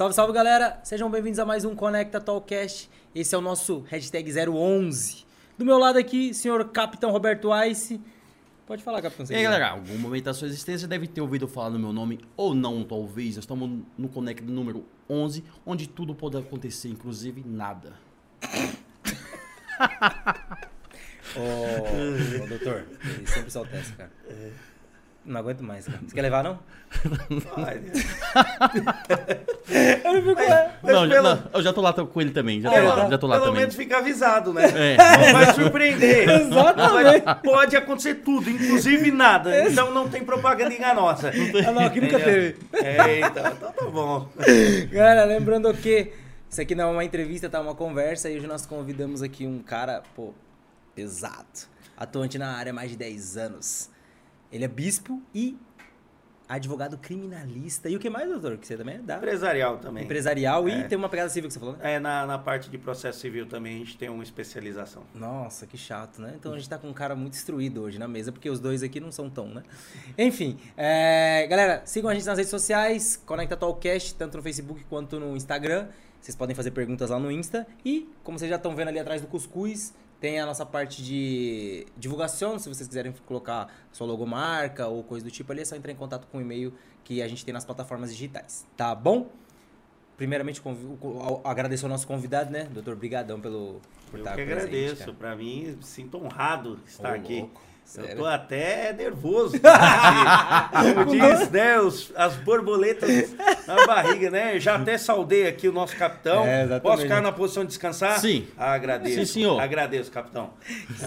Salve, salve galera! Sejam bem-vindos a mais um Conecta Talkcast. Esse é o nosso hashtag 011. Do meu lado aqui, senhor Capitão Roberto Ice. Pode falar, Capitão. E aí, galera, algum momento da sua existência deve ter ouvido falar no meu nome ou não, talvez. Nós estamos no Conecta número 11, onde tudo pode acontecer, inclusive nada. Ô, ô, doutor, ele sempre solta essa, cara. Não aguento mais, cara. Você quer levar, não? eu não fico... Mas não, pelo- não, eu já tô lá com ele também. Já tô Pelo, lá, já tô lá pelo também. menos fica avisado, né? É. Vai surpreender. Exatamente. Vai- pode acontecer tudo, inclusive nada. Então não tem propaganda enganosa. Ah, não, aqui nunca teve. É, então, então tá bom. Galera, lembrando que isso aqui não é uma entrevista, tá? É uma conversa. E hoje nós convidamos aqui um cara, pô, pesado. Atuante na área há mais de 10 anos. Ele é bispo e advogado criminalista. E o que mais, doutor? Que você também é da Empresarial também. empresarial e É. tem uma pegada civil que você falou, né? É, na, na parte de processo civil também a gente tem uma especialização. Nossa, que chato, né? Então a gente tá com um cara muito instruído hoje na mesa, porque os dois aqui não são tão, né? Enfim, é, galera, sigam a gente nas redes sociais, Conecta Talkcast, tanto no Facebook quanto no Instagram. Vocês podem fazer perguntas lá no Insta. E, como vocês já estão vendo ali atrás do Cuscuz, tem a nossa parte de divulgação. Se vocês quiserem colocar sua logomarca ou coisa do tipo ali, é só entrar em contato com o e-mail que a gente tem nas plataformas digitais. Tá bom? Primeiramente, agradeço ao nosso convidado, né? Doutor, brigadão pelo, por Eu estar que presente, agradeço. Pra mim, sinto honrado estar Ô, aqui. louco, Eu tô até nervoso. Como diz, né? os- as borboletas na barriga, né? Já até saudei aqui o nosso capitão. É. Posso ficar na posição de descansar? Sim. Agradeço. Sim, senhor. Agradeço, capitão.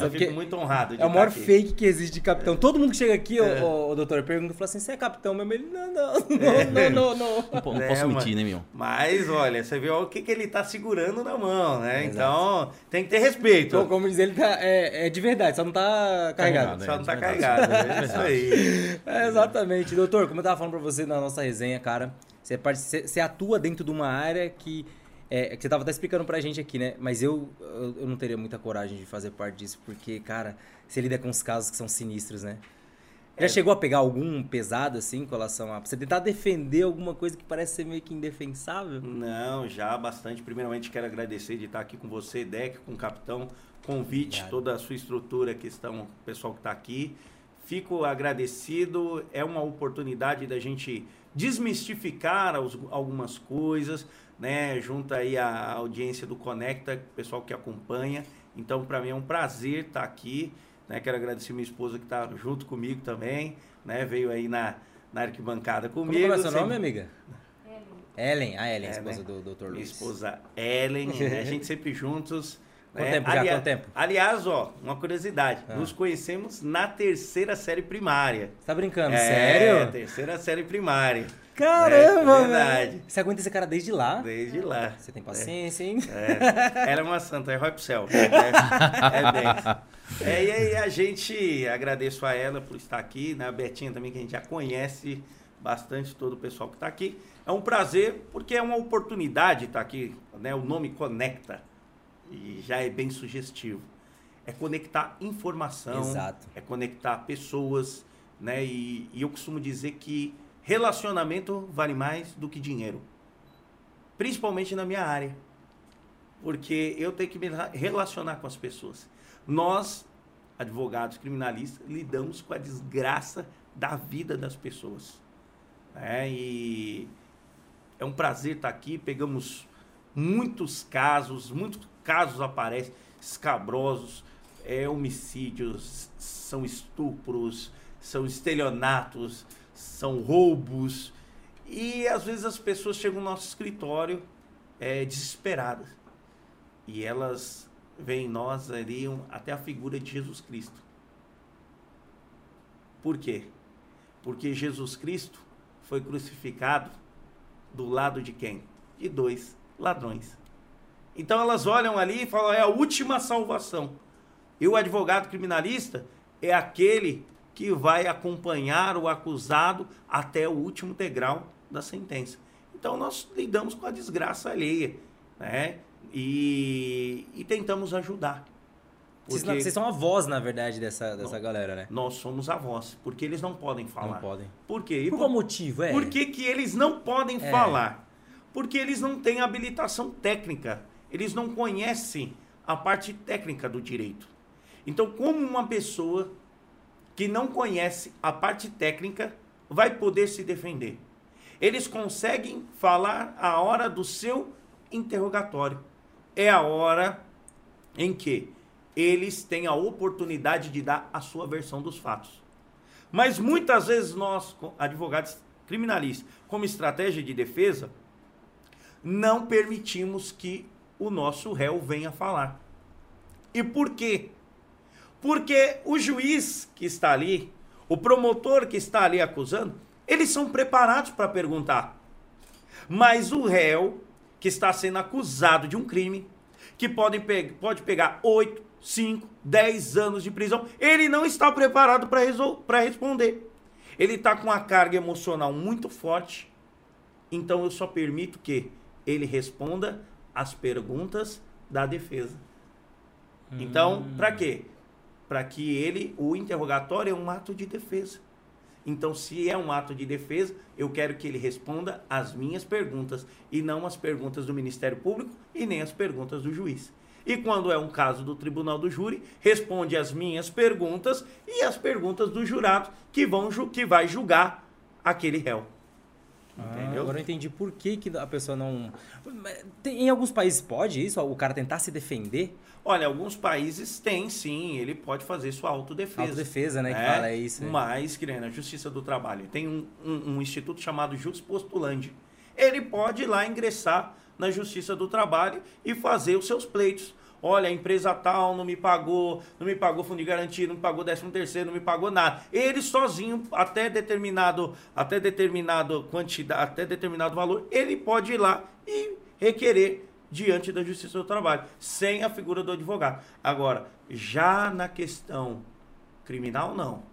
Eu fico muito honrado de É o maior aqui. fake que existe de capitão. Todo mundo que chega aqui, É. o, o, doutor, pergunta, fala assim, você é capitão mesmo? Ele, não, não, não, não, não, não. Não, não É, posso mas- mentir, né, meu? Mas, olha, você viu o que, que ele tá segurando na mão, né? Então, tem que ter respeito. Então, como diz ele, tá, é, é de verdade, só não tá carregado. Carregado, Só não tá É carregado, é isso aí. É, exatamente. Doutor, como eu tava falando pra você na nossa resenha, cara, você, você- atua dentro de uma área que, é, que você tava até explicando pra gente aqui, né? Mas eu, eu, não teria muita coragem de fazer parte disso, porque, cara, você lida com os casos que são sinistros, né? Já É. chegou a pegar algum pesado, assim, com relação a... Você tentar defender alguma coisa que parece ser meio que indefensável? Não, já bastante. Primeiramente, quero agradecer de estar aqui com você, Deck, com o capitão, convite, Obrigado. toda a sua estrutura, que estão, o pessoal que está aqui. Fico agradecido, é uma oportunidade da gente desmistificar os- algumas coisas, né? Junto aí a audiência do Conecta, o pessoal que acompanha. Então, para mim é um prazer estar aqui. Né? Quero agradecer minha esposa que está junto comigo também, né? Veio aí na, na arquibancada Como comigo. que é o seu nome, amiga? Ellen, a Ellen, É, esposa né? do Dr. minha Luiz. esposa Ellen, né? a gente sempre juntos. Quanto né? tempo já? Alia- Quanto tempo? Aliás, ó, uma curiosidade. Ah. Nos conhecemos na terceira série primária. Você tá brincando? É, Sério? terceira série primária. Caramba, É, verdade. velho. Você aguenta esse cara desde lá? Desde lá. Você tem paciência, hein? É, ela é uma santa, é pro céu. É, é bem. É, e aí a gente agradeço a ela por estar aqui, né? A Betinha também, que a gente já conhece bastante, todo o pessoal que está aqui. É um prazer, porque é uma oportunidade estar aqui, né? O nome conecta. E já é bem sugestivo. É conectar informação, Exato. é conectar pessoas, né? E, e eu costumo dizer que relacionamento vale mais do que dinheiro. Principalmente na minha área. Porque eu tenho que me rela- relacionar com as pessoas. Nós, advogados criminalistas, lidamos com a desgraça da vida das pessoas. né? E é um prazer estar aqui. Pegamos muitos casos, muitos casos aparecem escabrosos, é, homicídios, são estupros, são estelionatos, são roubos. E às vezes as pessoas chegam no nosso escritório é, desesperadas. E elas veem em nós ali até a figura de Jesus Cristo. Por quê? Porque Jesus Cristo foi crucificado do lado de quem? De dois ladrões. Então elas olham ali e falam: é a última salvação. E o advogado criminalista é aquele que vai acompanhar o acusado até o último degrau da sentença. Então nós lidamos com a desgraça alheia, né? E, e tentamos ajudar. Vocês, Porque vocês são a voz, na verdade, dessa, dessa Não. galera, né? nós somos a voz, porque eles não podem falar. Não podem. Por quê? E Por qual motivo, é? por que, que eles não podem É. falar? Porque eles não têm habilitação técnica. Eles não conhecem a parte técnica do direito. Então, como uma pessoa que não conhece a parte técnica vai poder se defender? Eles conseguem falar a hora do seu interrogatório. É a hora em que eles têm a oportunidade de dar a sua versão dos fatos. Mas muitas vezes nós, advogados criminalistas, como estratégia de defesa, não permitimos que o nosso réu venha falar. E por quê? Porque o juiz que está ali, o promotor que está ali acusando, eles são preparados para perguntar. Mas o réu que está sendo acusado de um crime, que pode, pe pode pegar 8, 5, 10 anos de prisão, ele não está preparado para responder. Ele está com uma carga emocional muito forte, então eu só permito que ele responda as perguntas da defesa. Então, hum. para quê? Para que ele, o interrogatório é um ato de defesa. Então, se é um ato de defesa, eu quero que ele responda as minhas perguntas e não as perguntas do Ministério Público e nem as perguntas do juiz. E quando é um caso do Tribunal do Júri, responde as minhas perguntas e as perguntas do jurado que vão que vai julgar aquele réu. Ah, agora eu entendi por que, que a pessoa não. Tem, em alguns países pode isso? O cara tentar se defender? Olha, alguns países têm sim, ele pode fazer sua autodefesa. Autodefesa, né? Que é, fala isso. Né? Mas, que na Justiça do Trabalho, tem um, um, um instituto chamado Jus Postulandi. Ele pode ir lá ingressar na Justiça do Trabalho e fazer os seus pleitos. Olha, a empresa tal não me pagou, não me pagou fundo de garantia, não me pagou 13 terceiro, não me pagou nada. Ele sozinho, até determinado, até determinado quantidade, até determinado valor, ele pode ir lá e requerer diante da Justiça do Trabalho, sem a figura do advogado. Agora, já na questão criminal, não.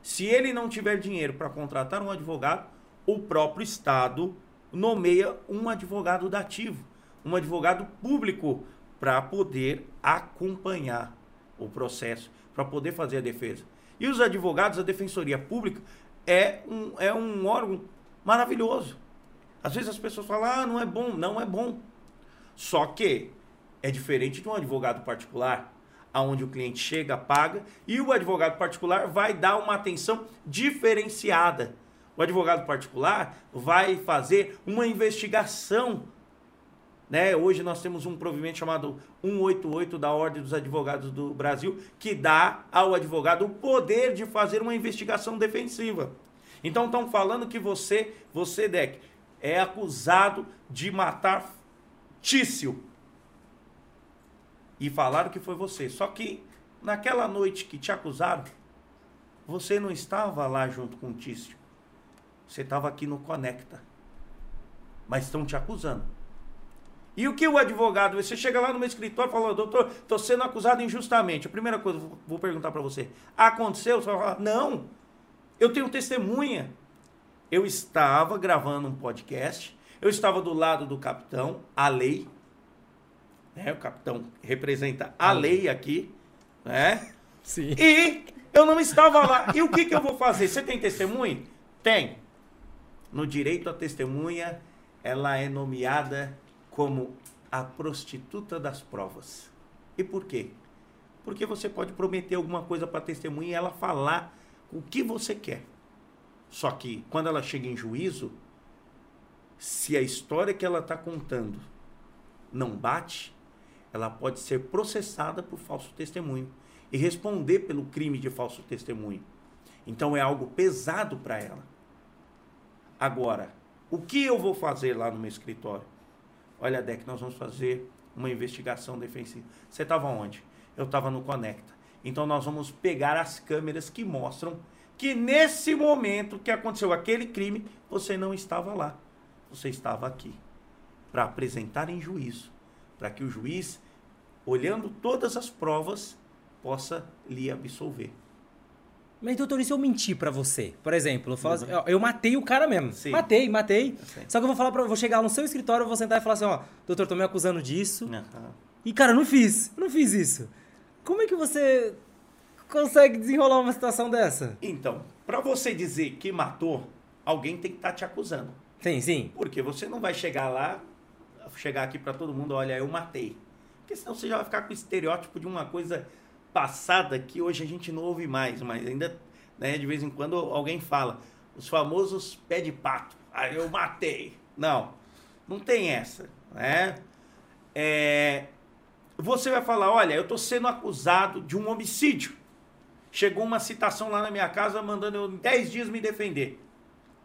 Se ele não tiver dinheiro para contratar um advogado, o próprio Estado nomeia um advogado dativo, um advogado público para poder acompanhar o processo, para poder fazer a defesa. E os advogados, a Defensoria Pública é um, é um órgão maravilhoso. Às vezes as pessoas falam, ah, não é bom. Não é bom. Só que é diferente de um advogado particular, aonde o cliente chega, paga, e o advogado particular vai dar uma atenção diferenciada. O advogado particular vai fazer uma investigação né? Hoje nós temos um provimento chamado 188 da Ordem dos Advogados do Brasil, que dá ao advogado o poder de fazer uma investigação defensiva. Então estão falando que você, você, Deck, é acusado de matar Tício. E falaram que foi você. Só que naquela noite que te acusaram, você não estava lá junto com o Tício. Você estava aqui no Conecta. Mas estão te acusando. E o que o advogado, você chega lá no meu escritório e fala, doutor, estou sendo acusado injustamente. A primeira coisa, vou perguntar para você, aconteceu? Você vai falar, não, eu tenho testemunha. Eu estava gravando um podcast, eu estava do lado do capitão, a lei, né? o capitão representa a lei aqui, né? Sim. E eu não estava lá. E o que, que eu vou fazer? Você tem testemunha? Tem. No direito à testemunha, ela é nomeada como a prostituta das provas. E por quê? Porque você pode prometer alguma coisa para a testemunha e ela falar o que você quer. Só que quando ela chega em juízo, se a história que ela está contando não bate, ela pode ser processada por falso testemunho e responder pelo crime de falso testemunho. Então é algo pesado para ela. Agora, o que eu vou fazer lá no meu escritório? Olha, Deck, nós vamos fazer uma investigação defensiva. Você estava onde? Eu estava no Conecta. Então nós vamos pegar as câmeras que mostram que nesse momento que aconteceu aquele crime, você não estava lá. Você estava aqui. Para apresentar em juízo. Para que o juiz, olhando todas as provas, possa lhe absolver. Mas, doutor, e se eu mentir pra você? Por exemplo, eu, falo assim, eu, eu matei o cara mesmo. Sim. Matei, matei. Só que eu vou falar para vou chegar no seu escritório, eu vou sentar e falar assim, ó, doutor, tô me acusando disso. Uhum. E, cara, não fiz. Não fiz isso. Como é que você consegue desenrolar uma situação dessa? Então, para você dizer que matou, alguém tem que estar tá te acusando. Sim, sim. Porque você não vai chegar lá chegar aqui para todo mundo, olha, eu matei. Porque senão você já vai ficar com o estereótipo de uma coisa passada que hoje a gente não ouve mais, mas ainda, né, de vez em quando alguém fala, os famosos pé de pato. Aí eu matei. Não, não tem essa, né? É, você vai falar, olha, eu estou sendo acusado de um homicídio. Chegou uma citação lá na minha casa mandando eu em 10 dias me defender.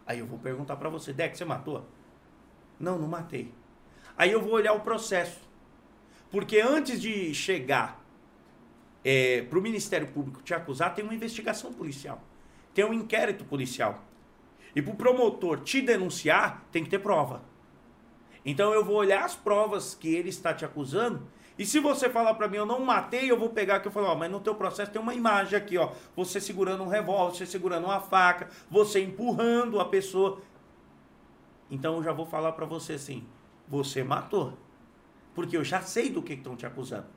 Aí eu vou perguntar para você, Deck, você matou? Não, não matei. Aí eu vou olhar o processo. Porque antes de chegar é, para o Ministério Público te acusar, tem uma investigação policial. Tem um inquérito policial. E para o promotor te denunciar, tem que ter prova. Então eu vou olhar as provas que ele está te acusando e se você falar para mim, eu não matei, eu vou pegar aqui e falar, ó, mas no teu processo tem uma imagem aqui, ó. Você segurando um revólver, você segurando uma faca, você empurrando a pessoa. Então eu já vou falar para você assim, você matou. Porque eu já sei do que estão te acusando.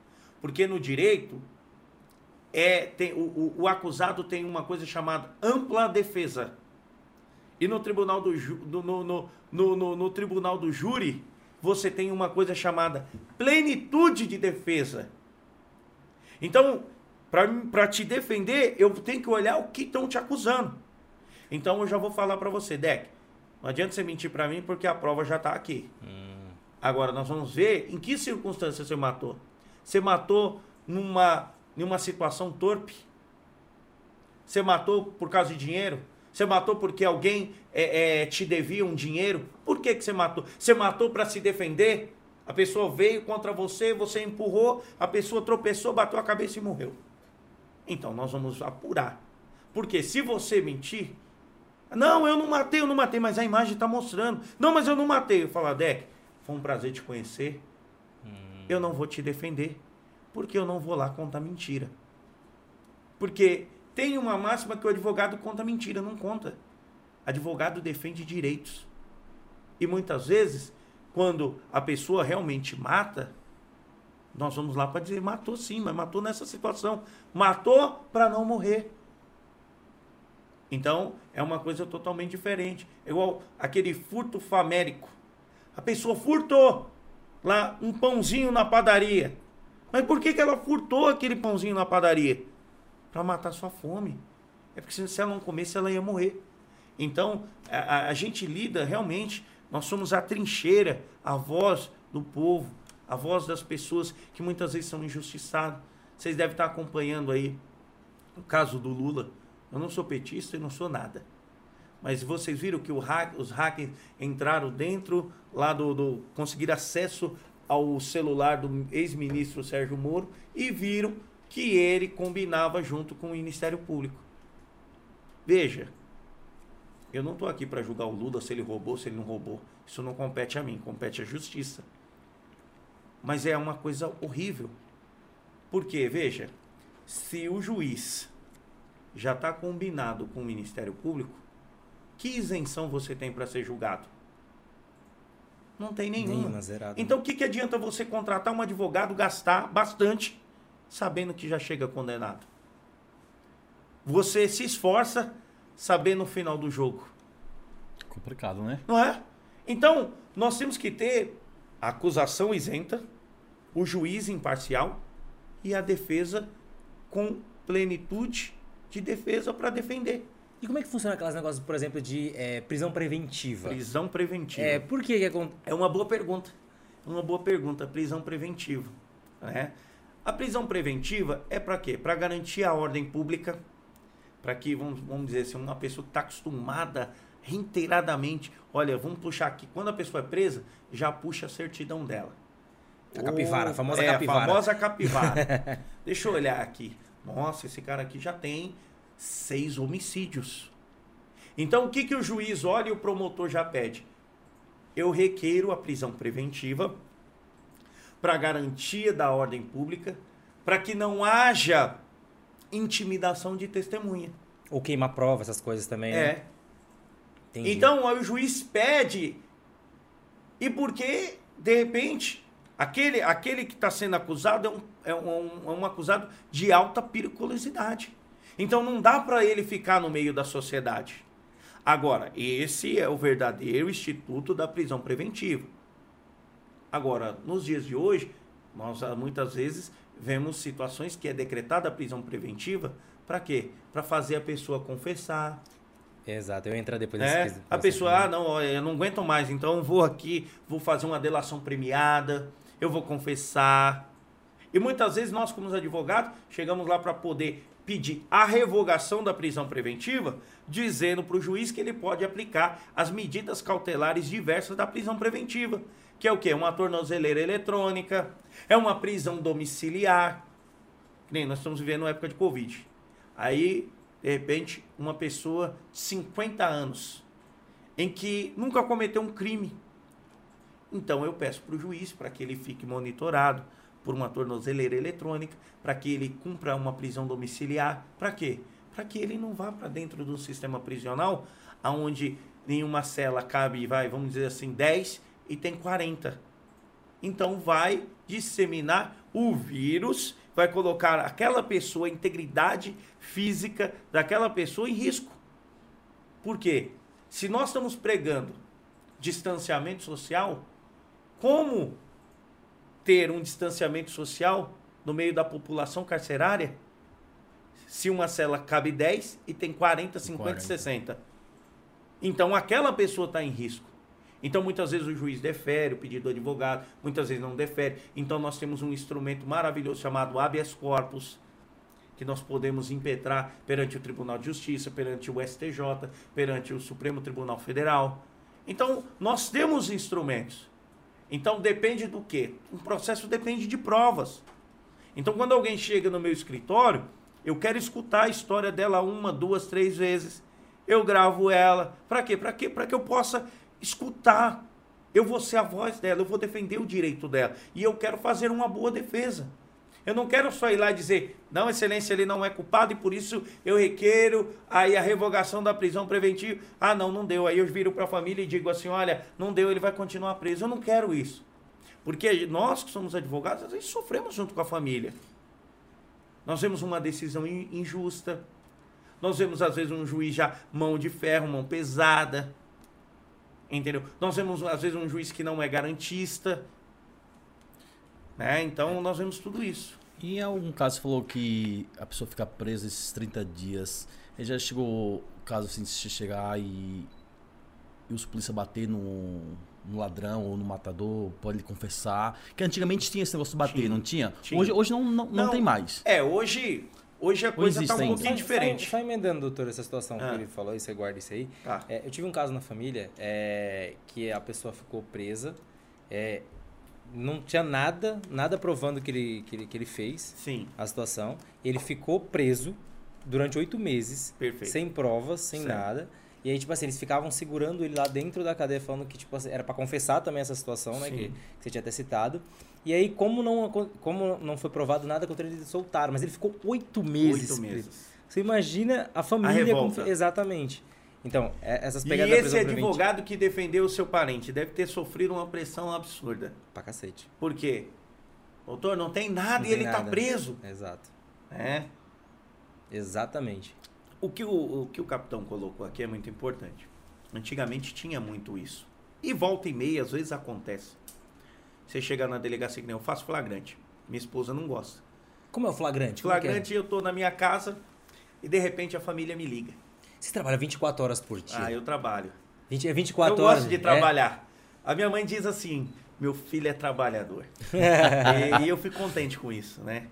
Porque no direito, é, tem, o, o, o, acusado tem uma coisa chamada ampla defesa. E no tribunal do, do no, no, no, no, tribunal do júri, você tem uma coisa chamada plenitude de defesa. Então, para te defender, eu tenho que olhar o que estão te acusando. Então, eu já vou falar para você, Deck. Não adianta você mentir para mim porque a prova já está aqui. Hum. Agora, nós vamos ver em que circunstância você matou. Você matou numa, numa situação torpe? Você matou por causa de dinheiro? Você matou porque alguém é, é, te devia um dinheiro? Por que, que você matou? Você matou para se defender? A pessoa veio contra você, você empurrou, a pessoa tropeçou, bateu a cabeça e morreu. Então nós vamos apurar. Porque se você mentir, não, eu não matei, eu não matei, mas a imagem está mostrando. Não, mas eu não matei. Eu falo, Deck, foi um prazer te conhecer. Hum. Eu não vou te defender, porque eu não vou lá contar mentira. Porque tem uma máxima que o advogado conta mentira, não conta. Advogado defende direitos. E muitas vezes, quando a pessoa realmente mata, nós vamos lá para dizer, matou sim, mas matou nessa situação. Matou para não morrer. Então, é uma coisa totalmente diferente. É igual aquele furto famérico. A pessoa furtou lá um pãozinho na padaria. Mas por que, que ela furtou aquele pãozinho na padaria? para matar sua fome. É porque se ela não comesse, ela ia morrer. Então, a, a, gente lida realmente, nós somos a trincheira, a voz do povo, a voz das pessoas que muitas vezes são injustiçadas. Vocês devem estar acompanhando aí o caso do Lula. Eu não sou petista e não sou nada. Mas vocês viram que hack, os hackers entraram dentro lá do, do conseguir acesso ao celular do ex-ministro Sérgio Moro e viram que ele combinava junto com o Ministério Público. Veja, eu não estou aqui para julgar o Lula se ele roubou, se ele não roubou. Isso não compete a mim, compete à justiça. Mas é uma coisa horrível. Porque, veja, se o juiz já está combinado com o Ministério Público, que isenção você tem para ser julgado? Não tem nenhuma. nenhuma zerado, então, o que, que adianta você contratar um advogado, gastar bastante sabendo que já chega condenado. Você se esforça sabendo o final do jogo. Complicado, né? Não é? Então, nós temos que ter a acusação isenta, o juiz imparcial e a defesa com plenitude de defesa para defender. E como é que funciona aquelas negócios, por exemplo, de é, prisão preventiva? Prisão preventiva. É, por que, que é... É uma boa pergunta. É uma boa pergunta, prisão preventiva. Né? A prisão preventiva é para quê? Para garantir a ordem pública, para que, vamos, vamos dizer assim, uma pessoa que está acostumada reiteradamente, olha, vamos puxar aqui, quando a pessoa é presa, já puxa a certidão dela. A capivara, a famosa é, capivara. A famosa capivara. Deixa eu olhar aqui. Nossa, esse cara aqui já tem seis homicídios. Então, o que, que o juiz olha e o promotor já pede? Eu requeiro a prisão preventiva para garantia da ordem pública, para que não haja intimidação de testemunha. Ou queimar prova, essas coisas também. Né? É. Né? Então, o juiz pede. E porque, de repente, aquele, aquele que está sendo acusado é um, é, um, é um acusado de alta periculosidade. Então, não dá para ele ficar no meio da sociedade. Agora, esse é o verdadeiro instituto da prisão preventiva. Agora, nos dias de hoje, nós ah, muitas vezes vemos situações que é decretada a prisão preventiva para quê? Para fazer a pessoa confessar. Exato, eu ia entrar depois É, desse a pessoa, ah, não, eu não aguento mais, então eu vou aqui, vou fazer uma delação premiada, eu vou confessar. E muitas vezes nós, como advogados, chegamos lá para poder pedir a revogação da prisão preventiva, dizendo para o juiz que ele pode aplicar as medidas cautelares diversas da prisão preventiva, que é o quê? Uma tornozeleira eletrônica, é uma prisão domiciliar, que nem nós estamos vivendo uma época de Covid. Aí, de repente, uma pessoa de 50 anos, em que nunca cometeu um crime. Então eu peço para o juiz para que ele fique monitorado por uma tornozeleira eletrônica, para que ele cumpra uma prisão domiciliar. Para quê? Para que ele não vá para dentro do sistema prisional, aonde nenhuma cela cabe, vai, vamos dizer assim, 10 e tem 40. Então vai disseminar o vírus, vai colocar aquela pessoa, a integridade física daquela pessoa em risco. Por quê? Se nós estamos pregando distanciamento social, como ter um distanciamento social no meio da população carcerária se uma cela cabe 10 e tem 40, 50, 40. 60? Então aquela pessoa está em risco. Então muitas vezes o juiz defere o pedido do advogado, muitas vezes não defere. Então nós temos um instrumento maravilhoso chamado habeas corpus, que nós podemos impetrar perante o Tribunal de Justiça, perante o STJ, perante o Supremo Tribunal Federal. Então nós temos instrumentos. Então depende do quê? Um processo depende de provas. Então quando alguém chega no meu escritório, eu quero escutar a história dela uma, duas, três vezes. Eu gravo ela. Para quê? Para quê? Para que eu possa escutar. Eu vou ser a voz dela, eu vou defender o direito dela. E eu quero fazer uma boa defesa. Eu não quero só ir lá e dizer, não, excelência, ele não é culpado e por isso eu requeiro aí a revogação da prisão preventiva. Ah, não, não deu. Aí eu viro para a família e digo assim, olha, não deu, ele vai continuar preso. Eu não quero isso. Porque nós que somos advogados, às vezes sofremos junto com a família. Nós vemos uma decisão in- injusta. Nós vemos, às vezes, um juiz já mão de ferro, mão pesada. Entendeu? Nós vemos, às vezes, um juiz que não é garantista. Né? Então, nós vemos tudo isso. E em algum caso você falou que a pessoa fica presa esses 30 dias. E já chegou o caso assim de chegar e, e os polícia bater no, no ladrão ou no matador, pode lhe confessar. Que antigamente tinha esse negócio de bater, Tinha, não tinha? tinha. Hoje, hoje não, não, não Não. tem mais. É, hoje, hoje a coisa está um ainda. pouquinho diferente. Só, só emendando, doutor, essa situação Ah. que ele falou, e você guarda isso aí. Tá. É, eu tive um caso na família é, que a pessoa ficou presa, é, não tinha nada, nada provando que ele, que ele, que ele fez Sim, a situação. Ele ficou preso durante oito meses, perfeito. sem provas, sem Certo. nada. E aí, tipo assim, eles ficavam segurando ele lá dentro da cadeia, falando que, tipo assim, era pra confessar também essa situação, né? Sim. Que, que você tinha até citado. E aí, como não, como não foi provado nada contra ele, eles soltaram. Mas ele ficou oito meses Oito preso. meses. Você imagina a família... revolta. com- Exatamente. Então, é- essas E pegadas da esse advogado que defendeu o seu parente deve ter sofrido uma pressão absurda. Pra cacete. Por quê? Doutor, não tem nada Não e tem ele está nada. preso. Exato. né? Exatamente. O que o, o que o capitão colocou aqui é muito importante. Antigamente tinha muito isso. E volta e meia, às vezes acontece. Você chega na delegacia que nem eu faço flagrante. Minha esposa não gosta. Como é o flagrante? É é? Flagrante, eu tô na minha casa e de repente a família me liga. Você trabalha 24 horas por dia. Ah, eu trabalho. 20, é 24 eu horas. gosto de é? trabalhar. A minha mãe diz assim: meu filho é trabalhador. e, e eu fico contente com isso, né?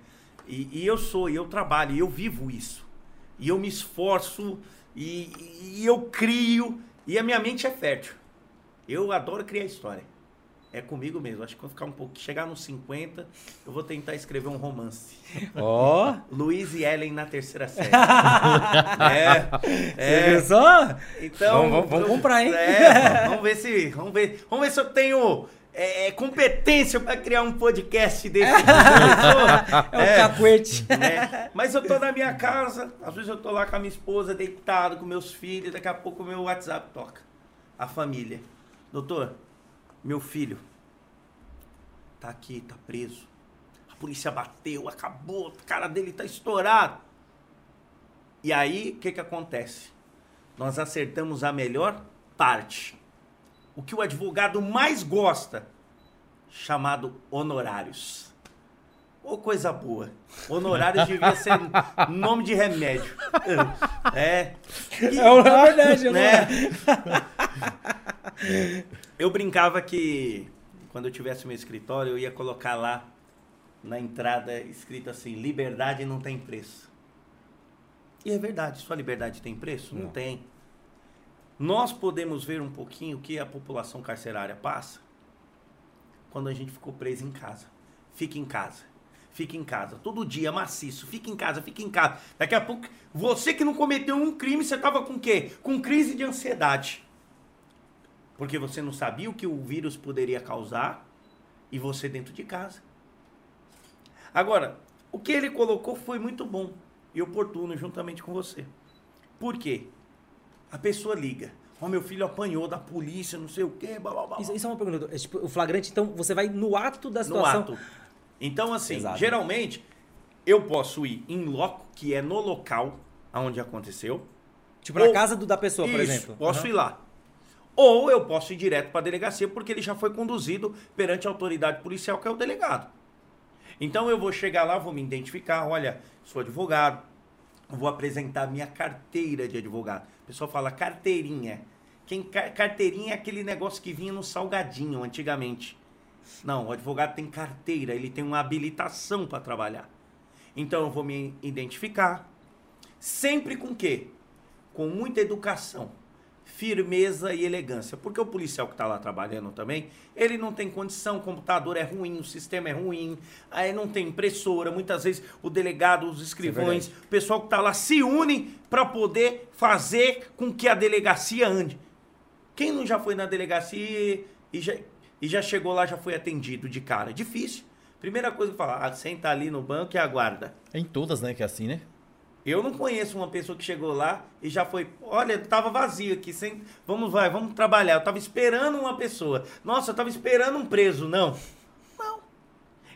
E, e eu sou, e eu trabalho, e eu vivo isso. E eu me esforço, e, e eu crio, e a minha mente é fértil. Eu adoro criar história. É comigo mesmo. Acho que quando ficar um pouco, chegar nos 50, eu vou tentar escrever um romance. Ó, Luiz e Ellen na terceira série. você é, viu é. só? Então, Vamos- vamos- vamos comprar, hein? É, vamos ver se, vamos ver, vamos ver se eu tenho é, competência para criar um podcast desse. É o cacuete. né? Mas eu tô na minha casa, às vezes eu tô lá com a minha esposa deitado com meus filhos, daqui a pouco o meu WhatsApp toca. A família. Doutor, meu filho tá aqui, tá preso. A polícia bateu, acabou, a cara dele tá estourado. E aí, o que que acontece? Nós acertamos a melhor parte. O que o advogado mais gosta. chamado honorários. Ô, coisa boa. Honorários devia ser nome de remédio. É. É, é verdade, né? Eu brincava que quando eu tivesse meu escritório, eu ia colocar lá na entrada escrito assim: liberdade não tem preço. E é verdade, sua liberdade tem preço? Não, não tem. Nós podemos ver um pouquinho o que a população carcerária passa quando a gente ficou preso em casa. Fica em casa. Fica em casa. Todo dia, maciço. Fica em casa, fica em casa. Daqui a pouco, você que não cometeu um crime, você tava com o quê? Com crise de ansiedade. Porque você não sabia o que o vírus poderia causar e você dentro de casa. Agora, o que ele colocou foi muito bom e oportuno juntamente com você. Por quê? A pessoa liga. Ó, oh, meu filho apanhou da polícia, não sei o quê, blá, blá, blá. Isso, isso é uma pergunta. É, tipo, o flagrante, então, você vai no ato da situação. No ato. Então, assim, Exato. geralmente, eu posso ir em loco, que é no local onde aconteceu. Tipo, na casa do, da pessoa, por isso, exemplo. Posso uhum. ir lá. Ou eu posso ir direto para a delegacia, porque ele já foi conduzido perante a autoridade policial, que é o delegado. Então eu vou chegar lá, vou me identificar, olha, sou advogado, vou apresentar minha carteira de advogado. O pessoal fala carteirinha. Quem carteirinha é aquele negócio que vinha no salgadinho antigamente. Não, o advogado tem carteira, ele tem uma habilitação para trabalhar. Então eu vou me identificar sempre com quê? Com muita educação firmeza e elegância. Porque o policial que está lá trabalhando também, ele não tem condição, o computador é ruim, o sistema é ruim, aí não tem impressora, muitas vezes o delegado, os escrivões, é o pessoal que está lá se unem para poder fazer com que a delegacia ande. Quem não já foi na delegacia e já, e já chegou lá, já foi atendido de cara? Difícil. Primeira coisa que fala, ah, senta ali no banco e aguarda. É em todas, né, que é assim, né? Eu não conheço uma pessoa que chegou lá e já foi, olha, tava vazio aqui, sem, vamos vai, vamos trabalhar. Eu tava esperando uma pessoa. Nossa, eu tava esperando um preso, não. Não.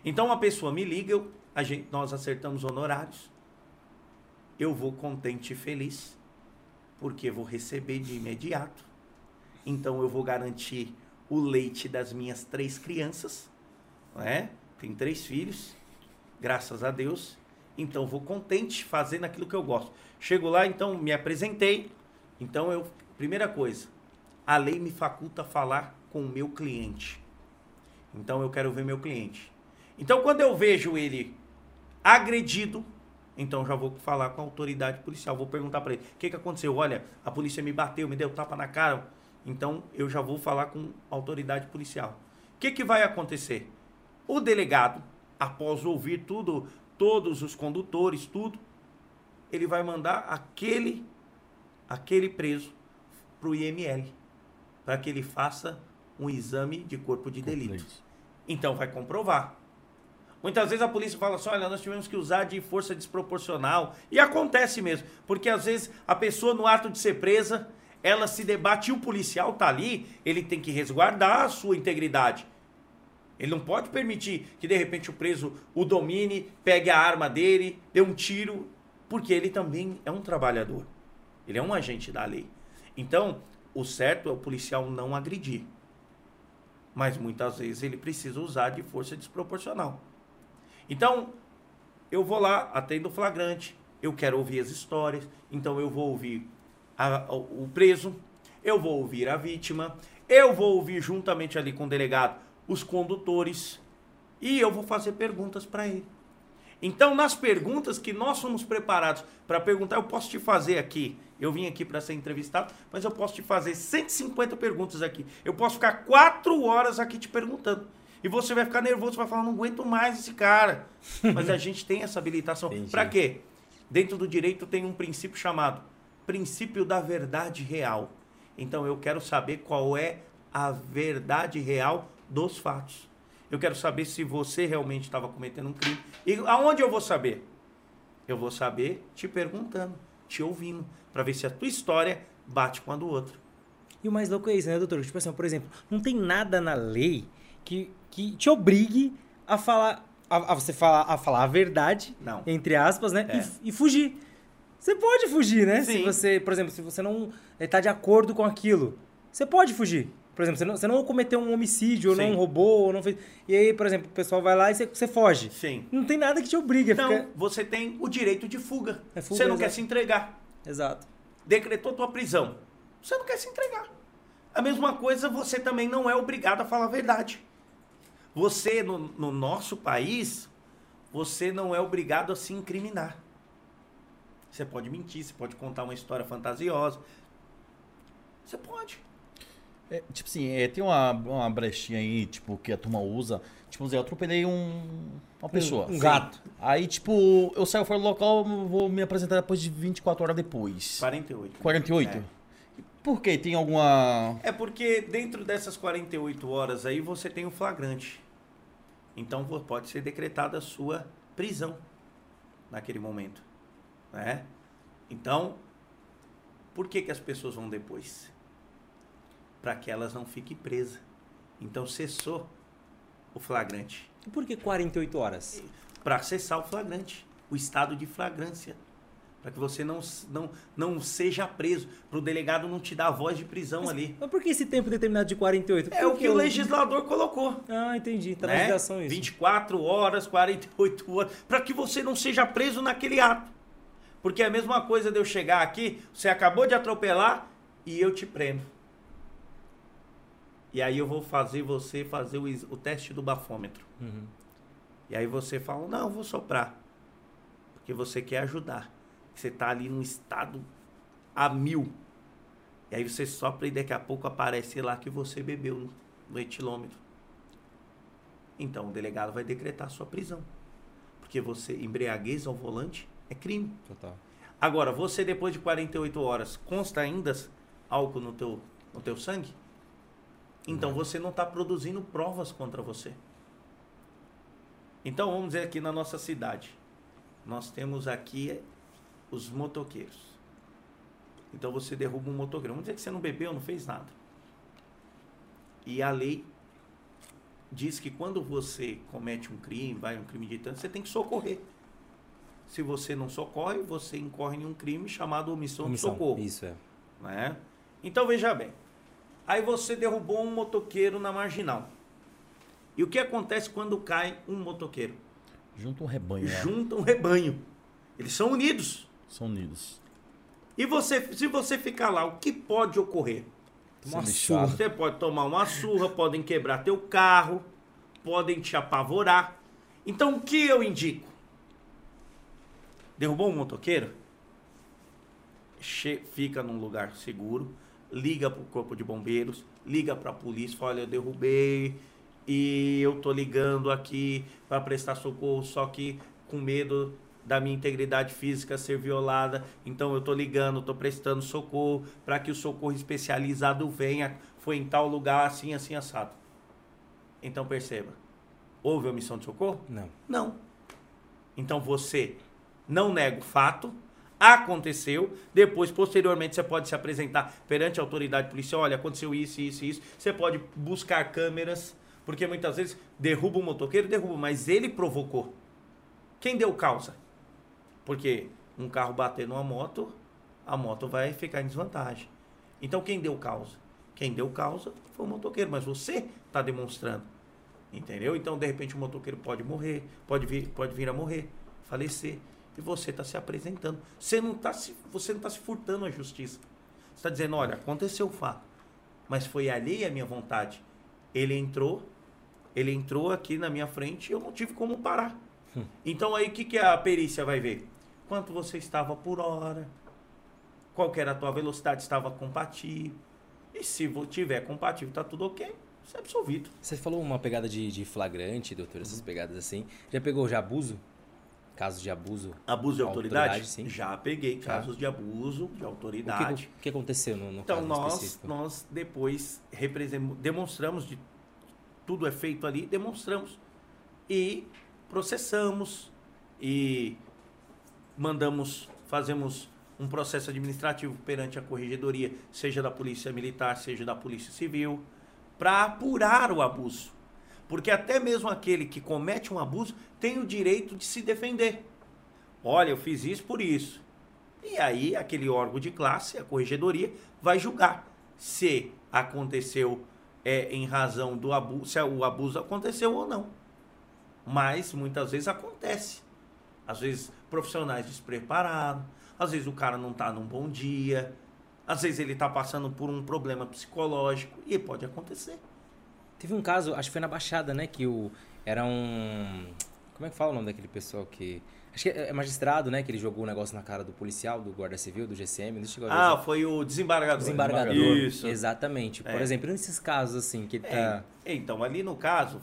Então uma pessoa me liga, eu, a gente, nós acertamos honorários. Eu vou contente e feliz, porque vou receber de imediato. Então eu vou garantir o leite das minhas três crianças, não é? Tem três filhos, graças a Deus então vou contente fazendo aquilo que eu gosto. Chego lá, então me apresentei. Então eu, primeira coisa, a lei me faculta falar com o meu cliente. Então eu quero ver meu cliente. Então quando eu vejo ele agredido, então já vou falar com a autoridade policial, vou perguntar para ele: "O que que aconteceu? Olha, a polícia me bateu, me deu tapa na cara". Então eu já vou falar com a autoridade policial. O que que vai acontecer? O delegado, após ouvir tudo todos os condutores, tudo, ele vai mandar aquele aquele preso para o IML, para que ele faça um exame de corpo de delito. Então vai comprovar. Muitas vezes a polícia fala assim: olha, nós tivemos que usar de força desproporcional. E acontece mesmo, porque às vezes a pessoa, no ato de ser presa, ela se debate e o policial tá ali, ele tem que resguardar a sua integridade. Ele não pode permitir que de repente o preso o domine, pegue a arma dele, dê um tiro, porque ele também é um trabalhador. Ele é um agente da lei. Então, o certo é o policial não agredir. Mas muitas vezes ele precisa usar de força desproporcional. Então, eu vou lá, atendo o flagrante, eu quero ouvir as histórias, então eu vou ouvir a, o preso, eu vou ouvir a vítima, eu vou ouvir juntamente ali com o delegado os condutores e eu vou fazer perguntas para ele. Então, nas perguntas que nós somos preparados para perguntar, eu posso te fazer aqui. Eu vim aqui para ser entrevistado, mas eu posso te fazer 150 perguntas aqui. Eu posso ficar quatro horas aqui te perguntando. E você vai ficar nervoso, vai falar, não aguento mais esse cara. Mas a gente tem essa habilitação. Para quê? Dentro do direito tem um princípio chamado princípio da verdade real. Então eu quero saber qual é a verdade real dos fatos. Eu quero saber se você realmente estava cometendo um crime. E aonde eu vou saber? Eu vou saber te perguntando, te ouvindo, para ver se a tua história bate com a do outro. E o mais louco é isso, né, doutor? Tipo assim, por exemplo, não tem nada na lei que, que te obrigue a falar, a, a você falar, a falar a verdade, não. entre aspas, né? É. E, e, fugir. Você pode fugir, né? Sim. Se você, por exemplo, se você não está de acordo com aquilo, você pode fugir. Por exemplo, você não, você não cometeu um homicídio, ou não roubou, ou não fez. E aí, por exemplo, o pessoal vai lá e você, você foge. Sim. Não tem nada que te obrigue a Então, ficar. você tem o direito de fuga. É fuga, você não exato. quer se entregar. Exato. Decretou tua prisão. Você não quer se entregar. A mesma coisa, você também não é obrigado a falar a verdade. Você, no, no nosso país, você não é obrigado a se incriminar. Você pode mentir, você pode contar uma história fantasiosa. Você pode. É, tipo assim, é, tem uma, uma brechinha aí, tipo, que a turma usa. Tipo, assim, eu atropelei um, uma pessoa. um gato. Aí, tipo, eu saio fora do local, vou me apresentar depois de 24 horas depois. 48. 48? É. Por quê? Tem alguma. É porque dentro dessas 48 horas aí você tem o flagrante. Então pode ser decretada a sua prisão naquele momento. Né? Então, por que, que as pessoas vão depois? Para que elas não fiquem presas. Então cessou o flagrante. E por que 48 horas? Para acessar o flagrante, o estado de flagrância. Para que você não, não, não seja preso. Para o delegado não te dar a voz de prisão ali. Mas por que esse tempo determinado de 48? É o que o legislador colocou. Ah, entendi. Tá na né? legislação isso. 24 horas, 48 horas, para que você não seja preso naquele ato. Porque é a mesma coisa de eu chegar aqui, você acabou de atropelar e eu te prendo. E aí eu vou fazer você fazer o, o teste do bafômetro. Uhum. E aí você fala, não, eu vou soprar. Porque você quer ajudar. Você está ali num estado a mil. E aí você sopra e daqui a pouco aparece lá que você bebeu no, no etilômetro. Então o delegado vai decretar a sua prisão. Porque você, embriaguez ao volante, é crime. Total. Agora, você depois de 48 horas, consta ainda álcool no teu, no teu sangue? Então você não está produzindo provas contra você. Então vamos dizer aqui na nossa cidade. Nós temos aqui os motoqueiros. Então você derruba um motoqueiro. Vamos dizer que você não bebeu, não fez nada. E a lei diz que quando você comete um crime, vai um crime de trânsito, você tem que socorrer. Se você não socorre, você incorre em um crime chamado omissão, Omissão. de socorro. Isso é. né? Então veja bem. Aí você derrubou um motoqueiro na marginal. E o que acontece quando cai um motoqueiro? Junta um rebanho lá. Junta um rebanho. Eles são unidos. São unidos. E você, se você ficar lá, o que pode ocorrer? Uma surra. Você pode tomar uma surra, podem quebrar teu carro, podem te apavorar. Então o que eu indico? Derrubou um motoqueiro? Che- fica num lugar seguro, liga pro corpo de bombeiros, liga pra polícia, fala, olha, eu derrubei e eu tô ligando aqui para prestar socorro, só que com medo da minha integridade física ser violada, então eu tô ligando, tô prestando socorro para que o socorro especializado venha, foi em tal lugar assim, assim assado. Então perceba, houve omissão de socorro? Não. Não. Então você não nega o fato, aconteceu, depois, posteriormente, você pode se apresentar perante a autoridade policial, olha, aconteceu isso, isso, isso. Você pode buscar câmeras, porque muitas vezes derruba o motoqueiro, derruba, mas ele provocou. Quem deu causa? Porque um carro bater numa moto, a moto vai ficar em desvantagem. Então quem deu causa? Quem deu causa foi o motoqueiro, mas você está demonstrando. Entendeu? Então, de repente, o motoqueiro pode morrer, pode vir, pode vir a morrer, falecer. E você está se apresentando. Você não está se, você não está se furtando à justiça. Você está dizendo, olha, aconteceu o fato. Mas foi alheia à minha vontade. Ele entrou, ele entrou aqui na minha frente e eu não tive como parar. Então aí o que, que a perícia vai ver? Quanto você estava por hora, qual que era a tua velocidade, estava compatível. E se tiver compatível, está tudo ok, você é absolvido. Você falou uma pegada de, de flagrante, doutor, Uhum. essas pegadas assim. Já pegou já abuso? Casos de abuso? Abuso de autoridade? Autoridade, sim. Já peguei Já. casos de abuso de O que, autoridade. o que aconteceu no, no Então nós, específico? nós depois demonstramos de tudo é feito ali, demonstramos e processamos e mandamos, fazemos um processo administrativo perante a corregedoria, seja da polícia militar, seja da polícia civil, para apurar o abuso. Porque até mesmo aquele que comete um abuso tem o direito de se defender. Olha, eu fiz isso por isso. E aí, aquele órgão de classe, a corregedoria, vai julgar se aconteceu é em razão do abuso, se o abuso aconteceu ou não. Mas muitas vezes acontece. Às vezes profissionais despreparados, às vezes o cara não está num bom dia, às vezes ele está passando por um problema psicológico e pode acontecer. Teve um caso, acho que foi na Baixada, né? Que o, era um. Como é que fala o nome daquele pessoal que. Acho que é magistrado, né? Que ele jogou o um negócio na cara do policial, do Guarda Civil, do GCM. Ah, foi o desembargador. Desembargador. Isso. Exatamente. Por é. exemplo, nesses casos, assim, que ele tá. É. Então, ali no caso,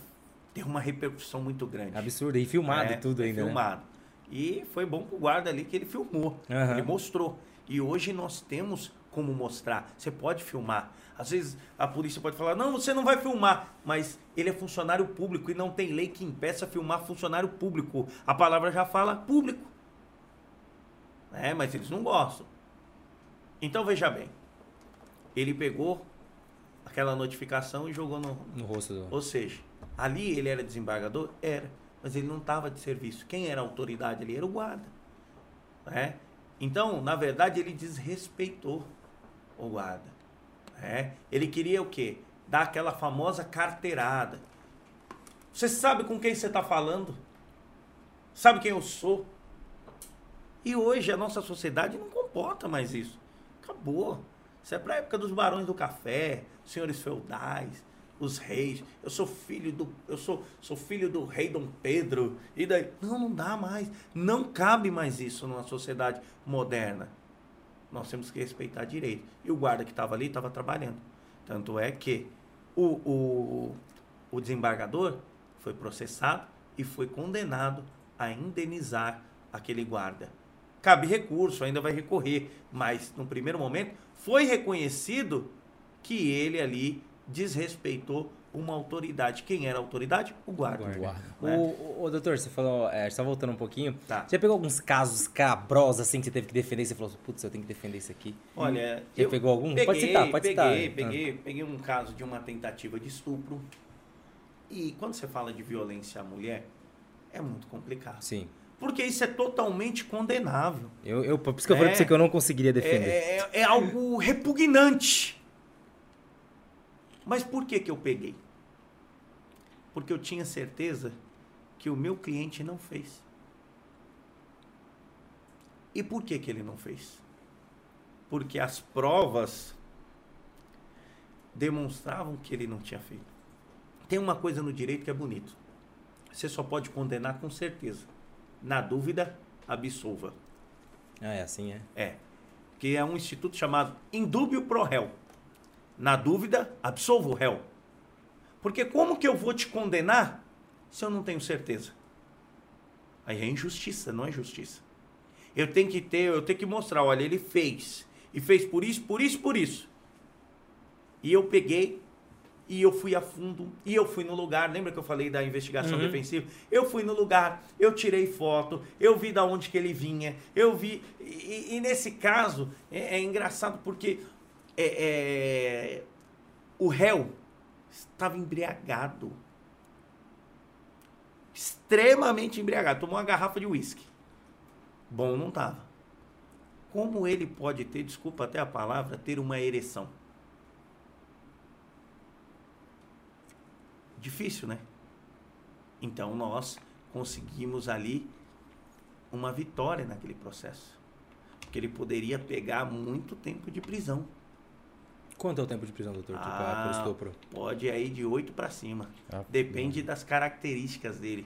tem uma repercussão muito grande. Absurdo. E filmado é, tudo ainda. Né? Filmado. Né? E foi bom pro guarda ali que ele filmou. Uhum. Ele mostrou. E hoje nós temos como mostrar. Você pode filmar. Às vezes a polícia pode falar: não, você não vai filmar. Mas ele é funcionário público e não tem lei que impeça filmar funcionário público. A palavra já fala público. É, mas eles não gostam. Então veja bem. Ele pegou aquela notificação e jogou no, no rosto do. Ou seja, ali ele era desembargador? Era. Mas ele não estava de serviço. Quem era a autoridade ali? Era o guarda. Né? Então, na verdade, ele desrespeitou o guarda. É, ele queria o quê? Dar aquela famosa carteirada. Você sabe com quem você está falando? Sabe quem eu sou? E hoje a nossa sociedade não comporta mais isso. Acabou. Isso é para a época dos barões do café, senhores feudais, os reis. Eu sou filho do eu sou sou filho do rei Dom Pedro. E daí não não dá mais. Não cabe mais isso numa sociedade moderna nós temos que respeitar direito. E o guarda que estava ali estava trabalhando. Tanto é que o, o, o desembargador foi processado e foi condenado a indenizar aquele guarda. Cabe recurso, ainda vai recorrer, mas no primeiro momento foi reconhecido que ele ali desrespeitou uma autoridade. Quem era a autoridade? O guarda. O, guarda. Né? o, o doutor, você falou, é, só voltando um pouquinho, tá. você pegou alguns casos cabrosos assim que você teve que defender, você falou, putz, eu tenho que defender isso aqui. Olha, você eu pegou algum? Peguei, pode citar, pode peguei, citar. Peguei, ah. peguei um caso de uma tentativa de estupro. E quando você fala de violência à mulher, é muito complicado. Sim. Porque isso é totalmente condenável. Eu, eu, por isso que eu falei pra você que eu não conseguiria defender. É, é, é algo repugnante. Mas por que, que eu peguei? Porque eu tinha certeza que o meu cliente não fez. E por que, que ele não fez? Porque as provas demonstravam que ele não tinha feito. Tem uma coisa no direito que é bonito. Você só pode condenar com certeza. Na dúvida, absolva. Ah, é assim, é? É. Que é um instituto chamado indúbio pro réu. Na dúvida, absolva o réu. Porque como que eu vou te condenar se eu não tenho certeza? Aí é injustiça, não é justiça. Eu tenho que ter, eu tenho que mostrar, olha, ele fez. E fez por isso, por isso, por isso. E eu peguei e eu fui a fundo e eu fui no lugar. Lembra que eu falei da investigação uhum. defensiva? Eu fui no lugar, eu tirei foto, eu vi da onde que ele vinha, eu vi. E, e nesse caso é, é engraçado porque é, é, o réu estava embriagado. Extremamente embriagado. Tomou uma garrafa de uísque. Bom não estava. Como ele pode ter, desculpa até a palavra, ter uma ereção? Difícil, né? Então nós conseguimos ali uma vitória naquele processo. Porque ele poderia pegar muito tempo de prisão. Quanto é o tempo de prisão, doutor, ah, por estupro? Pode ir de 8 para cima. Ah, Depende das características dele.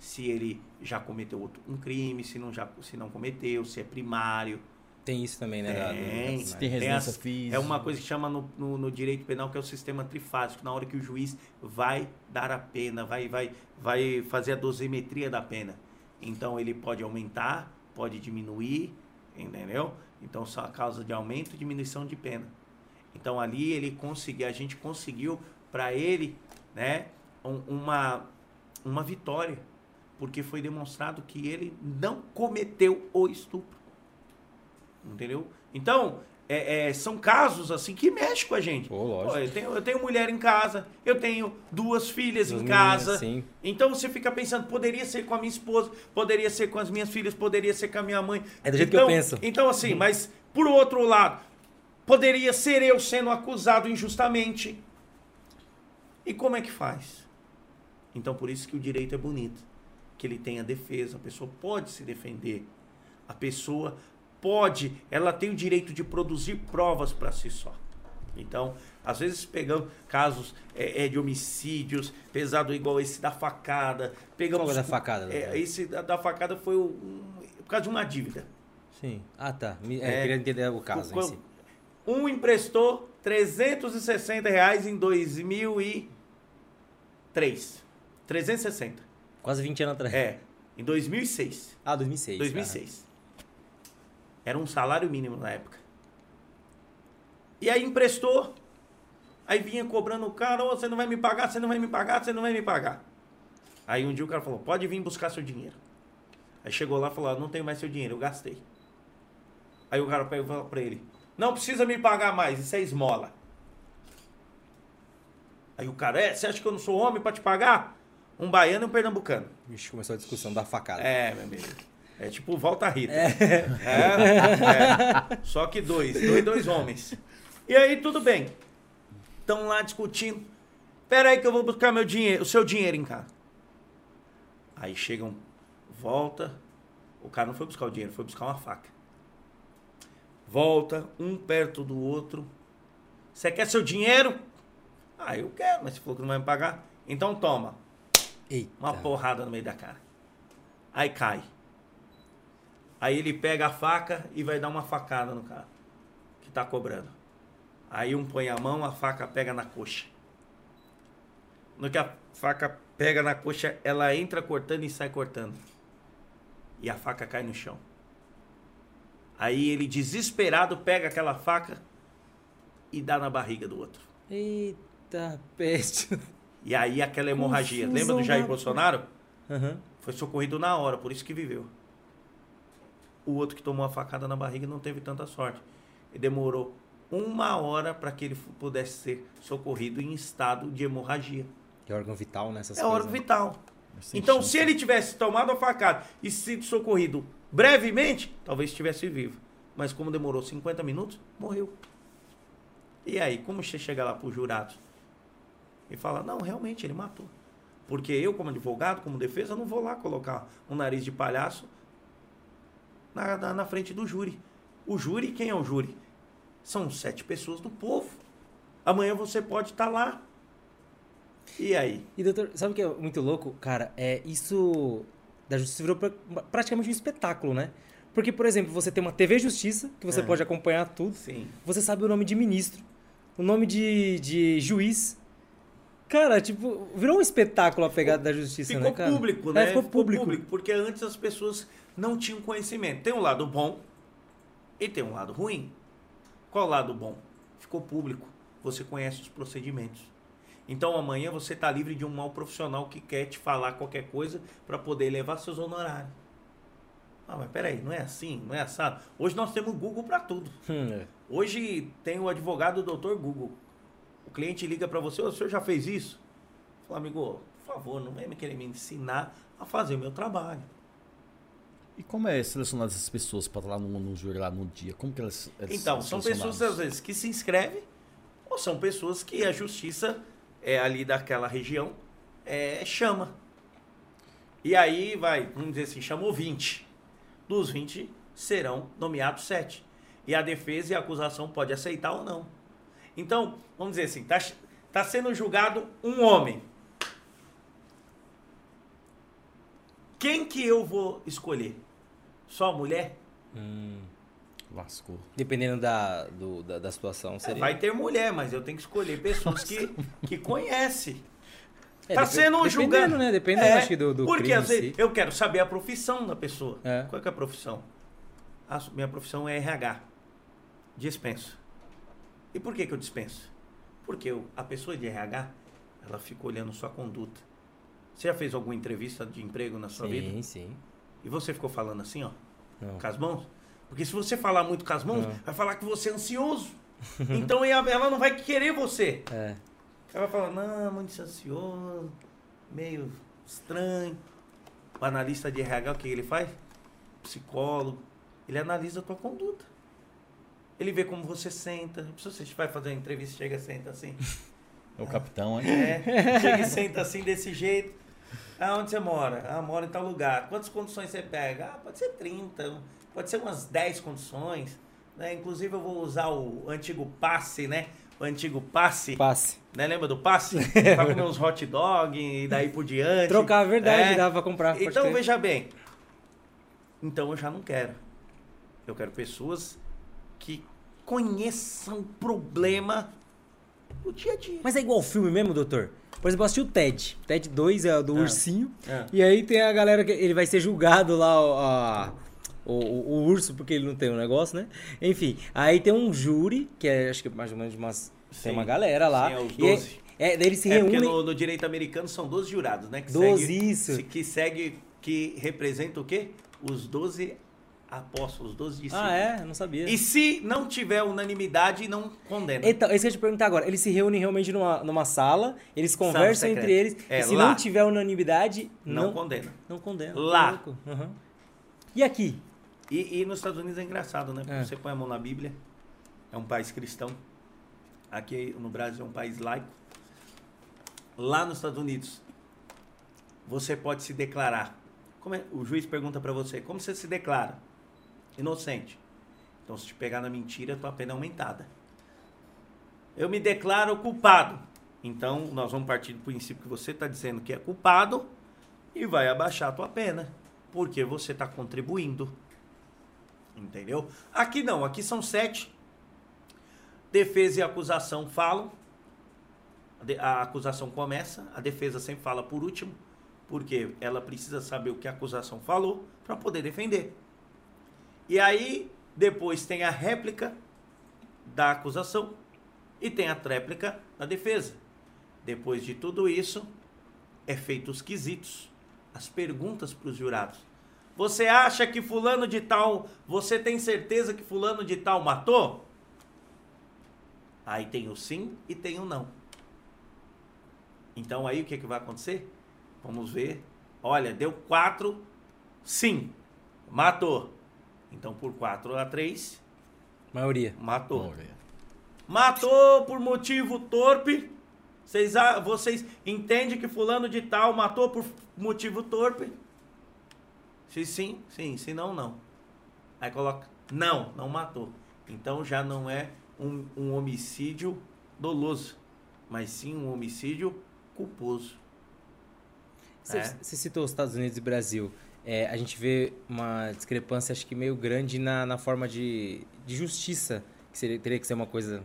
Se ele já cometeu outro, um crime, se não, já, se não cometeu, se é primário. Tem isso também, né? Tem, se tem residência física. É uma coisa que chama no, no, no, direito penal que é o sistema trifásico. Na hora que o juiz vai dar a pena, vai, vai, vai fazer a dosimetria da pena. Então ele pode aumentar, pode diminuir, entendeu? Então só a causa de aumento e diminuição de pena. Então ali ele conseguiu, a gente conseguiu para ele, né, um, uma uma vitória, porque foi demonstrado que ele não cometeu o estupro. Entendeu? Então, é, é, são casos assim que mexem com a gente. Pô, Pô, eu, tenho, eu tenho mulher em casa, eu tenho duas filhas duas em casa. Meninas, então você fica pensando, poderia ser com a minha esposa, poderia ser com as minhas filhas, poderia ser com a minha mãe. É do jeito então, que eu penso. Então, assim, mas por outro lado, Poderia ser eu sendo acusado injustamente. E como é que faz? Então, por isso que o direito é bonito. Que ele tem a defesa, a pessoa pode se defender. A pessoa pode, ela tem o direito de produzir provas para si só. Então, às vezes pegamos casos é, é, de homicídios, pesado igual esse da facada. Pegamos Qual é da facada? É, esse da, da facada foi o- um, por causa de uma dívida. Sim. Ah, tá. Me- é, É, queria entender o caso em Quando- si. Um emprestou 360 reais em 2003. 360. Quase 20 anos atrás. É, em 2006. Ah, 2006. 2006. Era um salário mínimo na época. E aí emprestou. Aí vinha cobrando o cara, "Ô, você não vai me pagar, você não vai me pagar, você não vai me pagar. Aí um dia o cara falou, pode vir buscar seu dinheiro. Aí chegou lá e falou, "Ó, não tenho mais seu dinheiro, eu gastei. Aí o cara pegou e falou pra ele, não precisa me pagar mais, isso é esmola. Aí o cara, é, você acha que eu não sou homem pra te pagar? Um baiano e um pernambucano. Vixe, começou a discussão da facada. É, meu amigo. É tipo Volta Rita. É. é. Só que dois, dois, dois homens. E aí, tudo bem. Estão lá discutindo. Pera aí que eu vou buscar meu dinheiro, o seu dinheiro em casa. Aí chegam, volta. O cara não foi buscar o dinheiro, foi buscar uma faca. Volta, um perto do outro. Você quer seu dinheiro? Ah, eu quero, mas você falou que não vai me pagar. Então toma. Eita. Uma porrada no meio da cara. Aí cai. Aí ele pega a faca e vai dar uma facada no cara que tá cobrando. Aí um põe a mão, a faca pega na coxa. No que a faca pega na coxa, ela entra cortando e sai cortando. E a faca cai no chão. Aí ele desesperado pega aquela faca e dá na barriga do outro. Eita, peste. E aí aquela hemorragia. Confusão Lembra do Jair da- Bolsonaro? Aham. Foi socorrido na hora, por isso que viveu. O outro que tomou a facada na barriga não teve tanta sorte. E demorou uma hora para que ele pudesse ser socorrido em estado de hemorragia. Que é órgão vital nessas é coisas. órgão né? vital. Então, chance. se ele tivesse tomado a facada e sido socorrido brevemente, talvez estivesse vivo. Mas como demorou 50 minutos, morreu. E aí, como você chega lá para os jurados e fala, não, realmente ele matou. Porque eu, como advogado, como defesa, não vou lá colocar um nariz de palhaço na, na, na frente do júri. O júri, quem é o júri? São sete pessoas do povo. Amanhã você pode estar lá. E aí? E doutor, sabe o que é muito louco? Cara, é isso da justiça virou pra- praticamente um espetáculo, né? Porque, por exemplo, você tem uma TV Justiça, que você É. pode acompanhar tudo. Sim. Você sabe o nome de ministro, o nome de, de juiz. Cara, tipo, virou um espetáculo a pegada da justiça, Ficou né, cara? público, É, né? ficou público. Porque antes as pessoas não tinham conhecimento. Tem um lado bom e tem um lado ruim. Qual o lado bom? Ficou público. Você conhece os procedimentos. Então amanhã você está livre de um mau profissional que quer te falar qualquer coisa para poder levar seus honorários. Ah, mas peraí, não é assim, não é assado. Hoje nós temos Google para tudo. Hum, é. Hoje tem o advogado doutor Google. O cliente liga para você, "Ô, o senhor já fez isso? Fala, amigo, por favor, não vem me querer me ensinar a fazer o meu trabalho. E como é selecionar essas pessoas para estar lá no, no júri lá no dia? Como que elas, elas Então, são pessoas às vezes que se inscrevem ou são pessoas que a justiça é ali daquela região é, chama. E aí vai, vamos dizer assim, chamou 20. Dos 20 serão nomeados 7. E a defesa e a acusação pode aceitar ou não. Então, vamos dizer assim, está tá sendo julgado um homem. Quem que eu vou escolher? Só mulher? Hum, Lascou. dependendo da, do- da, da situação, É, seria... vai ter mulher, mas eu tenho que escolher pessoas que, que conhecem. É, tá sendo julgado. né? Dependendo, É, acho que, do, do Porque às vezes, si. eu quero saber a profissão da pessoa. É. Qual que é a profissão? A minha profissão é RH. Dispenso. E por que, que eu dispenso? Porque eu- a pessoa de RH, ela fica olhando sua conduta. Você já fez alguma entrevista de emprego na sua vida? Sim, sim. E você ficou falando assim, ó, Não. com as mãos? Porque se você falar muito com as mãos, Não. vai falar que você é ansioso. então ela não vai querer você. É. Ela vai falar, não, muito ansioso, meio estranho. O analista de RH, o que ele faz? Psicólogo. Ele analisa a tua conduta. Ele vê como você senta. Se você vai fazer uma entrevista, chega, senta assim. É o capitão, hein? É, chega e senta assim desse jeito. Ah, onde você mora? Ah, moro em tal lugar. Quantas condições você pega? Ah, pode ser 30, pode ser umas 10 condições. Né? Inclusive eu vou usar o antigo passe, né? O antigo passe. Passe. Né? Lembra do passe? pra comer uns hot dog e daí por diante. Trocar, a verdade, É. dava pra comprar. Então crer. veja bem. Então eu já não quero. Eu quero pessoas que conheçam o problema do dia a dia. Mas é igual filme mesmo, doutor? Por exemplo, eu assisti o TED. TED 2 é o do Ah. ursinho. Ah. E aí tem a galera que ele vai ser julgado lá, ó, o, o- o urso, porque ele não tem um negócio, né? Enfim, aí tem um júri, que é acho que mais ou menos umas. Sim. Tem uma galera lá. Sim, é os e aí- 12. É, daí eles se É porque no, no direito americano são 12 jurados, né? Que 12, segue, isso. Que segue, que representa o quê? Os 12 apóstolos, os 12 discípulos. Ah, é? Não sabia. E se não tiver unanimidade, não condena. Então, isso que eu te perguntar agora. Eles se reúnem realmente numa, numa sala, eles conversam entre eles. É, e se lá. não tiver unanimidade, não, não, condena. não condena. Lá. Louco. Uhum. E aqui? E, e nos Estados Unidos é engraçado, né? É. você põe a mão na Bíblia, é um país cristão. Aqui no Brasil é um país laico. Lá nos Estados Unidos, você pode se declarar. Como é- o juiz pergunta pra você, como você se declara? Inocente. Então, se te pegar na mentira, tua pena é aumentada. Eu me declaro culpado. Então, nós vamos partir do princípio que você está dizendo que é culpado e vai abaixar a tua pena. Porque você está contribuindo. Entendeu? Aqui não, aqui são sete. Defesa e acusação falam. A, acusação começa, a defesa sempre fala por último, porque ela precisa saber o que a acusação falou para poder defender. E aí, depois tem a réplica da acusação e tem a tréplica da defesa. Depois de tudo isso, é feito os quesitos, as perguntas para os jurados. Você acha que fulano de tal, você tem certeza que fulano de tal matou? Aí tem o sim e tem o não. Então aí o que, que vai acontecer? Vamos ver. Olha, deu quatro, sim, matou. Então por 4 a 3, Maioria. matou. Matou por motivo torpe. Vocês, vocês entendem que fulano de tal matou por motivo torpe? Se sim, sim. Se não, não. Aí coloca, não, não matou. Então já não é um, um homicídio doloso, mas sim um homicídio culposo. Você, É. você citou os Estados Unidos e Brasil. É, a gente vê uma discrepância, acho que meio grande na, na forma de, de justiça, que seria, teria que ser uma coisa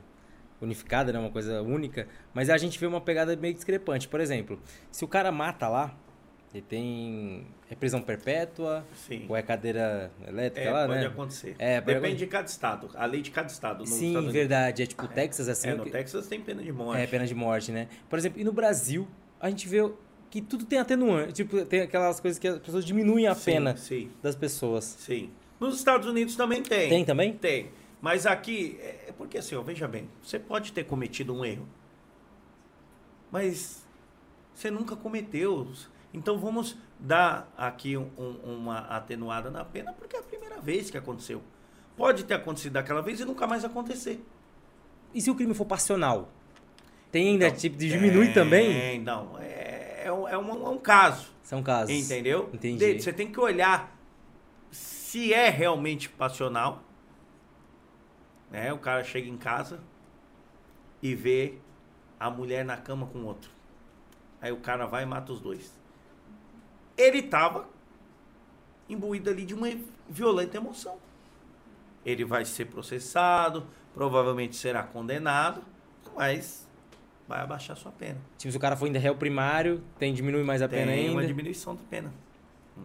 unificada, né? uma coisa única, mas a gente vê uma pegada meio discrepante. Por exemplo, se o cara mata lá, ele tem é prisão perpétua, Sim. ou é cadeira elétrica É, lá, pode né? acontecer. É, Depende de cada estado. A lei de cada estado. Sim, verdade. É tipo Texas, assim. É, o no que- Texas tem pena de morte. É, pena de morte, né? Por exemplo, e no Brasil, a gente vê que tudo tem atenuante. Tipo, tem aquelas coisas que as pessoas diminuem a Sim, pena Sim, das pessoas. sim. Nos Estados Unidos também tem. Tem também? Tem. Mas aqui, é é porque assim, ó, veja bem, você pode ter cometido um erro, mas você nunca cometeu. Então vamos dar aqui um- um- uma atenuada na pena, porque é a primeira vez que aconteceu. Pode ter acontecido daquela vez e nunca mais acontecer. E se o crime for passional? Tem ainda, Então, tipo, de diminui tem, também? Não, é, é, um, é um- é um caso. São casos. Entendeu? Entendi. Você tem que olhar se é realmente passional. Né? O cara chega em casa e vê a mulher na cama com outro. Aí o cara vai e mata os dois. Ele tava imbuído ali de uma violenta emoção. Ele vai ser processado, provavelmente será condenado, mas vai abaixar sua pena. Tipo, se o cara for ainda réu primário, tem diminui mais a pena Tem ainda. uma diminuição da pena.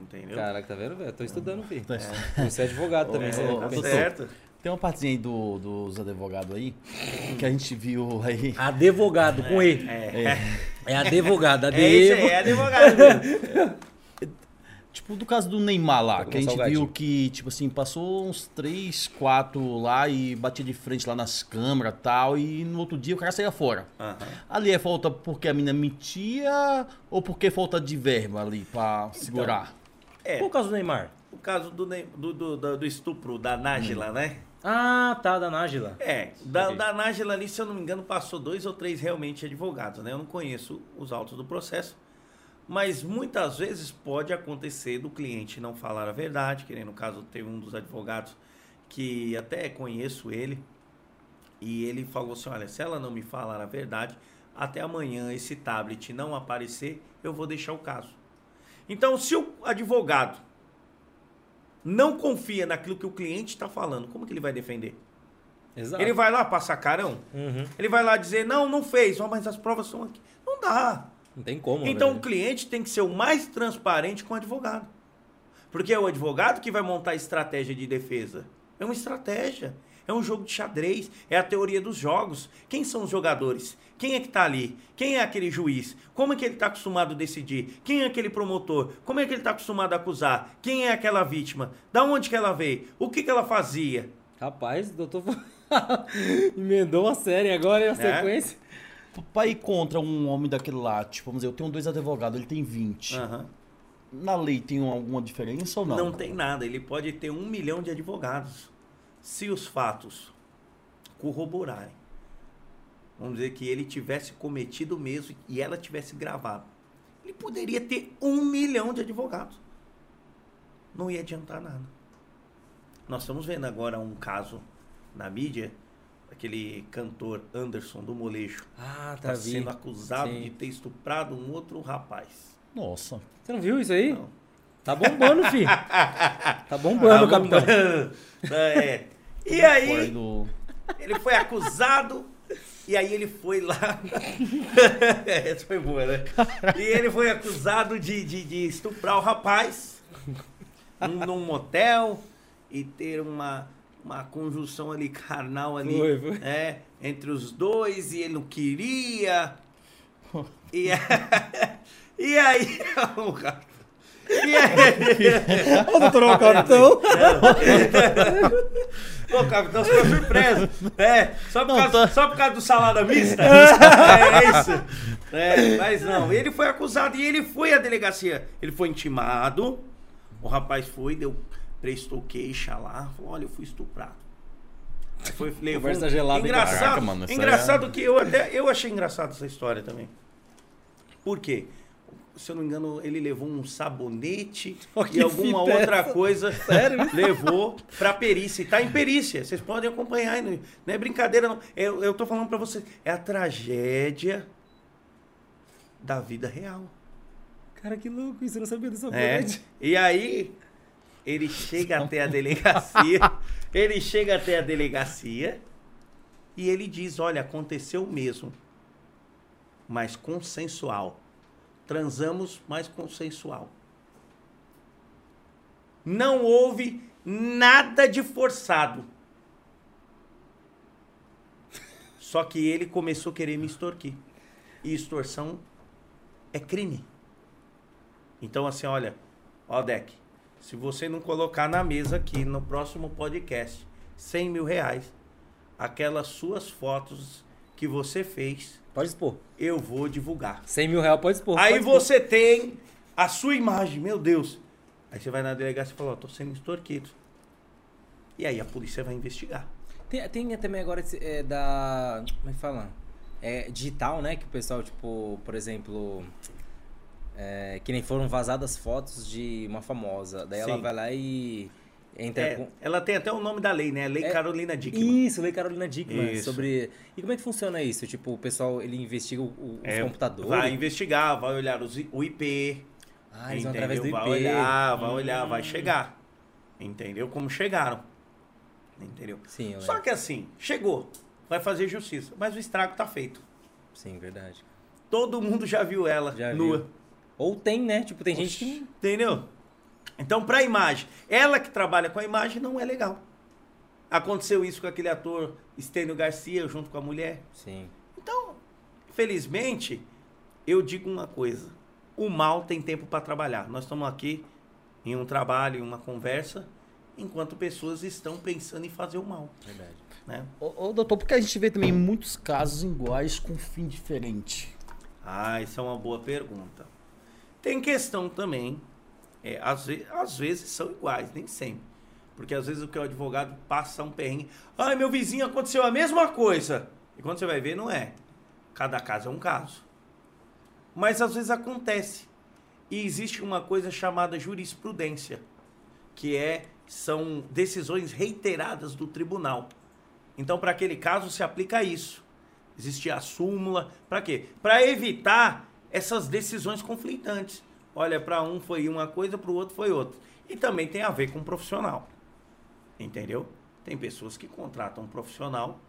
Entendeu? Caraca, tá vendo, velho? Tô estudando, filho. Tá Você é advogado também, É, você tá certo. Tem uma partezinha aí do- dos advogados aí, que a gente viu aí. Advogado, com E. É, É advogado, é isso aí, é advogado mesmo. Tipo, do caso do Neymar lá, que a gente salgadinho. viu que, tipo assim, passou uns 3, 4 lá e batia de frente lá nas câmeras e tal, e no outro dia o cara saía fora. Aham. Ali é falta porque a mina mentia ou porque falta de verba ali pra segurar? É, Por causa do Neymar. o o caso do, Ne- do, do, do- do estupro da Nájila, né? Ah, tá, da Nájila. É, da, da Nájila ali, se eu não me engano, passou dois ou três realmente advogados, né? Eu não conheço os autos do processo, mas muitas vezes pode acontecer do cliente não falar a verdade, que nem no caso teve um dos advogados que até conheço ele, e ele falou assim, olha, se ela não me falar a verdade, até amanhã esse tablet não aparecer, eu vou deixar o caso. Então, se o advogado não confia naquilo que o cliente está falando, como que ele vai defender? Exato. Ele vai lá passar carão? Uhum. Ele vai lá dizer, não, não fez, ó, mas as provas estão aqui. Não dá. Não tem como. Então o né? cliente tem que ser o mais transparente com o advogado. Porque é o advogado que vai montar a estratégia de defesa. É uma estratégia. É um jogo de xadrez. É a teoria dos jogos. Quem são os jogadores? Quem é que está ali? Quem é aquele juiz? Como é que ele está acostumado a decidir? Quem é aquele promotor? Como é que ele está acostumado a acusar? Quem é aquela vítima? Da onde que ela veio? O que, que ela fazia? Rapaz, doutor emendou uma série agora e a sequência. Pra ir contra um homem daquele lá, tipo, vamos dizer, eu tenho dois advogados, ele tem 20. Aham. Na lei tem alguma diferença ou não? Não tem nada. Ele pode ter um milhão de advogados. Se os fatos corroborarem, vamos dizer que ele tivesse cometido mesmo e ela tivesse gravado, ele poderia ter um milhão de advogados. Não ia adiantar nada. Nós estamos vendo agora um caso na mídia, aquele cantor Anderson do Molejo, Ah, tá vi. sendo acusado Sim. de ter estuprado um outro rapaz. Nossa. Você não viu isso aí? Não. Tá bombando, filho. Tá bombando, Ah, capitão. bombando. É. E aí, do... ele foi acusado, e aí ele foi lá. Essa foi boa, né? E ele foi acusado de, de, de estuprar o rapaz num, num motel e ter uma, uma conjunção ali carnal ali. Foi, foi. É, entre os dois, e ele não queria. E, e aí. E aí. Ô, doutor capitão. Ô, capitão, você ficou surpreso. É, só por, Não, causa, tá. só por causa do salada mista? é, é isso. É, mas não, ele foi acusado e ele foi à delegacia. Ele foi intimado. O rapaz foi, deu, prestou queixa lá. Falou, olha, eu fui estuprado. Aí foi, levou, Conversa gelada, Engraçado, caraca, mano, engraçado que eu até eu achei engraçado essa história também. Por quê? Se eu não me engano, ele levou um sabonete Oh, e alguma é outra essa? coisa levou pra perícia. E tá em perícia. Vocês podem acompanhar. Não é brincadeira, não. Eu, eu tô falando pra vocês. É a tragédia da vida real. Cara, que louco isso. Eu não sabia dessa É. E aí, ele chega até a delegacia. ele chega até a delegacia e ele diz: Olha, aconteceu mesmo, mas consensual. Transamos, mas consensual. Não houve nada de forçado. Só que ele começou a querer me extorquir. E extorsão é crime. Então, assim, olha, ó, Deck, se você não colocar na mesa aqui no próximo podcast 100 mil reais, aquelas suas fotos que você fez, Pode expor. eu vou divulgar. 100 mil reais pode expor. Aí pode expor. você tem a sua imagem, meu Deus. Aí você vai na delegacia e fala, ó, tô sendo extorquido. E aí a polícia vai investigar. Tem, tem também agora é, da. Como é que fala? É digital, né? Que o pessoal, tipo, por exemplo. É, que nem foram vazadas fotos de uma famosa. Daí ela Sim. vai lá e entra É, com. ela tem até o nome da lei, né? Lei É, Carolina Dickman. Isso, Lei Carolina Dickman. Isso. Sobre. E como é que funciona isso? Tipo, o pessoal ele investiga o- o- os É, computadores. Vai investigar, vai olhar os o IP, Ah, eles vão através do IP. Vai olhar, vai olhar, vai Hum. chegar. Entendeu? Como chegaram. Entendeu? Sim, Só lembro. que assim, chegou, vai fazer justiça, mas o estrago tá feito. Sim, verdade. Todo mundo já viu ela Já nua. viu. Ou tem, né? Tipo, tem gente que. Entendeu? Então, pra imagem, ela que trabalha com a imagem não é legal. Aconteceu isso com aquele ator Estênio Garcia junto com a mulher. Sim. Então, felizmente, eu digo uma coisa: o mal tem tempo para trabalhar. Nós estamos aqui em um trabalho, em uma conversa, enquanto pessoas estão pensando em fazer o mal. Verdade. Né? Ô, ô, doutor, porque a gente vê também muitos casos iguais com fim diferente. Ah, isso é uma boa pergunta. Tem questão também É, às, ve às vezes são iguais, nem sempre. Porque às vezes o que o advogado passa um perrengue. Ai, meu vizinho aconteceu a mesma coisa. E quando você vai ver, não é. Cada caso é um caso. Mas às vezes acontece. E existe uma coisa chamada jurisprudência, que é são decisões reiteradas do tribunal. Então, para aquele caso se aplica isso. Existe a súmula, para quê? Para evitar essas decisões conflitantes. Olha, para um foi uma coisa, para o outro foi outra. E também tem a ver com o profissional. Entendeu? Tem pessoas que contratam um profissional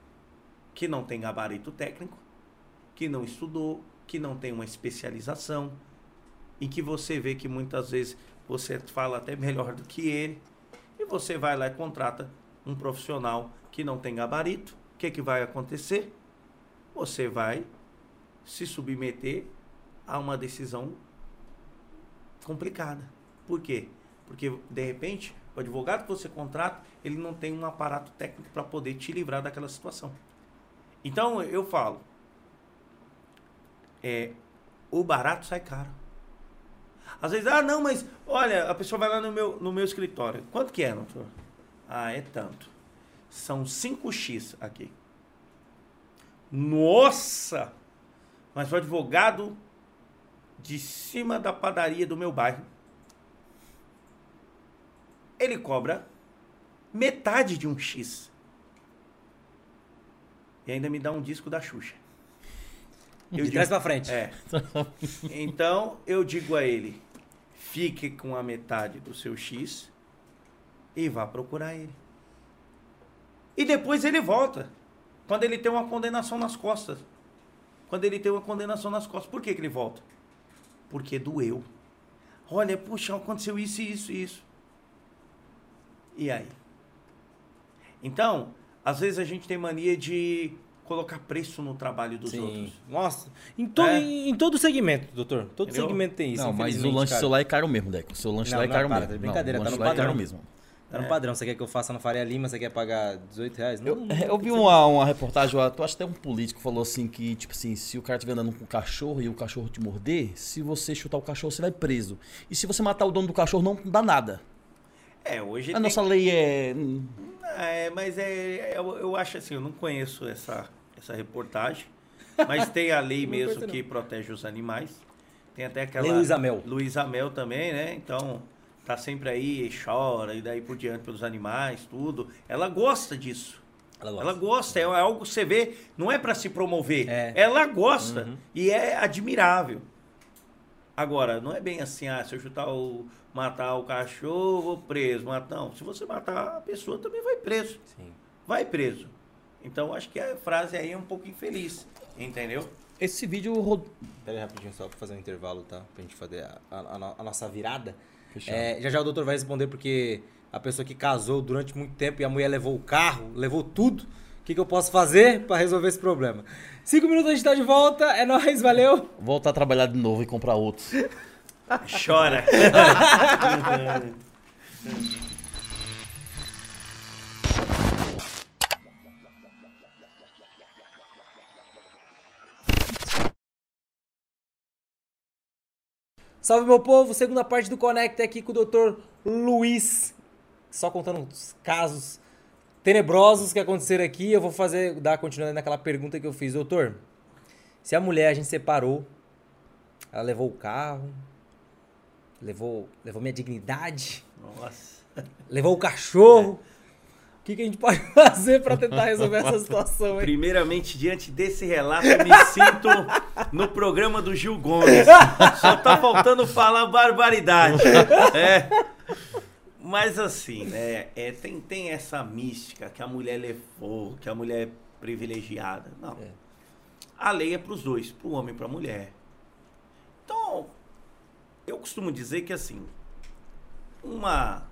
que não tem gabarito técnico, que não estudou, que não tem uma especialização, e que você vê que muitas vezes você fala até melhor do que ele, e você vai lá e contrata um profissional que não tem gabarito. O que, que vai acontecer? Você vai se submeter a uma decisão complicada. Por quê? Porque, de repente, o advogado que você contrata, ele não tem um aparato técnico para poder te livrar daquela situação. Então, eu falo, é, o barato sai caro. Às vezes, ah, não, mas olha, a pessoa vai lá no meu, no meu escritório. Quanto que é, doutor? Ah, é tanto. São 5x aqui. Nossa! Mas o advogado de cima da padaria do meu bairro, ele cobra metade de um X. E ainda me dá um disco da Xuxa. Eu de trás pra frente. É. Então, eu digo a ele, fique com a metade do seu X e vá procurar ele. E depois ele volta. Quando ele tem uma condenação nas costas. Quando ele tem uma condenação nas costas. Por que, que ele volta? Porque doeu. Olha, puxa, aconteceu isso, isso, isso. E aí? Então, às vezes a gente tem mania de colocar preço no trabalho dos Sim. outros. Nossa, em, to, É. em, em todo segmento, doutor. Todo Entendeu? segmento tem isso. Não, mas o lanche cara. celular é caro mesmo, Deco. O seu lanche Não, lá é não, caro para, mesmo. é brincadeira, não, tá o no lanche lá é caro mesmo. Tá no É. padrão. Você quer que eu faça na Faria Lima? Você quer pagar 18 reais? Não, Eu, não, eu vi uma, uma reportagem, eu acho até um político falou assim que, tipo assim, se o cara estiver andando com um cachorro e o cachorro te morder, se você chutar o cachorro, você vai preso. E se você matar o dono do cachorro, não dá nada. É, hoje A nossa lei é. É, mas é, eu, eu acho assim, eu não conheço essa, essa reportagem, mas tem a lei mesmo que protege os animais. Tem até aquela. Lei Luísa Mel. Luísa Mel também, né? Então, tá sempre aí, e chora, e daí por diante pelos animais, tudo. Ela gosta disso. Ela gosta. Ela gosta, é algo que você vê, não é para se promover. É. Ela gosta Uhum. e é admirável. Agora, não é bem assim, ah, se eu chutar o. matar o cachorro, vou preso. Mas, não, se você matar a pessoa, também vai preso Sim. vai preso. Então acho que a frase aí é um pouco infeliz, entendeu? Esse vídeo rod... Pera aí rapidinho só pra fazer um intervalo, tá? Pra gente fazer a, a- a nossa virada. É, já já o doutor vai responder porque a pessoa que casou durante muito tempo e a mulher levou o carro, levou tudo. O que, que eu posso fazer pra resolver esse problema? Cinco minutos a gente tá de volta. É nóis, valeu. voltar a trabalhar de novo e comprar outros. Chora. Salve, meu povo. Segunda parte do Conecta aqui com o Dr. Luiz. Só contando os casos tenebrosos que aconteceram aqui. Eu vou fazer, dar continuidade naquela pergunta que eu fiz. Doutor, se a mulher a gente separou, ela levou o carro, levou, levou minha dignidade, Nossa. levou o cachorro. O que, que a gente pode fazer para tentar resolver essa situação aí? Primeiramente, diante desse relato, eu me sinto no programa do Gil Gomes. Só tá faltando falar barbaridade. É. Mas assim, né? É, tem, tem essa mística que a mulher levou, que a mulher é privilegiada. Não. É. A lei é para os dois, para o homem e para a mulher. Então, eu costumo dizer que assim, uma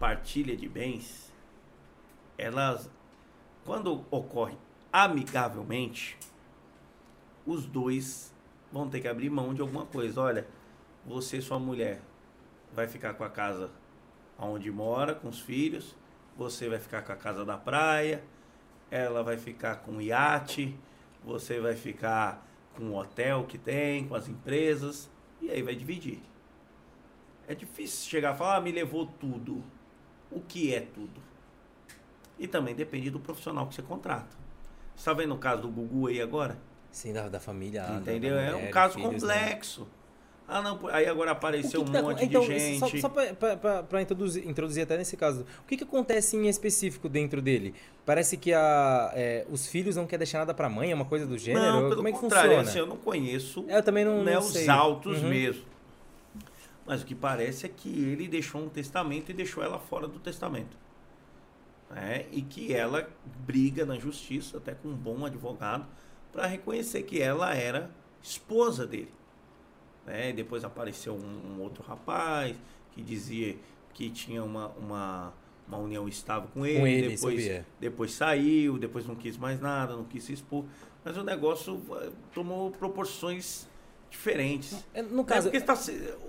partilha de bens, elas, quando ocorre amigavelmente, os dois vão ter que abrir mão de alguma coisa. Olha, você e sua mulher vai ficar com a casa onde mora, com os filhos, você vai ficar com a casa da praia, ela vai ficar com o iate, você vai ficar com o hotel que tem, com as empresas, e aí vai dividir. É difícil chegar e falar, ah, me levou tudo. O que é tudo? E também depende do profissional que você contrata. Você está vendo o caso do Gugu aí agora? Sim, da, da família. Entendeu? da é um caso filhos, né? complexo. Ah, não, aí agora apareceu que um que tá- monte então, de gente. Só, só para introduzir, introduzir até nesse caso, o que, que acontece em específico dentro dele? Parece que a, é, os filhos não querem deixar nada pra mãe, é uma coisa do gênero? não, pelo Como é que contrário, funciona? assim, eu não conheço É, eu também não, né, não os sei. autos Uhum. mesmo. Mas o que parece é que ele deixou um testamento e deixou ela fora do testamento. Né? E que ela briga na justiça, até com um bom advogado, para reconhecer que ela era esposa dele. né? E depois apareceu um, um outro rapaz que dizia que tinha uma, uma, uma união estável com ele. Com ele, depois, sabia. depois saiu, depois não quis mais nada, não quis se expor. Mas o negócio eh, tomou proporções diferentes. É, No É caso... porque tá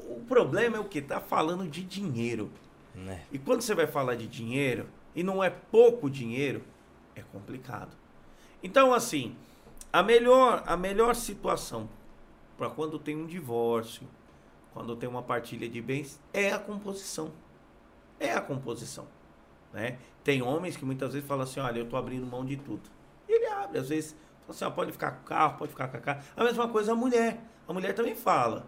o problema é o que? Tá falando de dinheiro. Né? E quando você vai falar de dinheiro, e não é pouco dinheiro, é complicado. Então, assim, a melhor, a melhor situação para quando tem um divórcio, quando tem uma partilha de bens, é a composição. É a composição. Né? Tem homens que muitas vezes falam assim, olha, eu tô abrindo mão de tudo. E ele abre, às vezes, fala assim, ó, pode ficar com o carro, pode ficar com a casa. A mesma coisa a mulher. A mulher também fala.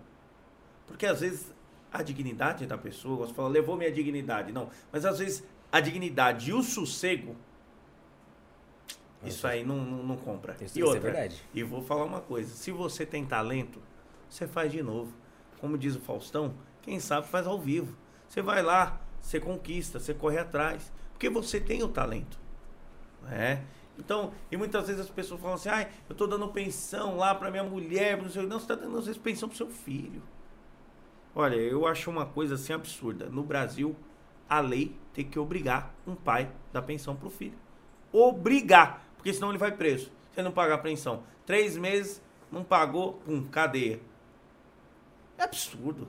Porque às vezes a dignidade da pessoa, você fala, levou minha dignidade. Não, mas às vezes a dignidade e o sossego, isso aí não, não, não compra. Isso- e isso é outra, verdade. e vou falar uma coisa, se você tem talento, você faz de novo. Como diz o Faustão, quem sabe faz ao vivo. Você vai lá, você conquista, você corre atrás, porque você tem o talento. né? Então, e muitas vezes as pessoas falam assim, ai, eu tô dando pensão lá para minha mulher, não sei o que." Não, você tá dando às vezes pensão pro seu filho. Olha, eu acho uma coisa assim absurda. No Brasil, a lei tem que obrigar um pai da pensão pro filho. Obrigar, porque senão ele vai preso. Se ele não pagar a pensão, três meses, não pagou, pum, cadeia. É absurdo.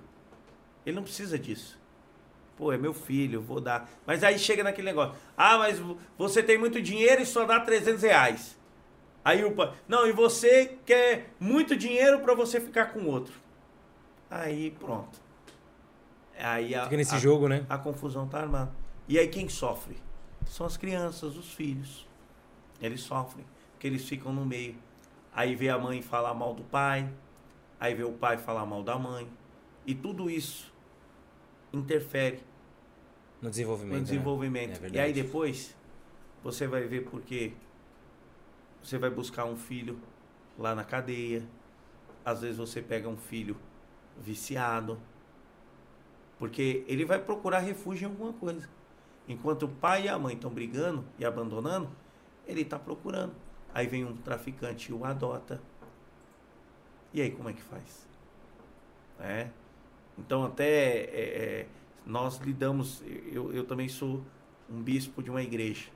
Ele não precisa disso. Pô, é meu filho, vou dar. Mas aí chega naquele negócio. Ah, mas vo- você tem muito dinheiro e só dá 300 reais. Aí o pai. Não, e você quer muito dinheiro para você ficar com outro. Aí pronto. Aí a, Fica nesse a- jogo, né? a confusão tá armada. E aí quem sofre? São as crianças, os filhos. Eles sofrem, porque eles ficam no meio. Aí vê a mãe falar mal do pai, aí vê o pai falar mal da mãe. E tudo isso interfere No desenvolvimento. no né? desenvolvimento. É e aí depois você vai ver porque você vai buscar um filho lá na cadeia. Às vezes você pega um filho viciado. Porque ele vai procurar refúgio em alguma coisa. Enquanto o pai e a mãe estão brigando e abandonando, ele está procurando. Aí vem um traficante e o adota. E aí como é que faz? É. Então até é, é, nós lidamos, eu, eu também sou um bispo de uma igreja.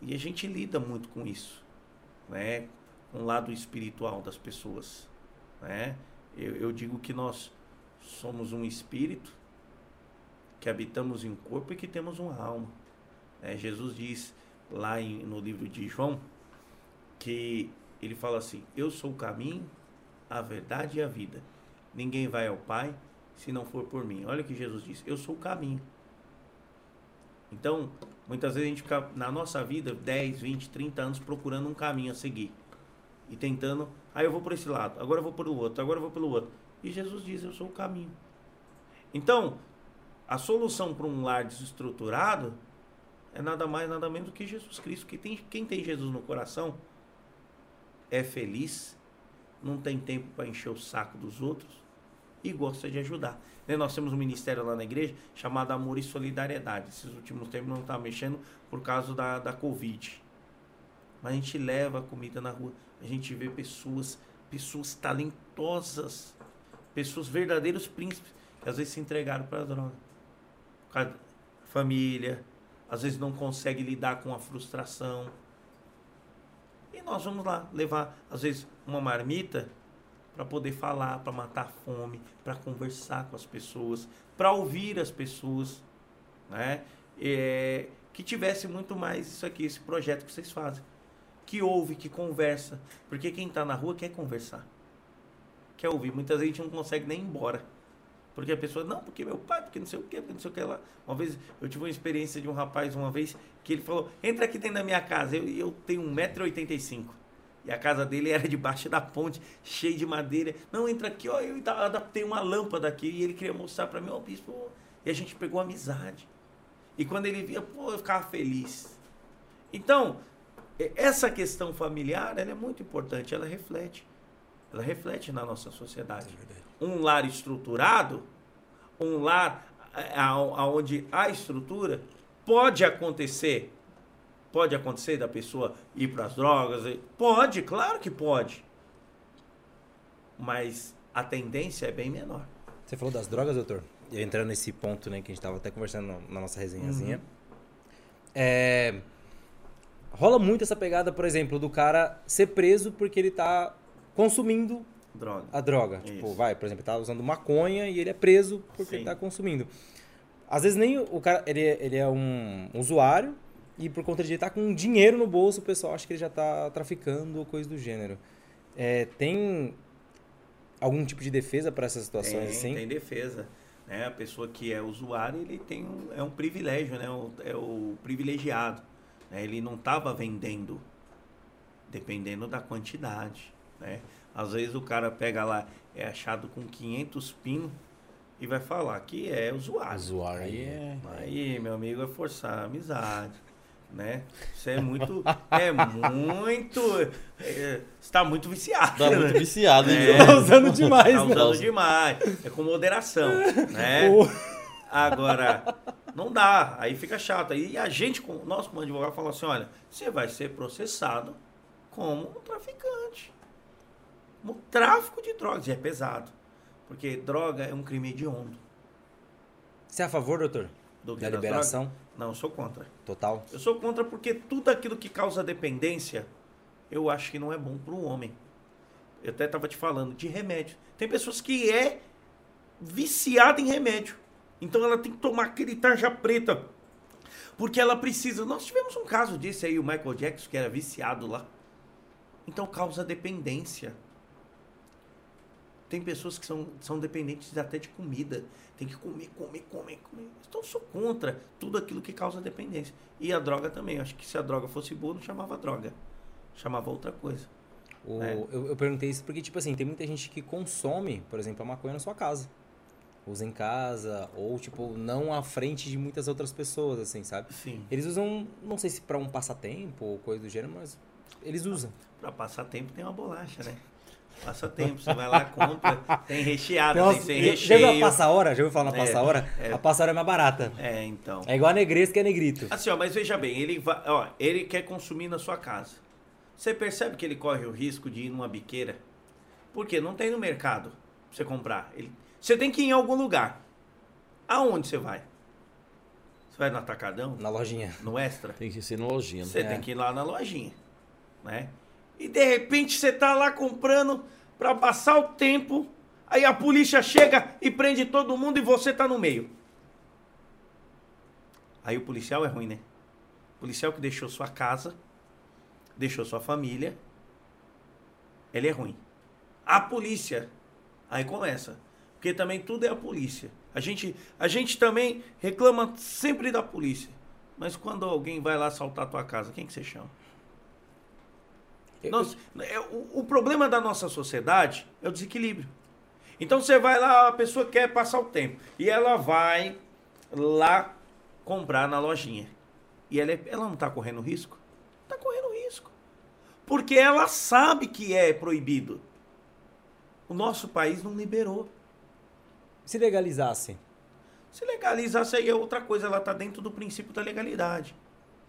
E a gente lida muito com isso, né? Com o lado espiritual das pessoas, né? Eu, eu digo que nós somos um espírito que habitamos em um corpo e que temos uma alma. né? Jesus diz lá em- no livro de João que ele fala assim: Eu sou o caminho, a verdade e a vida. Ninguém vai ao Pai se não for por mim. Olha o que Jesus disse: Eu sou o caminho. Então, muitas vezes a gente fica na nossa vida 10, 20, 30 anos procurando um caminho a seguir. E tentando, aí eu vou por esse lado, agora eu vou pelo outro, agora eu vou pelo outro. E Jesus diz: Eu sou o caminho. Então, a solução para um lar desestruturado é nada mais, nada menos do que Jesus Cristo. Quem tem, quem tem Jesus no coração é feliz, não tem tempo para encher o saco dos outros e gosta de ajudar. Né, Nós temos um ministério lá na igreja chamado Amor e Solidariedade. Esses últimos tempos não está mexendo por causa da, da Covid. Mas a gente leva a comida na rua, a gente vê pessoas, pessoas talentosas, pessoas verdadeiros príncipes, que às vezes se entregaram para a droga. Causa da Família, às vezes não consegue lidar com a frustração. E nós vamos lá levar, às vezes, uma marmita para poder falar, para matar a fome, para conversar com as pessoas, para ouvir as pessoas, né? É, que tivesse muito mais isso aqui, esse projeto que vocês fazem. Que ouve, que conversa. Porque quem está na rua quer conversar. Quer ouvir. Muitas vezes a gente não consegue nem ir embora. Porque a pessoa, não, porque meu pai, porque não sei o quê, porque não sei o que lá. Uma vez, eu tive uma experiência de um rapaz uma vez que ele falou, entra aqui dentro da minha casa. Eu, eu tenho 1,85m. E a casa dele era debaixo da ponte, cheia de madeira. Não, entra aqui, ó, eu adaptei uma lâmpada aqui. E ele queria mostrar para mim, ó, bispo. E a gente pegou amizade. E quando ele via, pô, eu ficava feliz. Então, essa questão familiar, ela é muito importante, ela reflete. Ela reflete na nossa sociedade. É um lar estruturado, um lar onde há estrutura, pode acontecer. Pode acontecer da pessoa ir para as drogas? Pode, claro que pode. Mas a tendência é bem menor. Você falou das drogas, doutor? E entrando nesse ponto né, que a gente estava até conversando na nossa resenhazinha. Uhum. É, rola muito essa pegada, por exemplo, do cara ser preso porque ele está consumindo droga. a droga. Isso. Tipo, vai, por exemplo, ele tá usando maconha e ele é preso porque Sim. ele tá consumindo. Às vezes nem o cara, ele, é, ele é um usuário e por conta de ele tá com dinheiro no bolso, o pessoal acha que ele já tá traficando ou coisa do gênero. É, tem algum tipo de defesa para essas situações tem, assim? Tem defesa. Né? A pessoa que é usuário, ele tem um, é um privilégio, né? é o privilegiado. Né? Ele não estava vendendo, dependendo da quantidade. Né? Às vezes o cara pega lá, é achado com 500 pinos e vai falar que é usuário. Usuário aí é. Aí, meu amigo, é forçar a amizade. Né? Isso é muito. É muito. É, está muito viciado. Está né? muito viciado, é, Está usando demais, Está usando demais. É com moderação. Né? Agora, não dá. Aí fica chato. E a gente, nós como advogado, fala assim: olha, você vai ser processado como um traficante o tráfico de drogas. E é pesado. Porque droga é um crime hediondo. Você é a favor, doutor? Do da liberação? Drogas? Não, eu sou contra. Total? Eu sou contra porque tudo aquilo que causa dependência, eu acho que não é bom para o homem. Eu até estava te falando de remédio. Tem pessoas que é viciada em remédio. Então ela tem que tomar aquele tarja preta. Porque ela precisa. Nós tivemos um caso disso aí, o Michael Jackson, que era viciado lá. Então causa dependência. Tem pessoas que são, são dependentes até de comida. Tem que comer, comer, comer, comer. Então sou contra tudo aquilo que causa dependência. E a droga também. Acho que se a droga fosse boa, não chamava droga. Chamava outra coisa. O, né? eu, eu perguntei isso porque, tipo assim, tem muita gente que consome, por exemplo, a maconha na sua casa usa em casa, ou tipo, não à frente de muitas outras pessoas, assim, sabe? Sim. Eles usam, não sei se para um passatempo ou coisa do gênero, mas eles usam. Para passatempo tem uma bolacha, né? Passa tempo, você vai lá, compra, tem recheado, Nossa, tem sem recheio. Já viu a passa-hora? Já ouviu falar na é, passa-hora? É, a passa-hora é mais barata. É, então. É igual a negresco que é negrito. Assim, ó, mas veja bem, ele, vai, ó, ele quer consumir na sua casa. Você percebe que ele corre o risco de ir numa biqueira? Porque não tem no mercado pra você comprar. Ele, você tem que ir em algum lugar. Aonde você vai? Você vai no atacadão? Na lojinha. No extra? Tem que ser na lojinha. Você é. tem que ir lá na lojinha, né? E de repente você tá lá comprando para passar o tempo, aí a polícia chega e prende todo mundo e você tá no meio. Aí o policial é ruim, né? O policial que deixou sua casa, deixou sua família, ele é ruim. A polícia, aí começa. Porque também tudo é a polícia. A gente, a gente também reclama sempre da polícia. Mas quando alguém vai lá assaltar a tua casa, quem que você chama? Nós, é, o, o, problema da nossa sociedade é o desequilíbrio. Então você vai lá, a pessoa quer passar o tempo. E ela vai lá comprar na lojinha. E ela, é, ela não está correndo risco? Está correndo risco. Porque ela sabe que é proibido. O nosso país não liberou. Se legalizasse? Se legalizasse aí é outra coisa, ela está dentro do princípio da legalidade.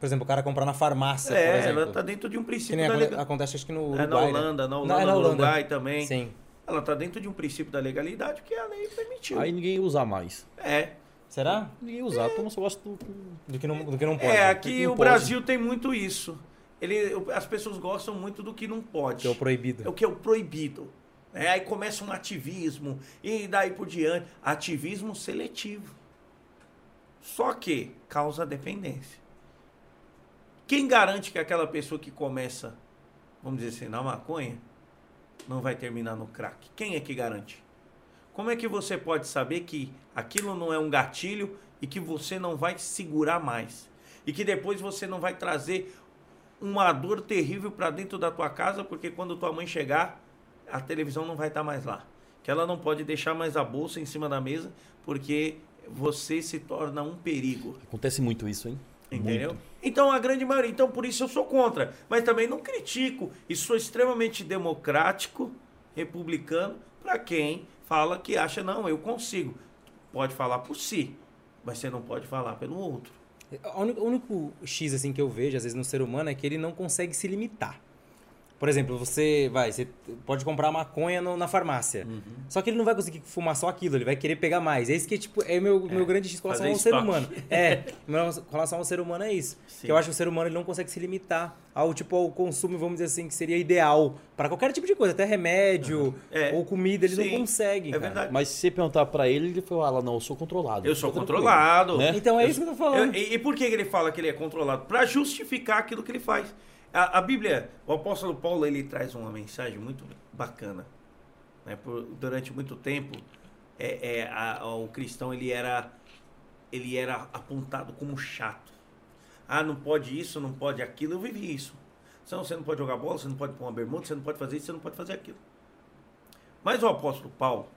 Por exemplo, o cara comprar na farmácia, é, por exemplo. ela tá dentro de um princípio que da legalidade. Acontece acho que no Uruguai, É na Holanda, né? na Holanda, é na no Holanda. Uruguai também. Sim. Ela tá dentro de um princípio da legalidade que a lei permitiu. Aí ninguém usa mais. É. Será? Ninguém usa, é. só gosta do... do, que não, do que não pode. É, aqui o pode. Brasil tem muito isso. Ele, as pessoas gostam muito do que não pode. Que é o proibido. É o que é o proibido. É, aí começa um ativismo e daí por diante. Ativismo seletivo. Só que causa dependência. Quem garante que aquela pessoa que começa, vamos dizer assim, na maconha, não vai terminar no crack? Quem é que garante? Como é que você pode saber que aquilo não é um gatilho e que você não vai segurar mais? E que depois você não vai trazer uma dor terrível para dentro da tua casa, porque quando tua mãe chegar, a televisão não vai estar mais lá. Que ela não pode deixar mais a bolsa em cima da mesa, porque você se torna um perigo. Acontece muito isso, hein? Entendeu? Muito. Então, a grande maioria. Então, por isso eu sou contra. Mas também não critico. E sou extremamente democrático, republicano, para quem fala que acha, não, eu consigo. Pode falar por si, mas você não pode falar pelo outro. O único, o único X assim que eu vejo, às vezes, no ser humano é que ele não consegue se limitar. Por exemplo, você vai, você pode comprar maconha no- na farmácia. Uhum. Só que ele não vai conseguir fumar só aquilo, ele vai querer pegar mais. É isso que tipo, é meu, meu grande X com relação ao ser estoque. humano. É, meu- com relação ao ser humano é isso. Sim. Que eu acho que o ser humano ele não consegue se limitar ao tipo ao consumo, vamos dizer assim, que seria ideal para qualquer tipo de coisa, até remédio É. ou comida, ele Sim. não consegue. É cara. verdade. Mas se você perguntar pra ele, ele fala, não, eu sou controlado. Eu sou Fica tranquilo. controlado. Né? Então é isso que eu tô falando. Eu- e, e por que que ele fala que ele é controlado? Para justificar aquilo que ele faz. A, a Bíblia, o apóstolo Paulo, ele traz uma mensagem muito bacana. né? Por- durante muito tempo, é, é, a- o cristão ele era, ele era apontado como chato. Ah, não pode isso, não pode aquilo. Eu vivi isso. Então, você não pode jogar bola, você não pode pôr uma bermuda, você não pode fazer isso, você não pode fazer aquilo. Mas o apóstolo Paulo,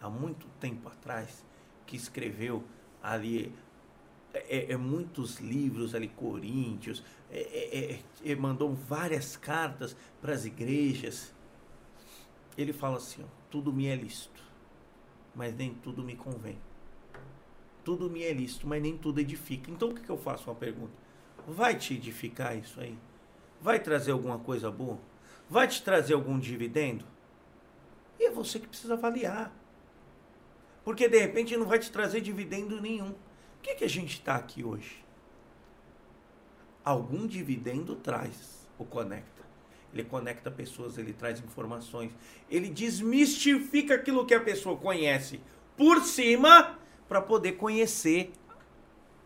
há muito tempo atrás, que escreveu ali é, é, muitos livros ali, Coríntios, é, é, é, é, mandou várias cartas para as igrejas. Ele fala assim: ó, tudo me é lícito, mas nem tudo me convém. Tudo me é lícito, mas nem tudo edifica. Então o que, que eu faço? Uma pergunta: vai te edificar isso aí? Vai trazer alguma coisa boa? Vai te trazer algum dividendo? E é você que precisa avaliar. Porque de repente não vai te trazer dividendo nenhum. O que, que a gente está aqui hoje? Algum dividendo traz o Conecta. Ele conecta pessoas, ele traz informações, ele desmistifica aquilo que a pessoa conhece por cima para poder conhecer